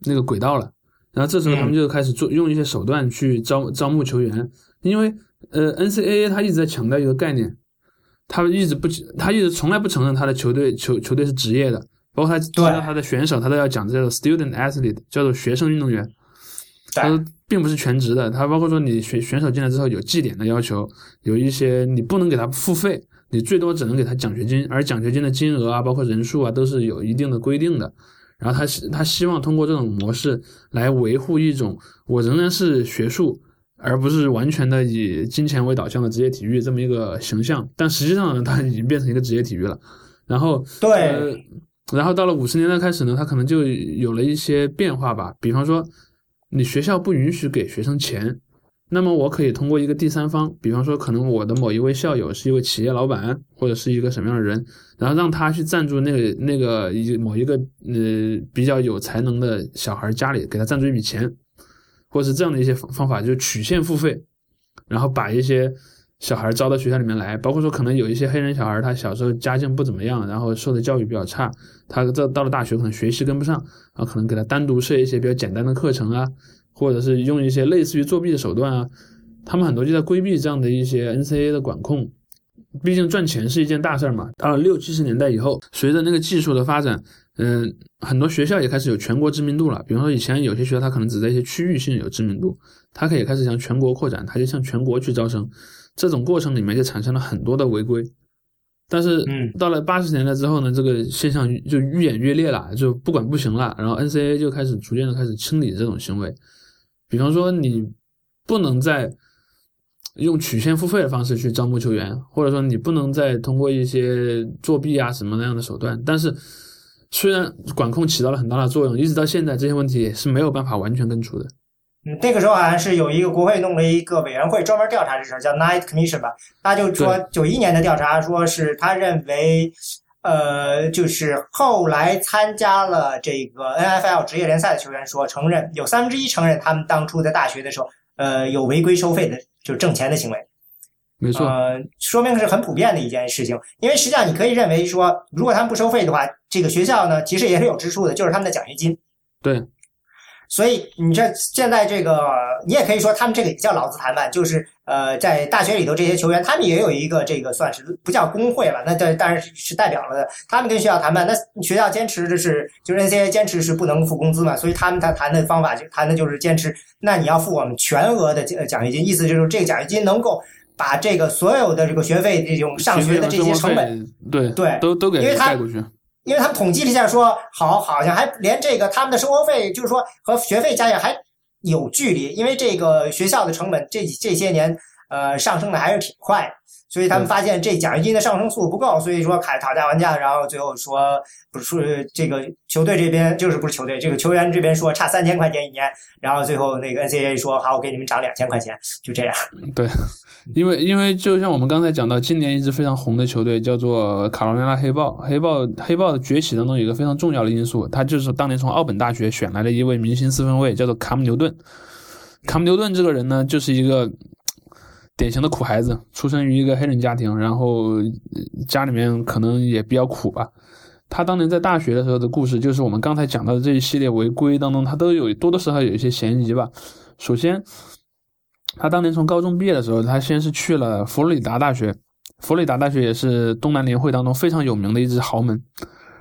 那个轨道了。然后这时候他们就开始做用一些手段去招招募球员，因为呃 NCAA 他一直在强调一个概念，他一直不他一直从来不承认他的球队球球队是职业的，包括他知道他的选手他都要讲这个 student athlete 叫做学生运动员，他说并不是全职的，他包括说你选选手进来之后有绩点的要求，有一些你不能给他付费，你最多只能给他奖学金，而奖学金的金额啊，包括人数啊都是有一定的规定的。然后他希他希望通过这种模式来维护一种我仍然是学术，而不是完全的以金钱为导向的职业体育这么一个形象。但实际上呢，它已经变成一个职业体育了。然后对，然后到了五十年代开始呢，他可能就有了一些变化吧。比方说，你学校不允许给学生钱。那么我可以通过一个第三方，比方说可能我的某一位校友是一位企业老板，或者是一个什么样的人，然后让他去赞助那个那个一某一个呃比较有才能的小孩家里，给他赞助一笔钱，或者是这样的一些方方法，就是曲线付费，然后把一些小孩招到学校里面来，包括说可能有一些黑人小孩，他小时候家境不怎么样，然后受的教育比较差，他这到了大学可能学习跟不上，然后可能给他单独设一些比较简单的课程啊。或者是用一些类似于作弊的手段啊，他们很多就在规避这样的一些 NCA 的管控。毕竟赚钱是一件大事儿嘛。到了六七十年代以后，随着那个技术的发展，嗯，很多学校也开始有全国知名度了。比方说以前有些学校它可能只在一些区域性有知名度，它可以开始向全国扩展，它就向全国去招生。这种过程里面就产生了很多的违规。但是，嗯到了八十年代之后呢，这个现象就愈演愈烈了，就不管不行了。然后 NCA 就开始逐渐的开始清理这种行为。比方说，你不能再用曲线付费的方式去招募球员，或者说你不能再通过一些作弊啊什么那样的手段。但是，虽然管控起到了很大的作用，一直到现在这些问题也是没有办法完全根除的。嗯，那个时候好像是有一个国会弄了一个委员会专门调查这事儿，叫 Knight Commission 吧。他就说九一年的调查，说是他认为。呃，就是后来参加了这个 NFL 职业联赛的球员说，承认有三分之一承认他们当初在大学的时候，呃，有违规收费的，就挣钱的行为。没错，呃，说明是很普遍的一件事情。因为实际上你可以认为说，如果他们不收费的话，这个学校呢其实也是有支出的，就是他们的奖学金。对。所以你这现在这个，你也可以说他们这个也叫劳资谈判，就是呃，在大学里头这些球员，他们也有一个这个算是不叫工会了，那但当然是是代表了的。他们跟学校谈判，那学校坚持的是，就是 NCAA 坚持是不能付工资嘛，所以他们他谈的方法就谈的就是坚持，那你要付我们全额的奖学金，意思就是这个奖学金能够把这个所有的这个学费这种上学的这些成本，对对，都都给带过去。因为他们统计了一下，说好，好像还连这个他们的生活费，就是说和学费加起来还有距离。因为这个学校的成本这这些年，呃，上升的还是挺快的。所以他们发现这奖学金的上升速度不够，所以说开讨价还价，然后最后说不是这个球队这边就是不是球队，这个球员这边说差三千块钱一年，然后最后那个 NCAA 说好，我给你们涨两千块钱，就这样。对，因为因为就像我们刚才讲到，今年一支非常红的球队叫做卡罗来纳黑豹，黑豹黑豹的崛起当中有一个非常重要的因素，他就是当年从奥本大学选来的一位明星四分卫，叫做卡姆牛顿。卡姆牛顿这个人呢，就是一个。典型的苦孩子，出生于一个黑人家庭，然后家里面可能也比较苦吧。他当年在大学的时候的故事，就是我们刚才讲到的这一系列违规当中，他都有多多少少有一些嫌疑吧。首先，他当年从高中毕业的时候，他先是去了佛罗里达大学，佛罗里达大学也是东南联会当中非常有名的一支豪门。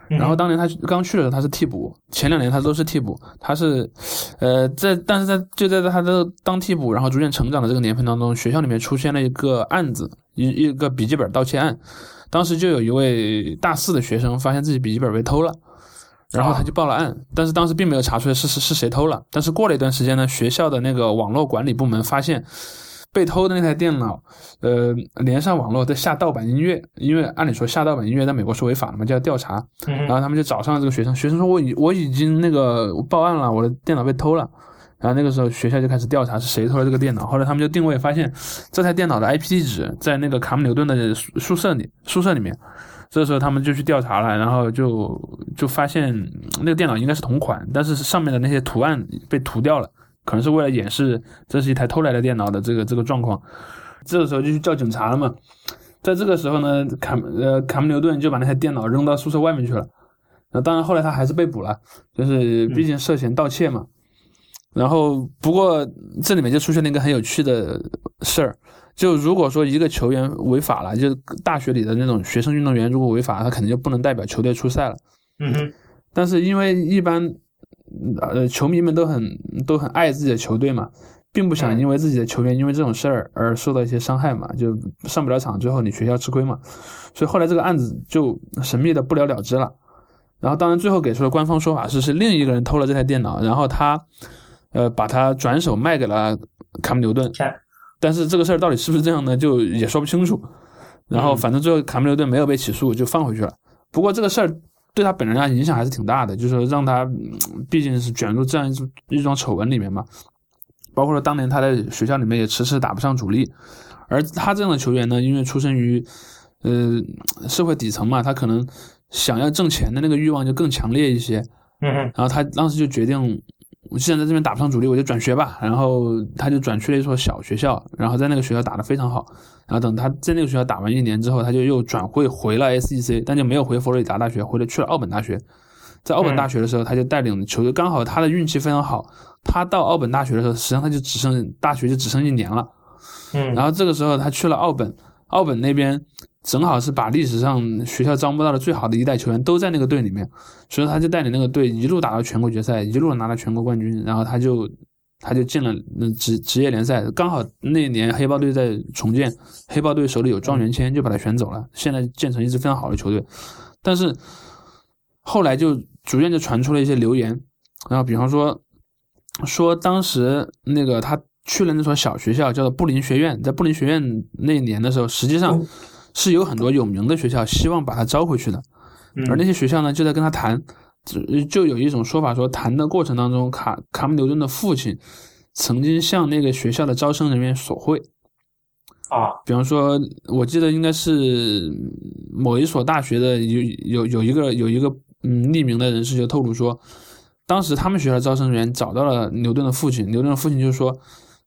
然后当年他刚去的时候他是替补，前两年他都是替补。他是，呃，在但是在就在他的当替补，然后逐渐成长的这个年份当中，学校里面出现了一个案子，一一个笔记本盗窃案。当时就有一位大四的学生发现自己笔记本被偷了，然后他就报了案，但是当时并没有查出来是是是谁偷了。但是过了一段时间呢，学校的那个网络管理部门发现。被偷的那台电脑，呃，连上网络在下盗版音乐，因为按理说下盗版音乐在美国是违法的嘛，就要调查。然后他们就找上了这个学生，学生说：“我已我已经那个报案了，我的电脑被偷了。”然后那个时候学校就开始调查是谁偷了这个电脑。后来他们就定位发现这台电脑的 IP 地址在那个卡姆牛顿的宿宿舍里，宿舍里面。这时候他们就去调查了，然后就就发现那个电脑应该是同款，但是上面的那些图案被涂掉了。可能是为了掩饰这是一台偷来的电脑的这个这个状况，这个时候就去叫警察了嘛。在这个时候呢，卡呃卡姆牛顿就把那台电脑扔到宿舍外面去了，那当然后来他还是被捕了，就是毕竟涉嫌盗窃嘛。然后不过这里面就出现了一个很有趣的事儿，就如果说一个球员违法了，就是大学里的那种学生运动员如果违法，他肯定就不能代表球队出赛了。嗯哼，但是因为一般呃球迷们都很都很爱自己的球队嘛。并不想因为自己的球员因为这种事儿而受到一些伤害嘛，就上不了场，最后你学校吃亏嘛，所以后来这个案子就神秘的不了了之了。然后当然最后给出的官方说法是是另一个人偷了这台电脑，然后他呃把它转手卖给了卡姆牛顿。但是这个事儿到底是不是这样呢？就也说不清楚。然后反正最后卡姆牛顿没有被起诉，就放回去了。不过这个事儿对他本人啊影响还是挺大的，就是说让他毕竟是卷入这样一种一桩丑闻里面嘛。包括说当年他在学校里面也迟迟打不上主力，而他这样的球员呢，因为出生于呃社会底层嘛，他可能想要挣钱的那个欲望就更强烈一些。嗯然后他当时就决定，我既然在这边打不上主力，我就转学吧。然后他就转去了一所小学校，然后在那个学校打得非常好。然后等他在那个学校打完一年之后，他就又转会回了 SEC，但就没有回佛罗里达大学，回了去了奥本大学。在奥本大学的时候，他就带领球队，刚好他的运气非常好。他到奥本大学的时候，实际上他就只剩大学就只剩一年了。嗯，然后这个时候他去了奥本，奥本那边正好是把历史上学校招募到的最好的一代球员都在那个队里面，所以他就带领那个队一路打到全国决赛，一路拿了全国冠军。然后他就他就进了职职业联赛，刚好那年黑豹队在重建，黑豹队手里有状元签，就把他选走了。现在建成一支非常好的球队，但是后来就。逐渐就传出了一些流言，然后比方说，说当时那个他去了那所小学校，叫做布林学院，在布林学院那一年的时候，实际上是有很多有名的学校希望把他招回去的，而那些学校呢就在跟他谈，就有一种说法说，谈的过程当中，卡卡姆牛顿的父亲曾经向那个学校的招生人员索贿，啊，比方说，我记得应该是某一所大学的有有有一个有一个。嗯，匿名的人士就透露说，当时他们学校的招生人员找到了牛顿的父亲，牛顿的父亲就说：“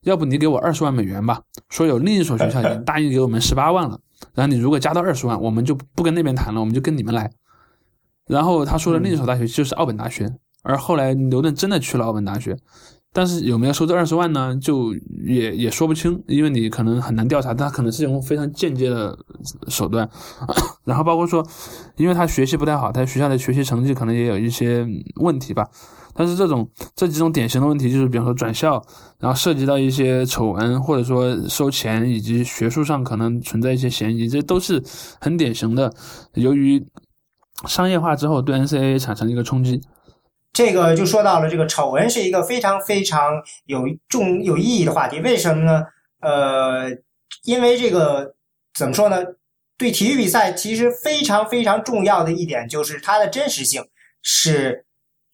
要不你给我二十万美元吧？说有另一所学校已经答应给我们十八万了，然后你如果加到二十万，我们就不跟那边谈了，我们就跟你们来。”然后他说的另一所大学就是奥本大学，而后来牛顿真的去了奥本大学。但是有没有收这二十万呢？就也也说不清，因为你可能很难调查，他可能是用非常间接的手段。然后包括说，因为他学习不太好，他学校的学习成绩可能也有一些问题吧。但是这种这几种典型的问题，就是比方说转校，然后涉及到一些丑闻，或者说收钱，以及学术上可能存在一些嫌疑，这都是很典型的。由于商业化之后，对 NCAA 产生一个冲击。这个就说到了，这个丑闻是一个非常非常有重有意义的话题。为什么呢？呃，因为这个怎么说呢？对体育比赛其实非常非常重要的一点就是它的真实性是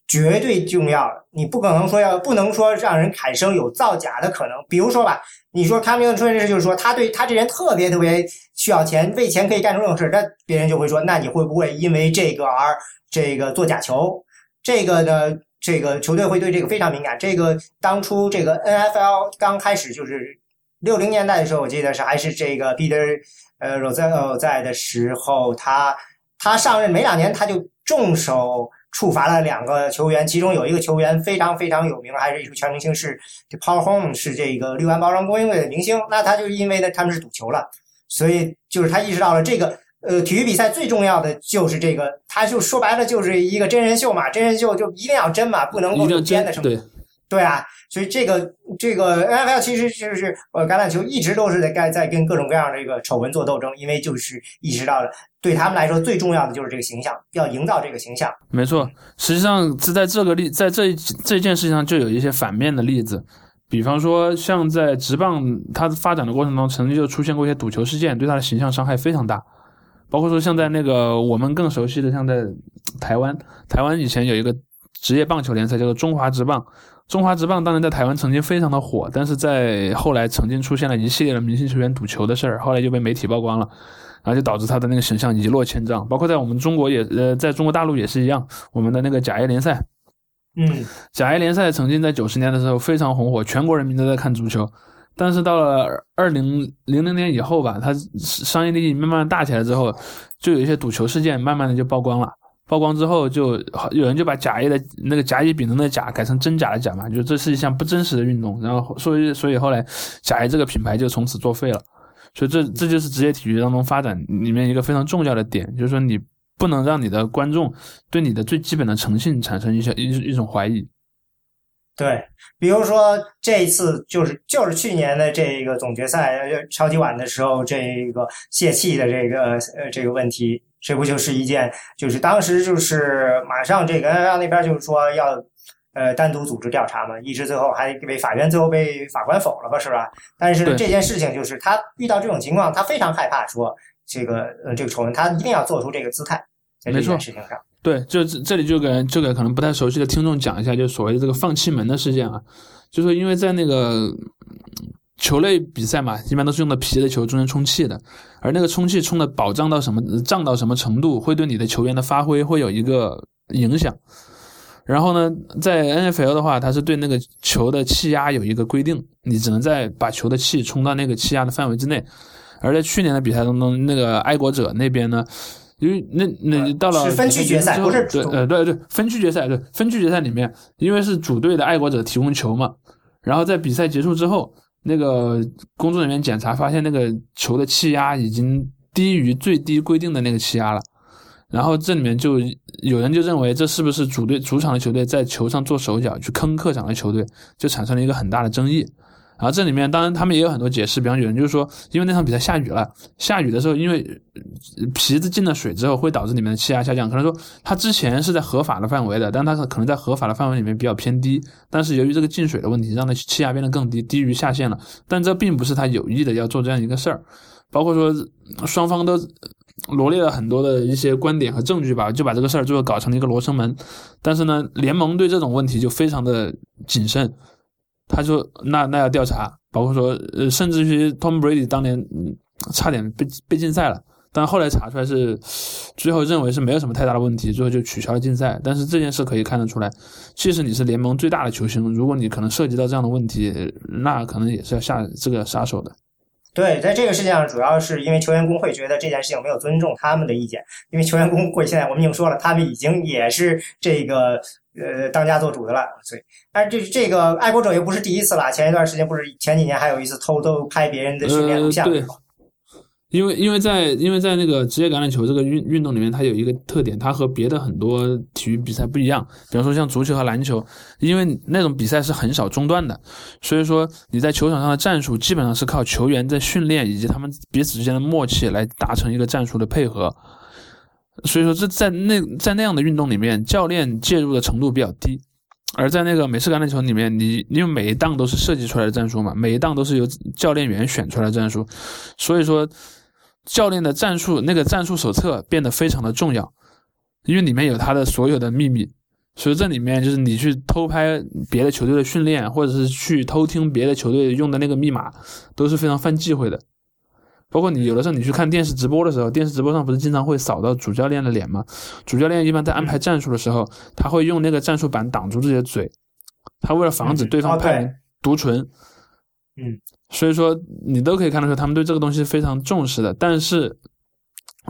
绝对重要的。你不可能说要不能说让人产生有造假的可能。比如说吧，你说卡米伦出现这事，就是说他对他这人特别特别需要钱，为钱可以干出任何事，那别人就会说，那你会不会因为这个而这个做假球？这个呢，这个球队会对这个非常敏感。这个当初这个 NFL 刚开始就是六零年代的时候，我记得是还是这个 Peter 呃 Roselle 在的时候，他他上任没两年，他就重手处罚了两个球员，其中有一个球员非常非常有名，还是一个全明星，是 Paul Home 是这个六安包装供应队的明星。那他就是因为呢他们是赌球了，所以就是他意识到了这个。呃，体育比赛最重要的就是这个，他就说白了就是一个真人秀嘛，真人秀就一定要真嘛，不能够编的什么。对，对啊，所以这个这个 NFL 其实就是呃橄榄球一直都是在在跟各种各样的这个丑闻做斗争，因为就是意识到了对他们来说最重要的就是这个形象，要营造这个形象。没错，实际上是在这个例在这这件事情上就有一些反面的例子，比方说像在职棒它发展的过程中，曾经就出现过一些赌球事件，对他的形象伤害非常大。包括说像在那个我们更熟悉的，像在台湾，台湾以前有一个职业棒球联赛叫做中华职棒，中华职棒当然在台湾曾经非常的火，但是在后来曾经出现了一系列的明星球员赌球的事儿，后来就被媒体曝光了，然后就导致他的那个形象一落千丈。包括在我们中国也呃，在中国大陆也是一样，我们的那个甲 A 联赛，嗯，甲 A 联赛曾经在九十年的时候非常红火，全国人民都在看足球。但是到了二零零零年以后吧，它商业利益慢慢大起来之后，就有一些赌球事件慢慢的就曝光了。曝光之后，就有人就把甲 A 的那个甲乙丙丁的甲改成真假的假嘛，就这是一项不真实的运动。然后所以所以后来甲 A 这个品牌就从此作废了。所以这这就是职业体育当中发展里面一个非常重要的点，就是说你不能让你的观众对你的最基本的诚信产生一些一一种怀疑。对，比如说这一次就是就是去年的这个总决赛超级碗的时候，这个泄气的这个呃这个问题，这不就是一件就是当时就是马上这个 n 那边就是说要呃单独组织调查嘛，一直最后还被法院最后被法官否了吧，是吧？但是这件事情就是他遇到这种情况，他非常害怕说这个呃这个丑闻，他一定要做出这个姿态在这件事情上。对，就这里就给就给可能不太熟悉的听众讲一下，就所谓的这个放气门的事件啊，就说因为在那个球类比赛嘛，一般都是用的皮的球中间充气的，而那个充气充的保障到什么胀到什么程度，会对你的球员的发挥会有一个影响。然后呢，在 N F L 的话，它是对那个球的气压有一个规定，你只能在把球的气充到那个气压的范围之内。而在去年的比赛当中，那个爱国者那边呢。因为那那到了分区决赛，不是对呃对对分区决赛对分区决赛里面，因为是主队的爱国者提供球嘛，然后在比赛结束之后，那个工作人员检查发现那个球的气压已经低于最低规定的那个气压了，然后这里面就有人就认为这是不是主队主场的球队在球上做手脚去坑客场的球队，就产生了一个很大的争议。然后这里面当然他们也有很多解释，比方有人就是说，因为那场比赛下雨了，下雨的时候，因为皮子进了水之后会导致里面的气压下降。可能说它之前是在合法的范围的，但它可能在合法的范围里面比较偏低，但是由于这个进水的问题，让它气压变得更低，低于下限了。但这并不是他有意的要做这样一个事儿，包括说双方都罗列了很多的一些观点和证据吧，就把这个事儿最后搞成了一个罗生门。但是呢，联盟对这种问题就非常的谨慎。他说：“那那要调查，包括说，呃，甚至于 Tom Brady 当年差点被被禁赛了，但后来查出来是，最后认为是没有什么太大的问题，最后就取消了禁赛。但是这件事可以看得出来，即使你是联盟最大的球星，如果你可能涉及到这样的问题，那可能也是要下这个杀手的。对，在这个事情上，主要是因为球员工会觉得这件事情没有尊重他们的意见，因为球员工会现在我们已经说了，他们已经也是这个。”呃，当家做主的了，所以，但是这这个爱国者又不是第一次了。前一段时间不是前几年还有一次偷偷拍别人的训练录像对，因为因为在因为在那个职业橄榄球这个运运动里面，它有一个特点，它和别的很多体育比赛不一样。比方说像足球和篮球，因为那种比赛是很少中断的，所以说你在球场上的战术基本上是靠球员在训练以及他们彼此之间的默契来达成一个战术的配合。所以说，这在那在那样的运动里面，教练介入的程度比较低；而在那个美式橄榄球里面，你因为每一档都是设计出来的战术嘛，每一档都是由教练员选出来的战术，所以说教练的战术那个战术手册变得非常的重要，因为里面有他的所有的秘密。所以这里面就是你去偷拍别的球队的训练，或者是去偷听别的球队用的那个密码，都是非常犯忌讳的。包括你有的时候你去看电视直播的时候，电视直播上不是经常会扫到主教练的脸吗？主教练一般在安排战术的时候，他会用那个战术板挡住自己的嘴，他为了防止对方派人读唇。嗯，所以说你都可以看得出他们对这个东西非常重视的。但是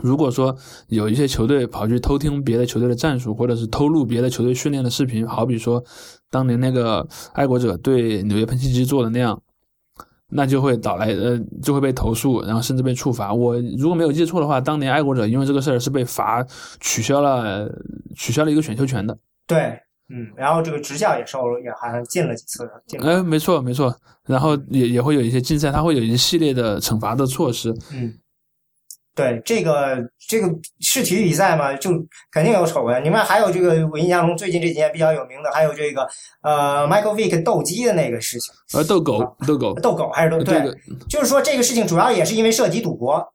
如果说有一些球队跑去偷听别的球队的战术，或者是偷录别的球队训练的视频，好比说当年那个爱国者对纽约喷气机做的那样。那就会导来呃，就会被投诉，然后甚至被处罚。我如果没有记错的话，当年爱国者因为这个事儿是被罚取消了取消了一个选秀权的。对，嗯，然后这个执教也受也好像进了几次。哎，没错没错，然后也也会有一些竞赛，他会有一系列的惩罚的措施。嗯。对这个这个是体育比赛嘛，就肯定有丑闻。你们还有这个，我印象中最近这几年比较有名的，还有这个呃，Michael Vick 斗鸡的那个事情。呃，斗狗，斗狗，斗狗还是斗？对，就是说这个事情主要也是因为涉及赌博。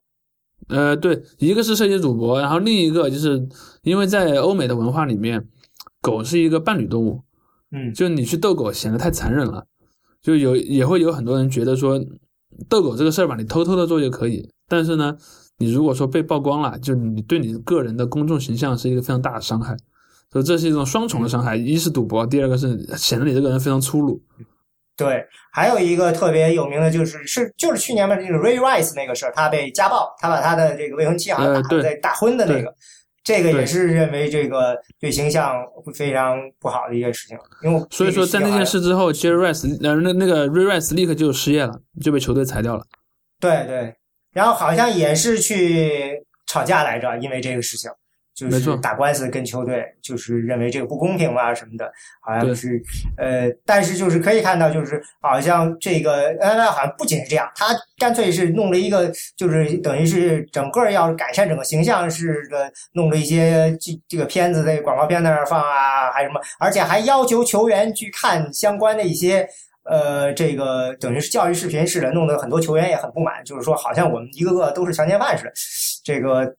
呃，对，一个是涉及赌博，然后另一个就是因为在欧美的文化里面，狗是一个伴侣动物。嗯，就你去斗狗显得太残忍了，就有也会有很多人觉得说，斗狗这个事儿吧，你偷偷的做就可以，但是呢。你如果说被曝光了，就你对你个人的公众形象是一个非常大的伤害，所以这是一种双重的伤害：一是赌博，第二个是显得你这个人非常粗鲁。对，还有一个特别有名的就是是就是去年嘛，这个 Ray Rice 那个事儿，他被家暴，他把他的这个未婚妻好像打在打昏的那个。这个也是认为这个对形象会非常不好的一件事情。因为所以说，在那件事之后，Jerry Rice 呃那那个 Ray Rice 立刻就失业了，就被球队裁掉了。对对，然后好像也是去吵架来着，因为这个事情。就是打官司跟球队，就是认为这个不公平啊什么的，好像是呃，但是就是可以看到，就是好像这个呃，好像不仅是这样，他干脆是弄了一个，就是等于是整个要改善整个形象似的，弄了一些这这个片子在广告片在那儿放啊，还什么，而且还要求球员去看相关的一些呃，这个等于是教育视频似的，弄得很多球员也很不满，就是说好像我们一个个都是强奸犯似的，这个。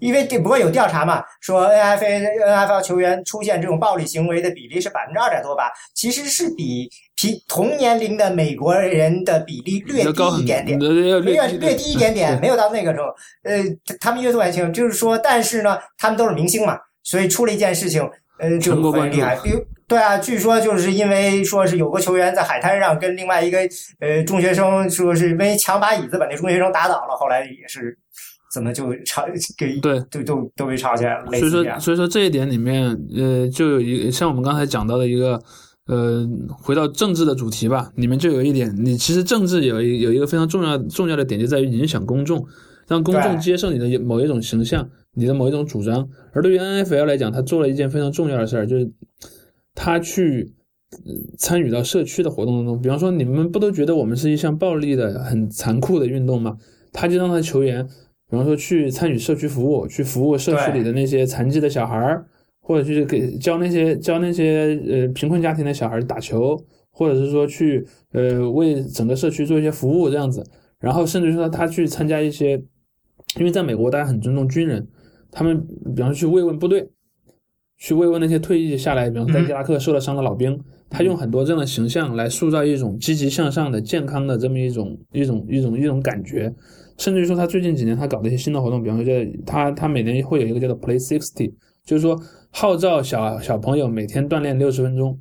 因为这不过有调查嘛，说 N F A N F L 球员出现这种暴力行为的比例是百分之二点多吧，其实是比比同年龄的美国人的比例略低一点点，略略低一点点，没有到那个时候。呃，他们越做越轻，就是说，但是呢，他们都是明星嘛，所以出了一件事情，呃，就很厉害。比如，对啊，据说就是因为说是有个球员在海滩上跟另外一个呃中学生说是因为抢把椅子把那中学生打倒了，后来也是。怎么就吵给对都都都被吵起来了？所以说所以说这一点里面，呃，就有一像我们刚才讲到的一个，呃，回到政治的主题吧，里面就有一点，你其实政治有一有一个非常重要重要的点，就在于影响公众，让公众接受你的某一种形象，你的某一种主张。而对于 N F L 来讲，他做了一件非常重要的事儿，就是他去参与到社区的活动当中。比方说，你们不都觉得我们是一项暴力的、很残酷的运动吗？他就让他球员。比方说去参与社区服务，去服务社区里的那些残疾的小孩儿，或者去给教那些教那些呃贫困家庭的小孩打球，或者是说去呃为整个社区做一些服务这样子。然后甚至说他去参加一些，因为在美国大家很尊重军人，他们比方说去慰问部队，去慰问那些退役下来，比方说在伊拉克受了伤的老兵，他用很多这样的形象来塑造一种积极向上的、健康的这么一种一种一种一种感觉。甚至于说，他最近几年他搞的一些新的活动，比方说，叫他他每年会有一个叫做 Play Sixty，就是说号召小小朋友每天锻炼六十分钟。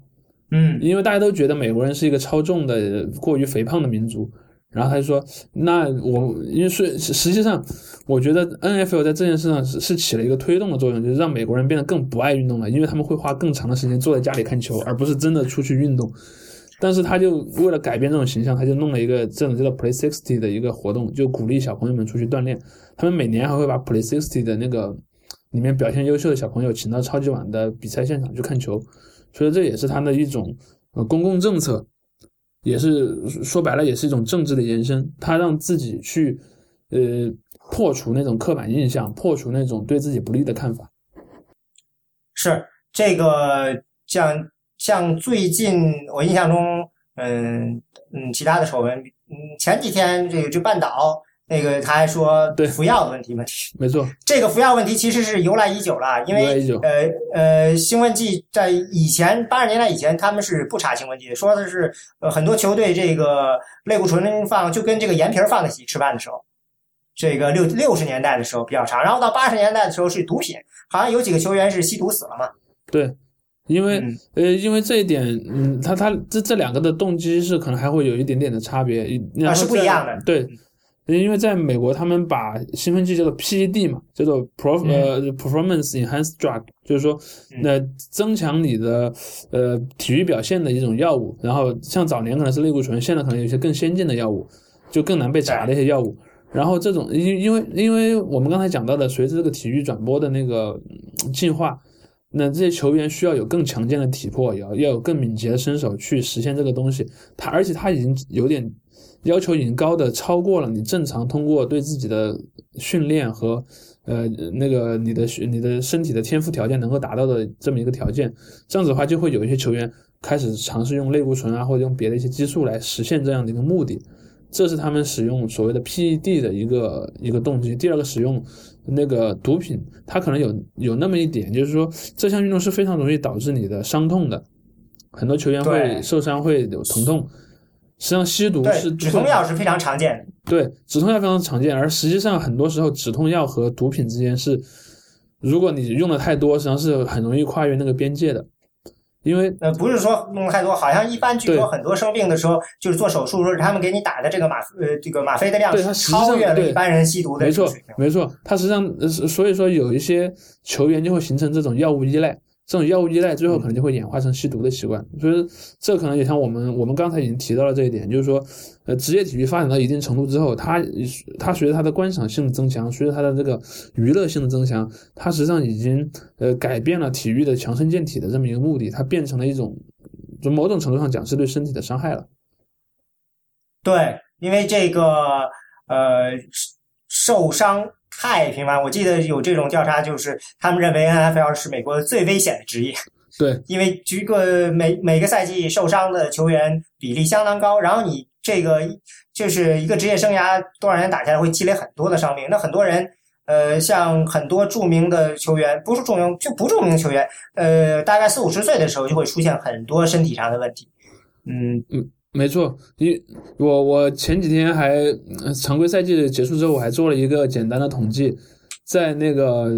嗯，因为大家都觉得美国人是一个超重的、过于肥胖的民族，然后他就说，那我因为是实际上，我觉得 NFL 在这件事上是是起了一个推动的作用，就是让美国人变得更不爱运动了，因为他们会花更长的时间坐在家里看球，而不是真的出去运动。但是他就为了改变这种形象，他就弄了一个这种叫做 Play Sixty 的一个活动，就鼓励小朋友们出去锻炼。他们每年还会把 Play Sixty 的那个里面表现优秀的小朋友请到超级碗的比赛现场去看球，所以这也是他的一种呃公共政策，也是说白了也是一种政治的延伸。他让自己去呃破除那种刻板印象，破除那种对自己不利的看法。是这个像。像最近我印象中，嗯嗯，其他的丑闻，嗯，前几天这个就半岛那个他还说对。服药的问题问题，没错，这个服药问题其实是由来已久了，因为呃呃，兴奋剂在以前八十年代以前他们是不查兴奋剂，说的是呃很多球队这个类固醇放就跟这个盐瓶放在一起吃饭的时候，这个六六十年代的时候比较长，然后到八十年代的时候是毒品，好像有几个球员是吸毒死了嘛，对。因为呃，因为这一点，嗯，他他这这两个的动机是可能还会有一点点的差别，啊，是不一样的。对，因为在美国，他们把兴奋剂叫做 PED 嘛，叫做 pro 呃 performance enhanced drug，就是说那增强你的呃体育表现的一种药物。然后像早年可能是类固醇，现在可能有些更先进的药物，就更难被查的一些药物。然后这种因因为因为我们刚才讲到的，随着这个体育转播的那个进化。那这些球员需要有更强健的体魄，要要有更敏捷的身手去实现这个东西。他而且他已经有点要求已经高的超过了你正常通过对自己的训练和呃那个你的你的身体的天赋条件能够达到的这么一个条件。这样子的话，就会有一些球员开始尝试用类固醇啊或者用别的一些激素来实现这样的一个目的。这是他们使用所谓的 PED 的一个一个动机。第二个使用那个毒品，它可能有有那么一点，就是说这项运动是非常容易导致你的伤痛的，很多球员会受伤会有疼痛。实际上吸毒是止痛药是非常常见的。对，止痛药非常常见，而实际上很多时候止痛药和毒品之间是，如果你用的太多，实际上是很容易跨越那个边界的。因为呃，不是说弄太多，好像一般据对说很多生病的时候，就是做手术的时候，他们给你打的这个吗呃这个吗啡的量对它超越了一般人吸毒的没错。没错，它实际上呃所以说有一些球员就会形成这种药物依赖。这种药物依赖最后可能就会演化成吸毒的习惯，所以这可能也像我们我们刚才已经提到了这一点，就是说，呃，职业体育发展到一定程度之后，它它随着它的观赏性的增强，随着它的这个娱乐性的增强，它实际上已经呃改变了体育的强身健体的这么一个目的，它变成了一种，就某种程度上讲是对身体的伤害了。对，因为这个呃受伤太频繁，我记得有这种调查，就是他们认为 NFL 是美国最危险的职业，对，因为这个每每个赛季受伤的球员比例相当高，然后你这个就是一个职业生涯多少年打下来会积累很多的伤病，那很多人。呃，像很多著名的球员，不是著名就不著名的球员，呃，大概四五十岁的时候就会出现很多身体上的问题。嗯嗯，没错，因我我前几天还常规赛季结束之后，我还做了一个简单的统计，在那个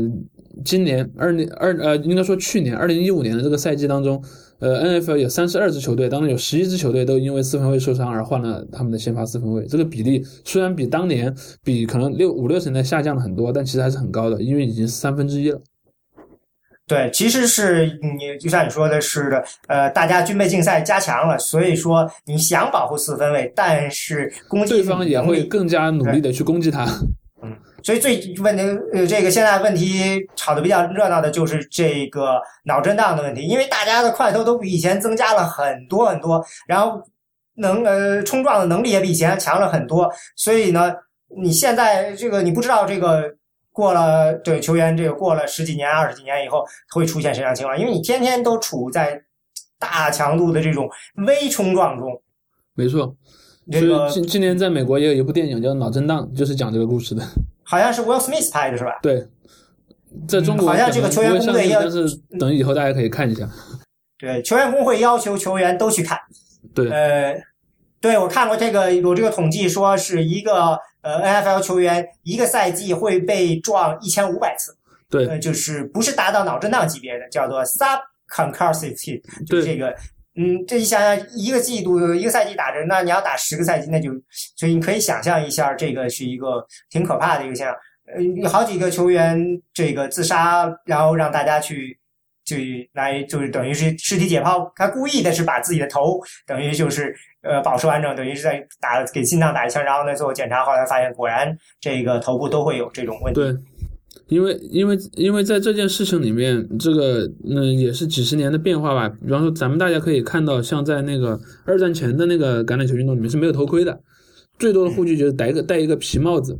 今年二零二呃，应该说去年二零一五年的这个赛季当中，呃，NFL 有三十二支球队，当中有十一支球队都因为四分卫受伤而换了他们的先发四分卫。这个比例虽然比当年比可能六五六十年代下降了很多，但其实还是很高的，因为已经是三分之一了。对，其实是你就像你说的是的，呃，大家军备竞赛加强了，所以说你想保护四分卫，但是攻击对方也会更加努力的去攻击他。嗯所以最问题，呃，这个现在问题吵得比较热闹的就是这个脑震荡的问题，因为大家的块头都比以前增加了很多很多，然后能呃冲撞的能力也比以前强了很多，所以呢，你现在这个你不知道这个过了对球员这个过了十几年、二十几年以后会出现什么样的情况，因为你天天都处在大强度的这种微冲撞中，没错，这个今今年在美国也有一部电影叫《脑震荡》，就是讲这个故事的。好像是 Will Smith 拍的是吧？对，在中国嗯好像这个球员工队要但是等以后大家可以看一下。对，球员工会要求球员都去看。对，呃，对我看过这个有这个统计，说是一个呃 NFL 球员一个赛季会被撞一千五百次，对呃，就是不是达到脑震荡级别的，叫做 subconcussive hit，就这个。嗯，这你想想，一个季度一个赛季打着，那你要打十个赛季，那就所以你可以想象一下，这个是一个挺可怕的一个现象。呃，有好几个球员这个自杀，然后让大家去去来，就是等于是尸体解剖，他故意的是把自己的头等于就是呃保持完整，等于是在打给心脏打一枪，然后呢做检查，后来发现果然这个头部都会有这种问题。对，因为因为因为在这件事情里面，这个嗯也是几十年的变化吧。比方说，咱们大家可以看到，像在那个二战前的那个橄榄球运动里面是没有头盔的，最多的护具就是戴一个戴一个皮帽子，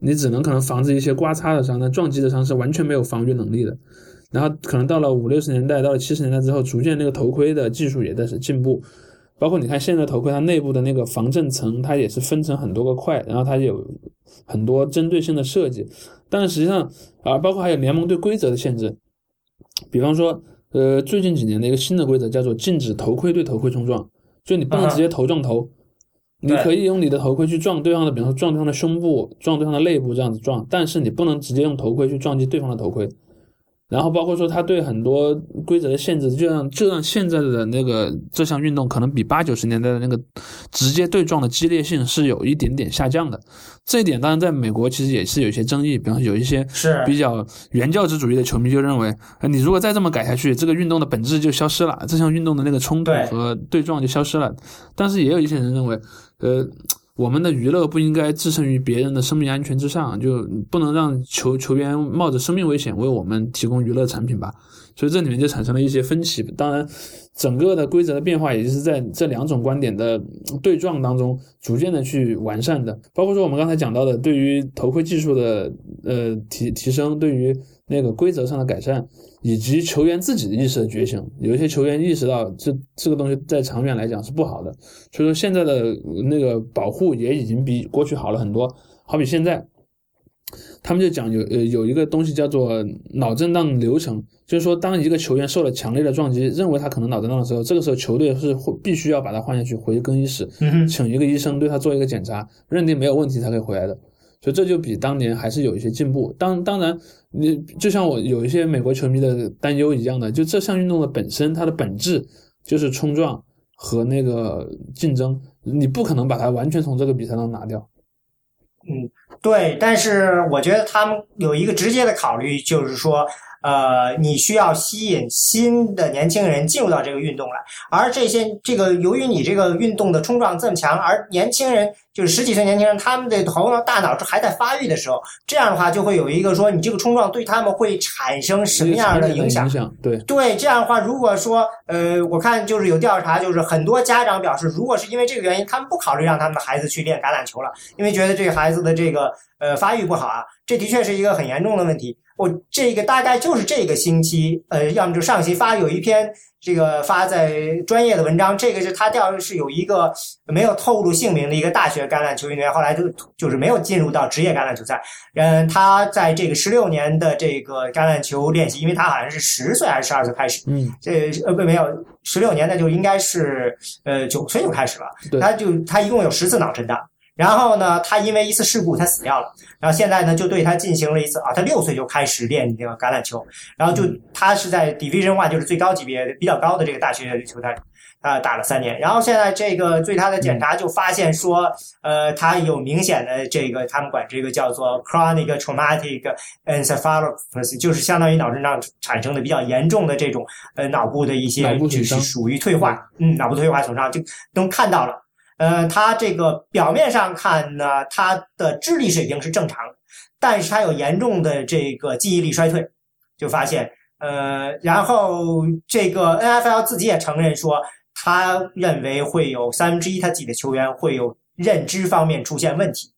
你只能可能防止一些刮擦的伤，但撞击的伤是完全没有防御能力的。然后可能到了五六十年代，到了七十年代之后，逐渐那个头盔的技术也在是进步。包括你看现在头盔，它内部的那个防震层，它也是分成很多个块，然后它有很多针对性的设计。但是实际上啊，包括还有联盟对规则的限制，比方说，呃，最近几年的一个新的规则叫做禁止头盔对头盔冲撞，就你不能直接头撞头，你可以用你的头盔去撞对方的，比方说撞对方的胸部、撞对方的肋部这样子撞，但是你不能直接用头盔去撞击对方的头盔。然后包括说，他对很多规则的限制，就让就让现在的那个这项运动可能比八九十年代的那个直接对撞的激烈性是有一点点下降的。这一点当然在美国其实也是有一些争议，比方说有一些是比较原教旨主义的球迷就认为，呃你如果再这么改下去，这个运动的本质就消失了，这项运动的那个冲突和对撞就消失了。但是也有一些人认为，呃。我们的娱乐不应该置身于别人的生命安全之上，就不能让球球员冒着生命危险为我们提供娱乐产品吧。所以这里面就产生了一些分歧。当然，整个的规则的变化也就是在这两种观点的对撞当中逐渐的去完善的。包括说我们刚才讲到的，对于头盔技术的呃提提升，对于那个规则上的改善，以及球员自己的意识的觉醒。有一些球员意识到这这个东西在长远来讲是不好的，所以说现在的那个保护也已经比过去好了很多。好比现在。他们就讲有呃有一个东西叫做脑震荡流程，就是说当一个球员受了强烈的撞击，认为他可能脑震荡的时候，这个时候球队是会必须要把他换下去回更衣室，嗯，请一个医生对他做一个检查，认定没有问题才可以回来的。所以这就比当年还是有一些进步。当当然，你就像我有一些美国球迷的担忧一样的，就这项运动的本身，它的本质就是冲撞和那个竞争，你不可能把它完全从这个比赛中拿掉。嗯，对，但是我觉得他们有一个直接的考虑，就是说。呃，你需要吸引新的年轻人进入到这个运动来，而这些这个由于你这个运动的冲撞这么强，而年轻人就是十几岁年轻人，他们的头脑大脑还在发育的时候，这样的话就会有一个说，你这个冲撞对他们会产生什么样的影响？对对，这样的话，如果说呃，我看就是有调查，就是很多家长表示，如果是因为这个原因，他们不考虑让他们的孩子去练橄榄球了，因为觉得这个孩子的这个呃发育不好啊，这的确是一个很严重的问题。我这个大概就是这个星期，呃，要么就上期发有一篇这个发在专业的文章，这个是他调是有一个没有透露姓名的一个大学橄榄球运动员，后来就就是没有进入到职业橄榄球赛。嗯，他在这个十六年的这个橄榄球练习，因为他好像是十岁还是十二岁开始，嗯，这呃不没有十六年，那就应该是呃九岁就开始了。他就他一共有十次脑震荡。然后呢，他因为一次事故，他死掉了。然后现在呢，就对他进行了一次啊，他六岁就开始练那个橄榄球。然后就他是在 Division One，就是最高级别比较高的这个大学球赛啊打了三年。然后现在这个对他的检查就发现说，呃，他有明显的这个他们管这个叫做 chronic traumatic encephalopathy，就是相当于脑震荡产生的比较严重的这种呃脑部的一些就是属于退化，嗯，脑部退化损伤就都看到了。呃，他这个表面上看呢，他的智力水平是正常，但是他有严重的这个记忆力衰退，就发现，呃，然后这个 NFL 自己也承认说，他认为会有三分之一他自己的球员会有认知方面出现问题，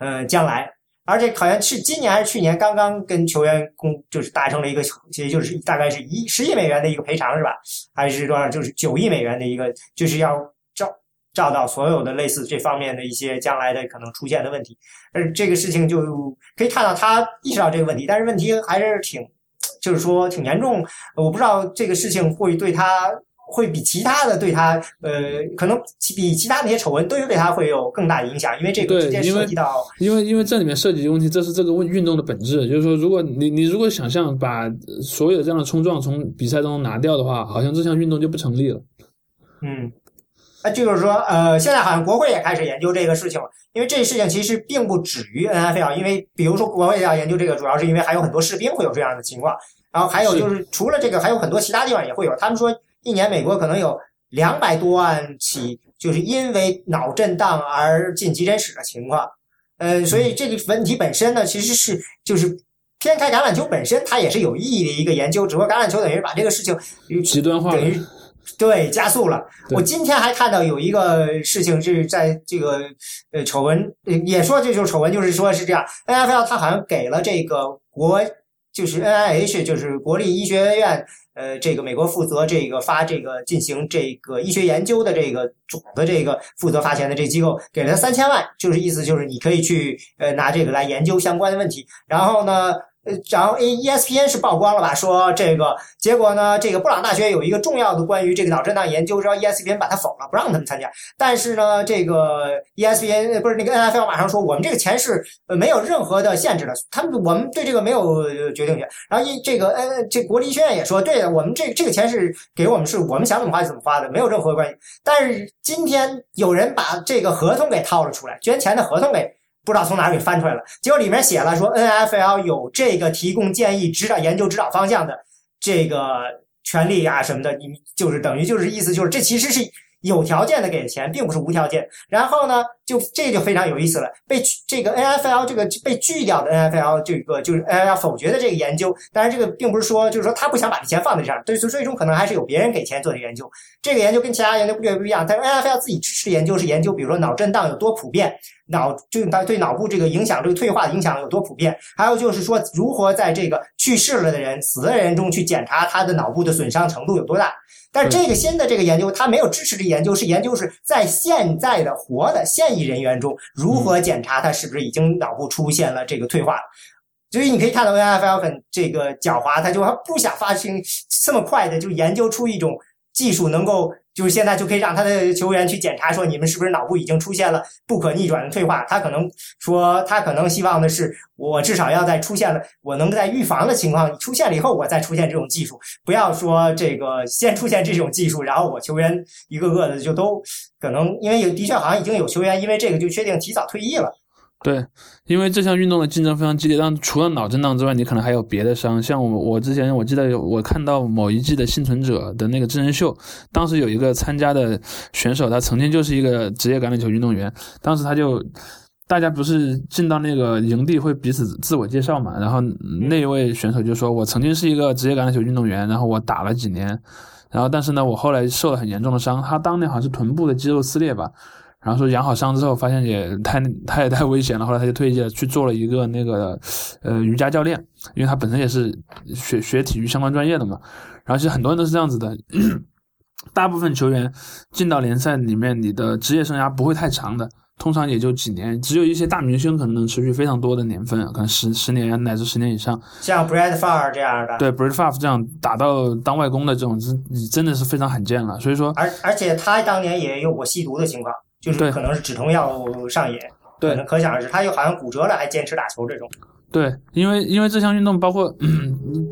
呃，将来，而且好像是今年还是去年刚刚跟球员公就是达成了一个，其实就是大概是一十亿美元的一个赔偿是吧？还是多少？就是九亿美元的一个，就是要。照到所有的类似这方面的一些将来的可能出现的问题，而，这个事情就可以看到他意识到这个问题，但是问题还是挺，就是说挺严重。我不知道这个事情会对他会比其他的对他，呃，可能比其他那些丑闻都有对他会有更大的影响，因为这个直接涉及到，因为因为这里面涉及的问题，这是这个运运动的本质，就是说，如果你你如果想象把所有这样的冲撞从比赛当中拿掉的话，好像这项运动就不成立了。嗯。就是说，呃，现在好像国会也开始研究这个事情了，因为这事情其实并不止于 NFL，因为比如说国会要研究这个，主要是因为还有很多士兵会有这样的情况，然后还有就是除了这个，还有很多其他地方也会有。他们说，一年美国可能有两百多万起就是因为脑震荡而进急诊室的情况，呃，所以这个问题本身呢，其实是就是偏开橄榄球本身它也是有意义的一个研究，只不过橄榄球等于把这个事情极端化等于。对，加速了。我今天还看到有一个事情是在这个呃丑闻，也说这就是丑闻，就是说是这样。NFL 他好像给了这个国，就是 NIH，就是国立医学院，呃，这个美国负责这个发这个进行这个医学研究的这个总的这个负责发钱的这机构，给了三千万，就是意思就是你可以去呃拿这个来研究相关的问题。然后呢？呃，然后 A E S P N 是曝光了吧？说这个结果呢，这个布朗大学有一个重要的关于这个脑震荡研究，让 E S P N 把它否了，不让他们参加。但是呢，这个 E S P N 不是那个 N F L 马上说，我们这个钱是没有任何的限制的，他们我们对这个没有决定权。然后一这个 N 这国立医学院也说，对，我们这这个钱是给我们，是我们想怎么花就怎么花的，没有任何关系。但是今天有人把这个合同给掏了出来，捐钱的合同给。不知道从哪儿给翻出来了，结果里面写了说 NFL 有这个提供建议、指导、研究指导方向的这个权利啊什么的，你就是等于就是意思就是这其实是。有条件的给钱，并不是无条件。然后呢，就这就非常有意思了。被这个 NFL 这个被拒掉的 NFL 这个就是 NFL 否决的这个研究。当然，这个并不是说就是说他不想把这钱放在这儿，对，最终可能还是有别人给钱做的研究。这个研究跟其他研究略不一样。但是 NFL 自己支持研究是研究，比如说脑震荡有多普遍，脑就它对脑部这个影响，这个退化的影响有多普遍。还有就是说，如何在这个去世了的人、死的人中去检查他的脑部的损伤程度有多大。但是这个新的这个研究，它没有支持的研究，是研究是在现在的活的现役人员中，如何检查他是不是已经脑部出现了这个退化。所以你可以看到 NFL 很这个狡猾，他就他不想发生这么快的就研究出一种技术，能够就是现在就可以让他的球员去检查，说你们是不是脑部已经出现了不可逆转的退化。他可能说，他可能希望的是，我至少要在出现了，我能在预防的情况出现了以后，我再出现这种技术，不要说这个先出现这种技术，然后我球员一个个的就都可能，因为有的确好像已经有球员因为这个就确定提早退役了。对，因为这项运动的竞争非常激烈，但除了脑震荡之外，你可能还有别的伤。像我，我之前我记得我看到某一季的幸存者的那个真人秀，当时有一个参加的选手，他曾经就是一个职业橄榄球运动员。当时他就，大家不是进到那个营地会彼此自我介绍嘛，然后那一位选手就说：“我曾经是一个职业橄榄球运动员，然后我打了几年，然后但是呢，我后来受了很严重的伤。他当年好像是臀部的肌肉撕裂吧。”然后说养好伤之后，发现也太 他也太危险了，后来他就退役了，去做了一个那个呃瑜伽教练，因为他本身也是学学体育相关专业的嘛。然后其实很多人都是这样子的，大部分球员进到联赛里面，你的职业生涯不会太长的，通常也就几年，只有一些大明星可能能持续非常多的年份，可能十十年乃至十年以上。像 Brad Farr 这样的，对 Brad Farr 这样打到当外公的这种，真真的是非常罕见了。所以说，而而且他当年也有过吸毒的情况。就是可能是止痛药上瘾，对，可想而知，他又好像骨折了还坚持打球这种。对，因为因为这项运动包括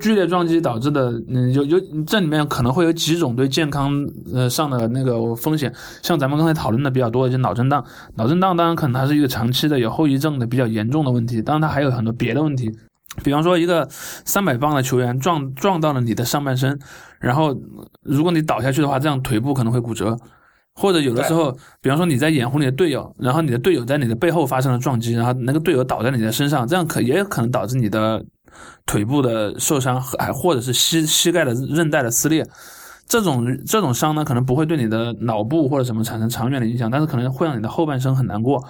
剧烈撞击导致的，嗯，有有这里面可能会有几种对健康呃上的那个风险，像咱们刚才讨论的比较多的就脑震荡，脑震荡当然可能它是一个长期的有后遗症的比较严重的问题，当然它还有很多别的问题，比方说一个三百磅的球员撞撞到了你的上半身，然后如果你倒下去的话，这样腿部可能会骨折。或者有的时候，比方说你在掩护你的队友，然后你的队友在你的背后发生了撞击，然后那个队友倒在你的身上，这样可也有可能导致你的腿部的受伤，还或者是膝膝盖的韧带的撕裂。这种这种伤呢，可能不会对你的脑部或者什么产生长远的影响，但是可能会让你的后半生很难过。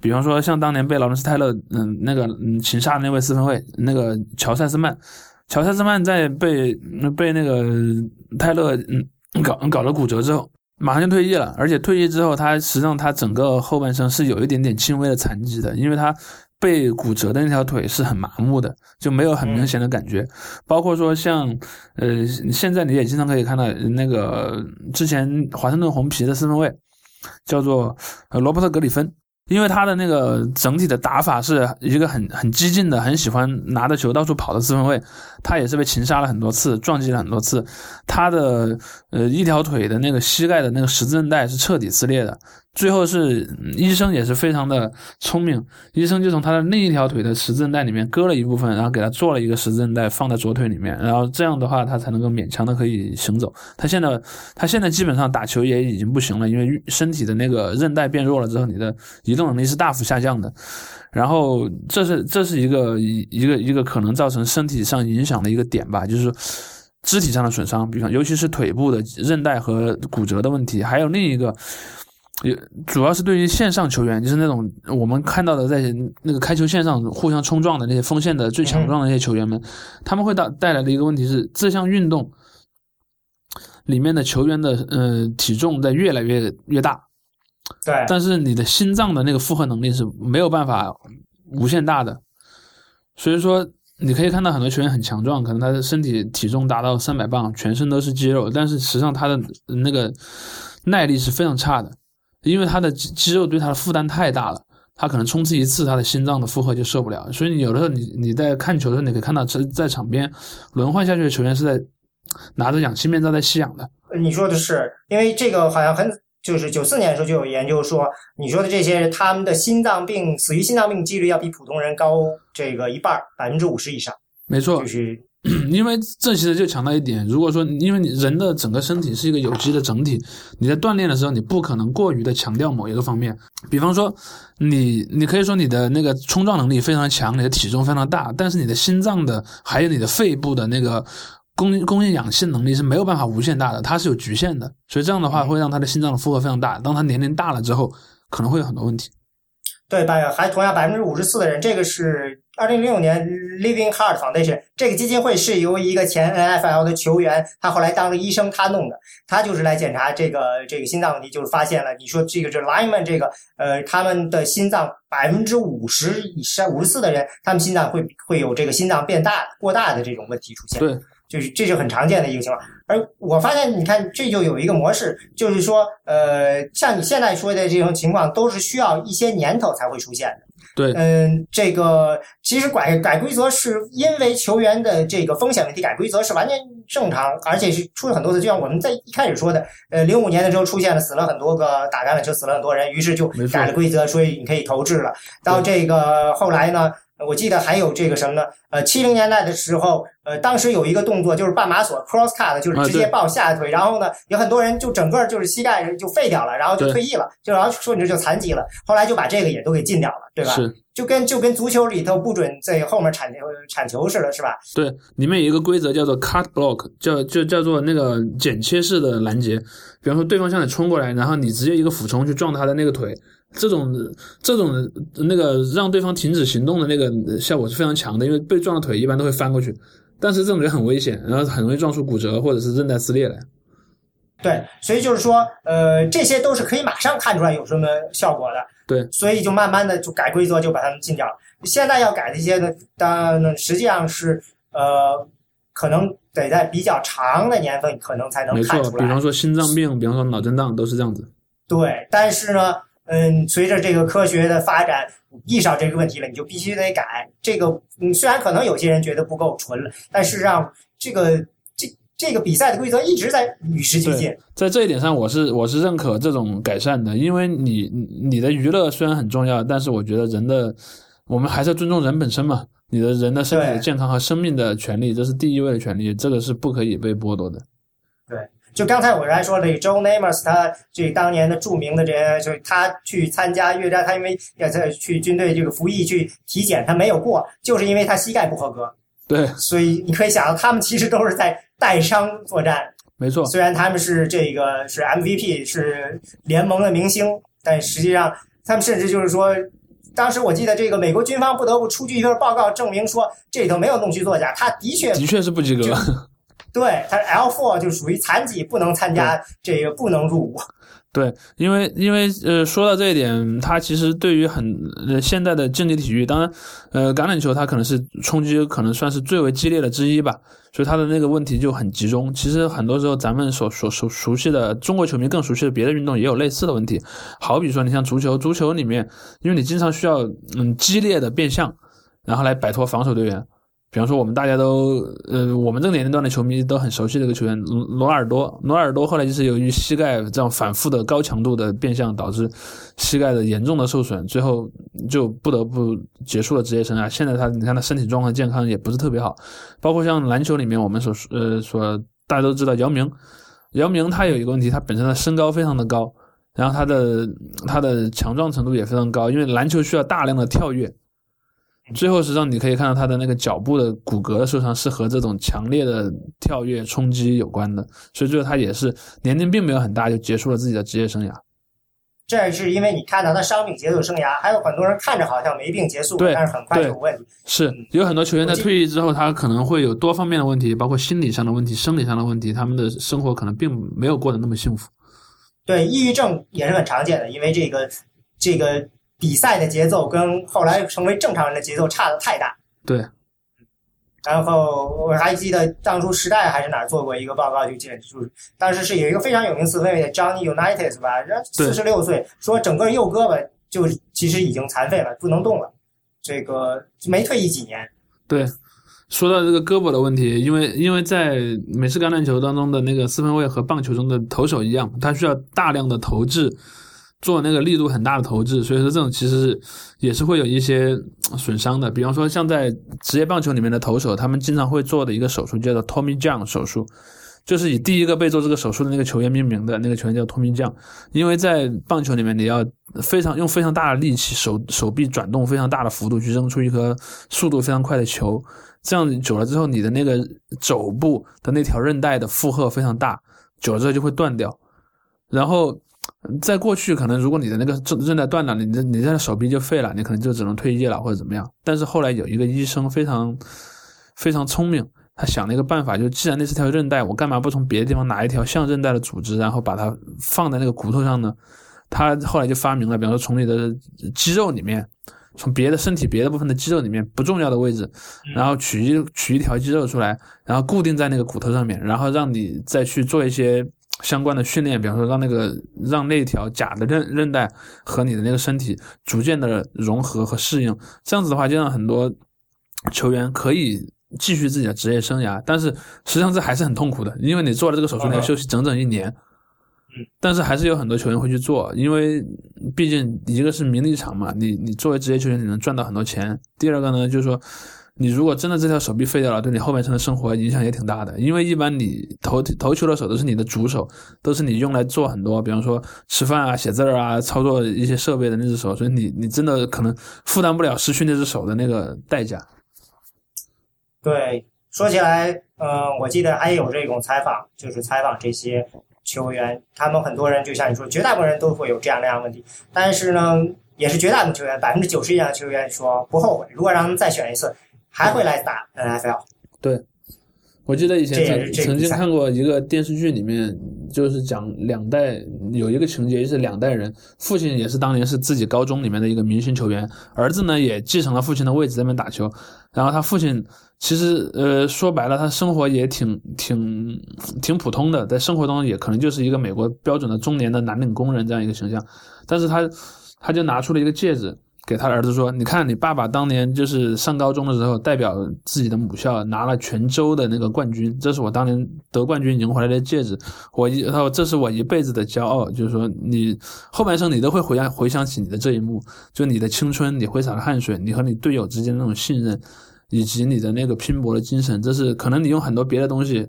比方说像当年被劳伦斯泰勒嗯那个嗯擒杀的那位四分卫那个乔塞斯曼，乔塞斯曼在被被那个泰勒嗯搞搞了骨折之后。马上就退役了，而且退役之后，他实际上他整个后半生是有一点点轻微的残疾的，因为他被骨折的那条腿是很麻木的，就没有很明显的感觉。包括说像，呃，现在你也经常可以看到那个之前华盛顿红皮的四分卫，叫做呃罗伯特格里芬。因为他的那个整体的打法是一个很很激进的，很喜欢拿着球到处跑的四分卫，他也是被擒杀了很多次，撞击了很多次，他的呃一条腿的那个膝盖的那个十字韧带是彻底撕裂的。最后是医生也是非常的聪明，医生就从他的另一条腿的十字韧带里面割了一部分，然后给他做了一个十字韧带放在左腿里面，然后这样的话他才能够勉强的可以行走。他现在他现在基本上打球也已经不行了，因为身体的那个韧带变弱了之后，你的移动能力是大幅下降的。然后这是这是一个一一个一个可能造成身体上影响的一个点吧，就是肢体上的损伤，比方尤其是腿部的韧带和骨折的问题，还有另一个。也主要是对于线上球员，就是那种我们看到的在那个开球线上互相冲撞的那些锋线的最强壮的那些球员们，他们会带带来的一个问题是，这项运动里面的球员的呃体重在越来越越大，对，但是你的心脏的那个负荷能力是没有办法无限大的，所以说你可以看到很多球员很强壮，可能他的身体体重达到三百磅，全身都是肌肉，但是实际上他的那个耐力是非常差的。因为他的肌肌肉对他的负担太大了，他可能冲刺一次，他的心脏的负荷就受不了。所以你有的时候你你在看球的时候，你可以看到在在场边轮换下去的球员是在拿着氧气面罩在吸氧的。你说的是，因为这个好像很就是九四年的时候就有研究说，你说的这些他们的心脏病死于心脏病几率要比普通人高这个一半，百分之五十以上。没错，就是。因为这其实就强调一点，如果说因为你人的整个身体是一个有机的整体，你在锻炼的时候，你不可能过于的强调某一个方面。比方说，你你可以说你的那个冲撞能力非常强，你的体重非常大，但是你的心脏的还有你的肺部的那个供供应氧气能力是没有办法无限大的，它是有局限的。所以这样的话会让他的心脏的负荷非常大。当他年龄大了之后，可能会有很多问题。对，百还同样百分之五十四的人，这个是二零零六年 Living Heart Foundation 这个基金会是由一个前 NFL 的球员，他后来当了医生，他弄的，他就是来检查这个这个心脏问题，就是发现了，你说这个这 linman 这个呃他们的心脏百分之五十以上五十四的人，他们心脏会会有这个心脏变大过大的这种问题出现。对。就是这是很常见的一个情况。而我发现，你看这就有一个模式，就是说，呃，像你现在说的这种情况，都是需要一些年头才会出现的。对，嗯，这个其实改改规则是因为球员的这个风险问题，改规则是完全正常，而且是出了很多次。就像我们在一开始说的，呃，零五年的时候出现了死了很多个打橄榄球死了很多人，于是就改了规则，所以你可以投掷了。到这个后来呢，我记得还有这个什么呢？呃，七零年代的时候，呃，当时有一个动作就是半马索 cross cut，就是直接抱下腿，然后呢，有很多人就整个就是膝盖就废掉了，然后就退役了，就然后说你这就残疾了。后来就把这个也都给禁掉了，对吧？是。就跟就跟足球里头不准在后面铲球铲球似的，是吧？对，里面有一个规则叫做 cut block，叫就叫做那个剪切式的拦截。比方说，对方向你冲过来，然后你直接一个俯冲去撞他的那个腿，这种这种那个让对方停止行动的那个效果是非常强的，因为被撞的腿一般都会翻过去，但是这种也很危险，然后很容易撞出骨折或者是韧带撕裂来。对，所以就是说，呃，这些都是可以马上看出来有什么效果的。对，所以就慢慢的就改规则，就把他们禁掉了。现在要改这些呢，当然实际上是呃，可能得在比较长的年份可能才能看出来。比方说心脏病，比方说脑震荡，都是这样子。对，但是呢，嗯，随着这个科学的发展，意识到这个问题了，你就必须得改。这个，嗯，虽然可能有些人觉得不够纯了，但事实上这个。这个比赛的规则一直在与时俱进，在这一点上，我是我是认可这种改善的，因为你你的娱乐虽然很重要，但是我觉得人的我们还是要尊重人本身嘛，你的人的身体健康和生命的权利，这是第一位的权利，这个是不可以被剥夺的。对，就刚才我还说了，Joe Namers，他这当年的著名的这些，就是他去参加越战，他因为要在去军队这个服役去体检，他没有过，就是因为他膝盖不合格。对，所以你可以想到，他们其实都是在带伤作战。没错，虽然他们是这个是 MVP，是联盟的明星，但实际上他们甚至就是说，当时我记得这个美国军方不得不出具一份报告，证明说这里头没有弄虚作假，他的确的确是不及格。对他 L four 就属于残疾，不能参加这个，不能入伍。对，因为因为呃，说到这一点，它其实对于很呃现代的竞技体育，当然，呃，橄榄球它可能是冲击可能算是最为激烈的之一吧，所以它的那个问题就很集中。其实很多时候咱们所所熟熟悉的中国球迷更熟悉的别的运动也有类似的问题，好比说你像足球，足球里面，因为你经常需要嗯激烈的变向，然后来摆脱防守队员。比方说，我们大家都，呃，我们这个年龄段的球迷都很熟悉这个球员罗罗尔多。罗尔多后来就是由于膝盖这样反复的高强度的变向，导致膝盖的严重的受损，最后就不得不结束了职业生涯。现在他，你看他身体状况健康也不是特别好。包括像篮球里面，我们所，呃，所大家都知道姚明，姚明他有一个问题，他本身的身高非常的高，然后他的他的强壮程度也非常高，因为篮球需要大量的跳跃。最后，实际上你可以看到他的那个脚部的骨骼的受伤是和这种强烈的跳跃冲击有关的，所以最后他也是年龄并没有很大就结束了自己的职业生涯。这是因为你看到他伤病结束生涯，还有很多人看着好像没病结束，但是很快有问题。是有很多球员在退役之后，他可能会有多方面的问题，包括心理上的问题、生理上的问题，他们的生活可能并没有过得那么幸福。对，抑郁症也是很常见的，因为这个这个。比赛的节奏跟后来成为正常人的节奏差的太大。对。然后我还记得当初时代还是哪儿做过一个报告，就记就是当时是有一个非常有名四分卫的 Johnny Unitas 吧，四十六岁，说整个右胳膊就其实已经残废了，不能动了。这个没退役几年。对，说到这个胳膊的问题，因为因为在美式橄榄球当中的那个四分卫和棒球中的投手一样，他需要大量的投掷。做那个力度很大的投掷，所以说这种其实也是会有一些损伤的。比方说，像在职业棒球里面的投手，他们经常会做的一个手术叫做 Tommy John 手术，就是以第一个被做这个手术的那个球员命名的。那个球员叫 Tommy John，因为在棒球里面，你要非常用非常大的力气，手手臂转动非常大的幅度去扔出一颗速度非常快的球，这样久了之后，你的那个肘部的那条韧带的负荷非常大，久了之后就会断掉，然后。在过去，可能如果你的那个韧韧带断了，你的你这手臂就废了，你可能就只能退役了或者怎么样。但是后来有一个医生非常非常聪明，他想了一个办法，就既然那是条韧带，我干嘛不从别的地方拿一条像韧带的组织，然后把它放在那个骨头上呢？他后来就发明了，比方说从你的肌肉里面从别的身体别的部分的肌肉里面不重要的位置，然后取一取一条肌肉出来，然后固定在那个骨头上面，然后让你再去做一些相关的训练，比方说让那个让那条假的韧韧带和你的那个身体逐渐的融合和适应，这样子的话就让很多球员可以继续自己的职业生涯，但是实际上这还是很痛苦的，因为你做了这个手术，你要休息整整一年。但是还是有很多球员会去做，因为毕竟一个是名利场嘛，你你作为职业球员，你能赚到很多钱。第二个呢，就是说，你如果真的这条手臂废掉了，对你后半生的生活影响也挺大的。因为一般你投投球的手都是你的主手，都是你用来做很多，比方说吃饭啊、写字儿啊、操作一些设备的那只手，所以你你真的可能负担不了失去那只手的那个代价。对，说起来，嗯，我记得还有这种采访，就是采访这些。球员，他们很多人就像你说，绝大部分人都会有这样那样的问题，但是呢，也是绝大部分球员，百分之九十以上的球员说不后悔，如果让他们再选一次，还会来打 NFL。对，我记得以前曾曾经看过一个电视剧，里面就是讲两代有一个情节就是两代人，父亲也是当年是自己高中里面的一个明星球员，儿子呢也继承了父亲的位置在那边打球，然后他父亲。其实，呃，说白了，他生活也挺挺挺普通的，在生活中也可能就是一个美国标准的中年的蓝领工人这样一个形象。但是他，他就拿出了一个戒指给他儿子说：“你看，你爸爸当年就是上高中的时候，代表自己的母校拿了全州的那个冠军，这是我当年得冠军赢回来的戒指。我一他说这是我一辈子的骄傲，就是说你后半生你都会回想回想起你的这一幕，就你的青春，你挥洒的汗水，你和你队友之间那种信任。”以及你的那个拼搏的精神，这是可能你用很多别的东西，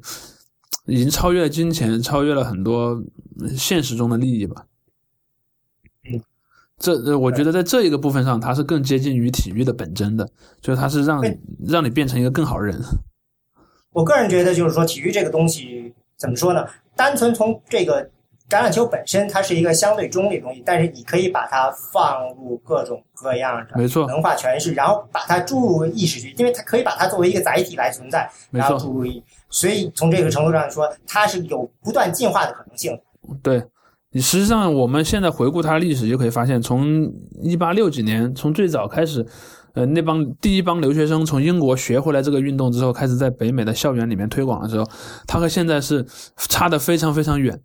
已经超越了金钱，超越了很多现实中的利益吧。嗯，这我觉得在这一个部分上，它是更接近于体育的本真的，就是它是让让你变成一个更好人。我个人觉得，就是说体育这个东西怎么说呢？单纯从这个。橄榄球本身它是一个相对中立的东西，但是你可以把它放入各种各样的没错文化诠释，然后把它注入意识去，因为它可以把它作为一个载体来存在，然后注入。所以从这个程度上说，它是有不断进化的可能性。对，你实际上我们现在回顾它历史，就可以发现，从一八六几年，从最早开始，呃，那帮第一帮留学生从英国学回来这个运动之后，开始在北美的校园里面推广的时候，它和现在是差的非常非常远。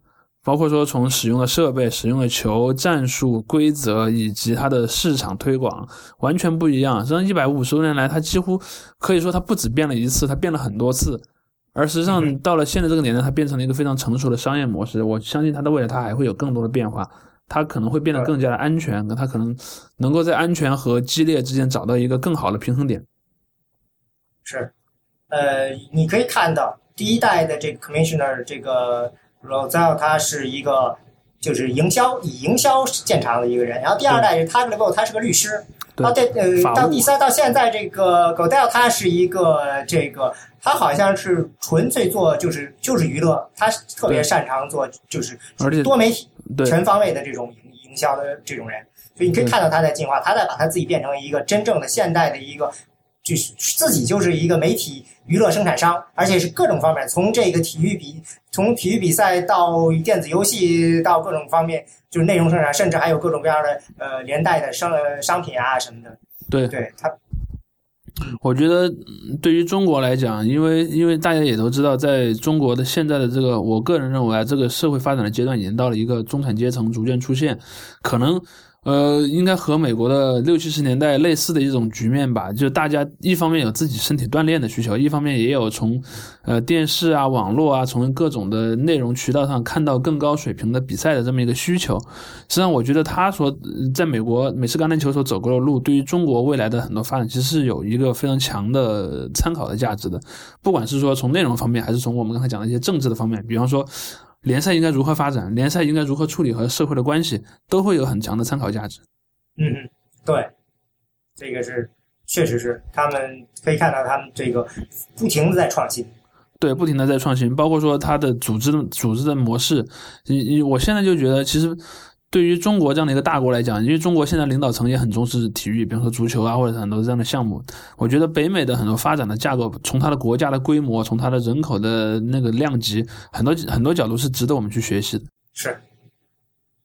包括说从使用的设备、使用的球、战术、规则以及它的市场推广完全不一样。实际上，一百五十多年来，它几乎可以说它不止变了一次，它变了很多次。而实际上，到了现在这个年代，它变成了一个非常成熟的商业模式。我相信它的未来，它还会有更多的变化。它可能会变得更加的安全，它可能能够在安全和激烈之间找到一个更好的平衡点。是，呃，你可以看到第一代的这个 commissioner 这个。Roselle 他是一个就是营销以营销见长的一个人，然后第二代是 t a g l e v 他是个律师，到这呃到第三到现在这个 Godell 他是一个这个他好像是纯粹做就是就是娱乐，他特别擅长做就是多媒体全方位的这种营营销的这种人，所以你可以看到他在进化，他在把他自己变成一个真正的现代的一个。就是自己就是一个媒体娱乐生产商，而且是各种方面，从这个体育比，从体育比赛到电子游戏到各种方面，就是内容生产，甚至还有各种各样的呃连带的商商品啊什么的。对，对他，我觉得对于中国来讲，因为因为大家也都知道，在中国的现在的这个，我个人认为啊，这个社会发展的阶段已经到了一个中产阶层逐渐出现，可能。呃，应该和美国的六七十年代类似的一种局面吧，就大家一方面有自己身体锻炼的需求，一方面也有从，呃电视啊、网络啊，从各种的内容渠道上看到更高水平的比赛的这么一个需求。实际上，我觉得他所在美国美式橄榄球所走过的路，对于中国未来的很多发展，其实是有一个非常强的参考的价值的。不管是说从内容方面，还是从我们刚才讲的一些政治的方面，比方说。联赛应该如何发展？联赛应该如何处理和社会的关系，都会有很强的参考价值。嗯嗯，对，这个是确实是，他们可以看到他们这个不停的在创新。对，不停的在创新，包括说它的组织组织的模式。你你，我现在就觉得其实。对于中国这样的一个大国来讲，因为中国现在领导层也很重视体育，比方说足球啊，或者很多这样的项目。我觉得北美的很多发展的架构，从它的国家的规模，从它的人口的那个量级，很多很多角度是值得我们去学习的。是，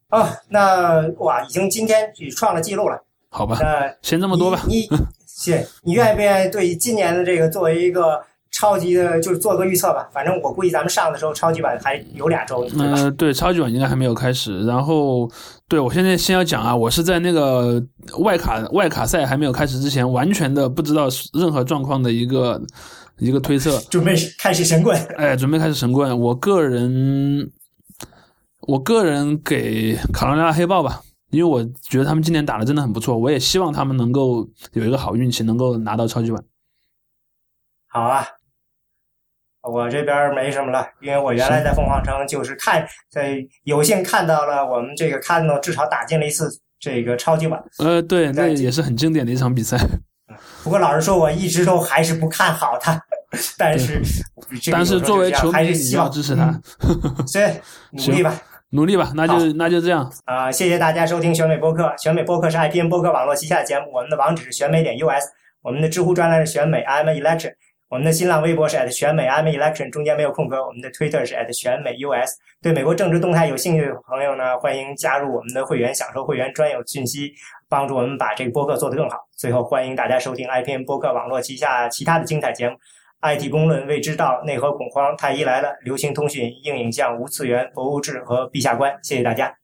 啊，那哇，已经今天也创了记录了。好吧，那先这么多吧。你 谢你愿不愿意对今年的这个作为一个超级的，就是做个预测吧？反正我估计咱们上的时候超级版还有俩周，对吧？呃，对，超级碗应该还没有开始。然后，对我现在先要讲啊，我是在那个外卡外卡赛还没有开始之前，完全的不知道任何状况的一个一个推测。准备开始神棍，哎，准备开始神棍。我个人，我个人给卡罗来纳黑豹吧，因为我觉得他们今年打的真的很不错，我也希望他们能够有一个好运气，能够拿到超级碗。好啊。我这边没什么了，因为我原来在凤凰城就是看，在有幸看到了我们这个看到至少打进了一次这个超级碗。呃，对，那也是很经典的一场比赛。不过老实说，我一直都还是不看好他，但是但是作为球迷还是希望支持他，所以 努力吧，努力吧，那就那就这样啊！谢谢大家收听选美播客，选美播客是 IPN 播客网络旗下的节目，我们的网址是选美点 US，我们的知乎专栏是选美 I'm Election。我们的新浪微博是 at 选美 I'm Election，中间没有空格。我们的 Twitter 是 at 选美 US。对美国政治动态有兴趣的朋友呢，欢迎加入我们的会员，享受会员专有讯息，帮助我们把这个播客做得更好。最后，欢迎大家收听 IPN 播客网络旗下其他的精彩节目：IT 公论、未知道、内核恐慌、太医来了、流行通讯、硬影像、无次元、博物志和陛下观。谢谢大家。